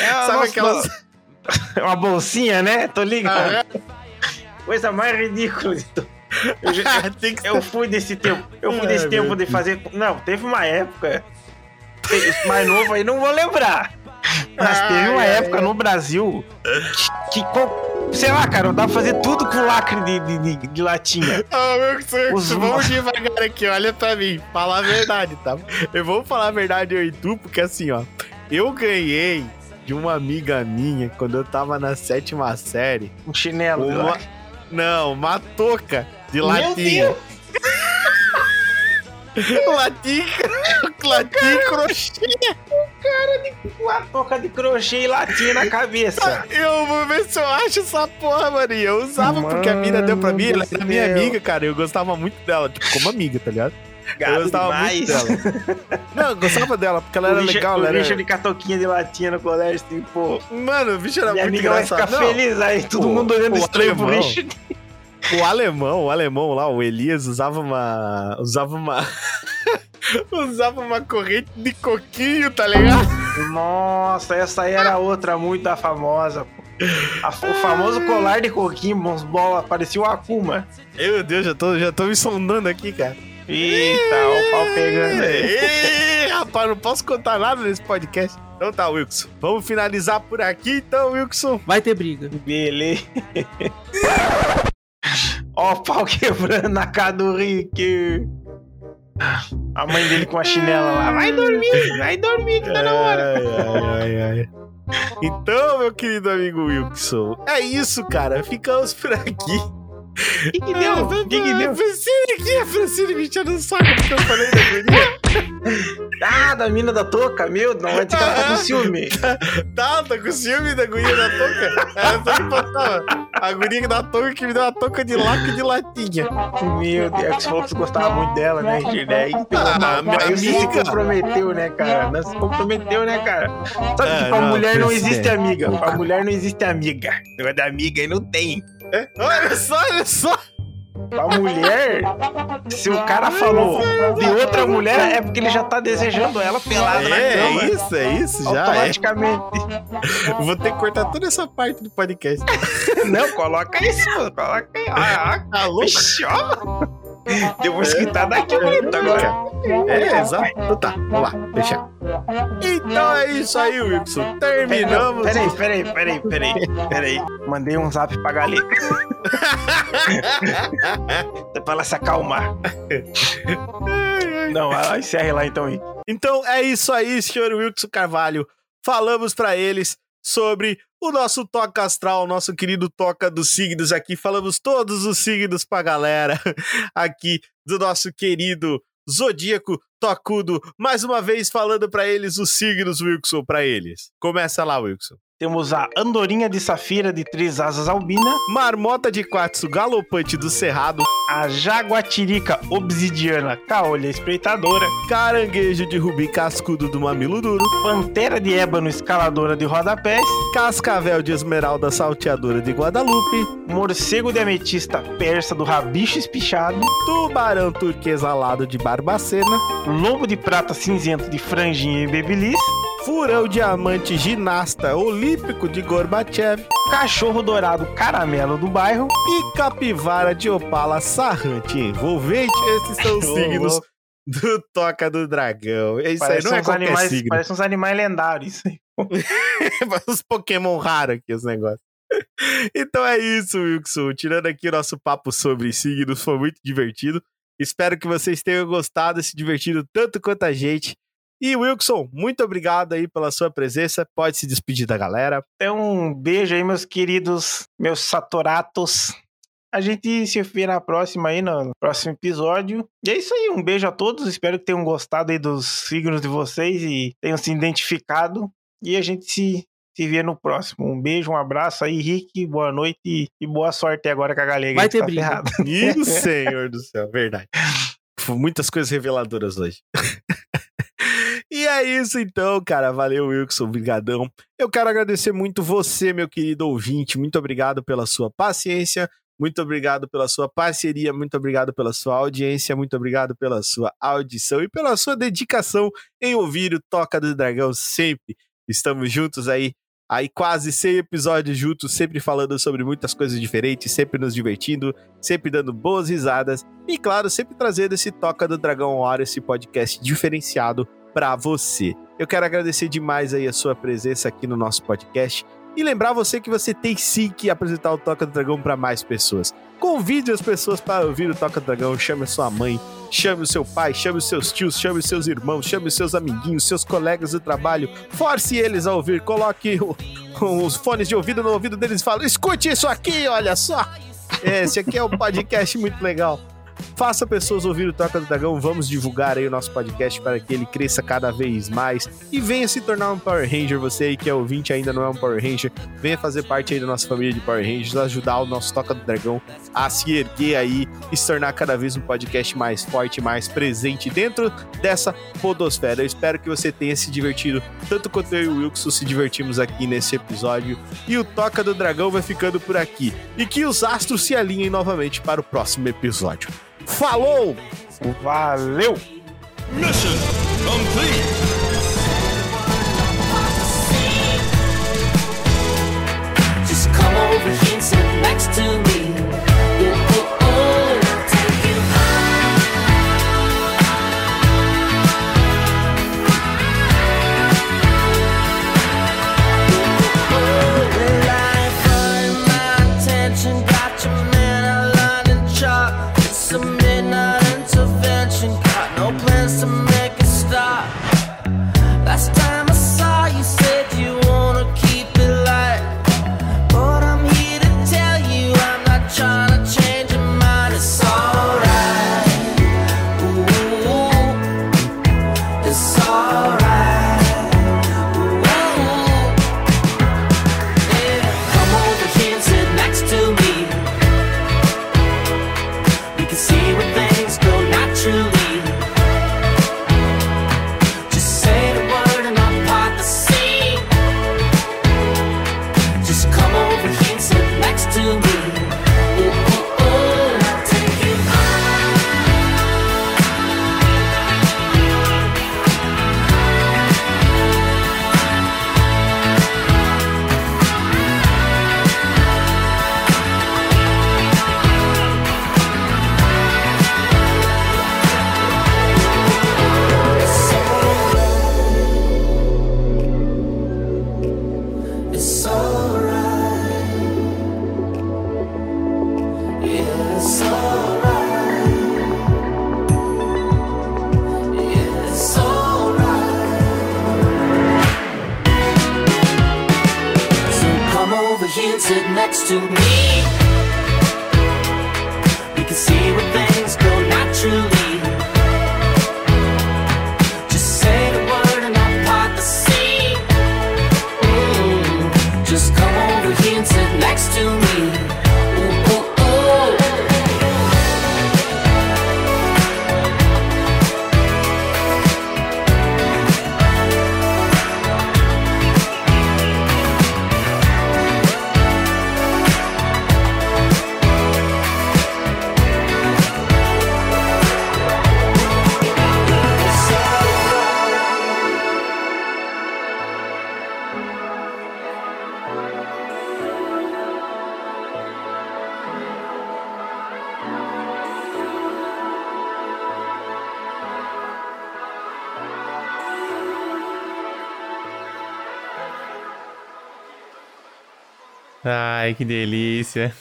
É Sabe nossa- aquelas. Uma bolsinha, né? Tô ligado. Ah, Coisa mais ridícula. de Eu, já- eu fui desse tempo. Eu fui Ai, desse tempo de fazer. Não, teve uma época. Mais novo aí não vou lembrar. Mas teve uma Ai, época ai. no Brasil que, que sei lá, cara, eu dava pra fazer tudo com lacre de, de, de- de latinha. Ah, meu Os vamos devagar aqui, olha pra mim, falar a verdade, tá? Eu vou falar a verdade eu e tu, porque assim, ó, eu ganhei de uma amiga minha quando eu tava na sétima série. Um chinelo Uma... lacre. Não, uma touca de Meu latinha. Deus! latinha, latinha crochê. cara de com a touca de crochê e latinha na cabeça. Eu vou ver se eu acho essa porra, Maria. Eu usava porque a mina deu pra mim, ela era minha Mano amiga, cara. Eu gostava muito dela, tipo, como amiga, tá ligado? Eu gostava demais. muito dela. Não, eu gostava dela, porque ela o era Richard, legal, o ela era... Richard com a touquinha de latinha no colégio, assim, pô. Mano, o bicho era Minha muito amiga vai engraçado. ficar Não, feliz aí, todo o- mundo olhando estranho pro. Richard. O alemão, o alemão lá, o Elias, usava uma. Usava uma. usava uma corrente de coquinho, tá ligado? Nossa, essa aí era outra muito a famosa, pô. A- o famoso colar de coquinho, bola, parecia o Akuma. Meu Deus, já tô, já tô me sondando aqui, cara. Eita, o pau pegando aí. Ih, rapaz, não posso contar nada nesse podcast. Então tá, Wilson. Vamos finalizar por aqui, então, Wilson. Vai ter briga. Beleza. Ó, o pau quebrando na cara do Rick. A mãe dele com a chinela lá. Vai dormir, vai dormir que tá na hora. Ai, ai, ai, ai. Então, meu querido amigo Wilson, é isso, cara. Ficamos por aqui. O que, que deu? O que, que deu? A Francine aqui, a Francine me tirando o saco porque eu falei da guria. Ah, da mina da touca, meu, não dizer que ela tá com ciúme. Tá, tá com ciúme da guria da touca. Era só que faltava. A guria da touca que me deu uma touca de laco e de latinha. Meu Deus, você falou que você gostava muito dela, né, Richard? Aí, Ah, minha aí você se comprometeu, né, cara? Não se comprometeu, né, cara? Sabe Ah, que pra não, mulher não existe é. amiga. Pra mulher não existe amiga. Negócio da amiga aí não tem. É? Olha só, olha só. Pra mulher, se o cara falou de outra mulher, é porque ele já tá desejando ela pelada na É, cama. é isso, é isso, já é. Automaticamente. Eu Vou ter que cortar toda essa parte do podcast. Não, coloca isso, mano. Coloca aí. Ah, Tá louco? Ó. Eu vou escutar daqui bonito agora. É, exato. Então tá, vamos lá, deixa. Então é isso aí, Wilson. Terminamos. Peraí, peraí, peraí, peraí, peraí. Mandei um zap pra galera. pra ela se acalmar. Não, encerre lá então aí. Então é isso aí, senhor Wilson Carvalho. Falamos pra eles sobre o nosso toca astral, nosso querido toca dos signos aqui. Falamos todos os signos pra galera aqui do nosso querido Zodíaco Tocudo. Mais uma vez falando pra eles os signos, Wilson, pra eles. Começa lá, Wilson. Temos a Andorinha de Safira de Três Asas Albina, Marmota de quartzo galopante do Cerrado, a Jaguatirica Obsidiana Caolha Espreitadora, caranguejo de rubi cascudo do mamilo duro, Pantera de Ébano Escaladora de Rodapés, cascavel de esmeralda salteadora de Guadalupe, Morcego de Ametista Persa do Rabicho Espichado, tubarão turquesa alado de Barbacena, Lobo de Prata Cinzento de Franjinha e Bebelis, furão diamante ginasta olímpico de Gorbachev Cachorro Dourado Caramelo do Bairro, e capivara de opala sarrante envolvente. Esses são os signos do Toca do Dragão. Isso aí Parece não é uns qualquer animais, signo. Parece uns animais lendários. isso aí. Os Pokémon raros aqui, os negócios. Então é isso, Wilson. Tirando aqui o nosso papo sobre signos, foi muito divertido. Espero que vocês tenham gostado se divertido tanto quanto a gente. E Wilson, muito obrigado aí pela sua presença. Pode se despedir da galera. Então, um beijo aí, meus queridos, meus satoratos. A gente se vê na próxima aí, no próximo episódio. E é isso aí, um beijo a todos. Espero que tenham gostado aí dos signos de vocês e tenham se identificado. E a gente se, se vê no próximo. Um beijo, um abraço aí, Rick. Boa noite e, e boa sorte agora com a galega. Vai que ter tá. Ih, senhor do céu, verdade. Foi Muitas coisas reveladoras hoje. E é isso então, cara. Valeu, Wilson. Obrigadão. Eu quero agradecer muito você, meu querido ouvinte. Muito obrigado pela sua paciência. Muito obrigado pela sua parceria. Muito obrigado pela sua audiência. Muito obrigado pela sua audição e pela sua dedicação em ouvir o Toca do Dragão sempre. Estamos juntos aí. Aí quase 100 episódios juntos, sempre falando sobre muitas coisas diferentes, sempre nos divertindo, sempre dando boas risadas e, claro, sempre trazendo esse Toca do Dragão ar, esse podcast diferenciado para você. Eu quero agradecer demais aí a sua presença aqui no nosso podcast e lembrar você que você tem sim que apresentar o Toca do Dragão para mais pessoas. Convide as pessoas para ouvir o Toca do Dragão, chame a sua mãe, chame o seu pai, chame os seus tios, chame os seus irmãos, chame os seus amiguinhos, seus colegas do trabalho, force eles a ouvir, coloque o- os fones de ouvido no ouvido deles e fale: escute isso aqui, olha só. Esse aqui é um podcast muito legal. Faça pessoas ouvir o Toca do Dragão, vamos divulgar aí o nosso podcast para que ele cresça cada vez mais e venha se tornar um Power Ranger, você aí que é ouvinte ainda não é um Power Ranger, venha fazer parte aí da nossa família de Power Rangers, ajudar o nosso Toca do Dragão a se erguer aí e se tornar cada vez um podcast mais forte, mais presente dentro dessa podosfera. Eu espero que você tenha se divertido tanto quanto eu e o Wilson se divertimos aqui nesse episódio. E o Toca do Dragão vai ficando por aqui. E que os astros se alinhem novamente para o próximo episódio. Falou! Valeu! Mission complete. Just come over here and sit next to me. Ai, que delícia.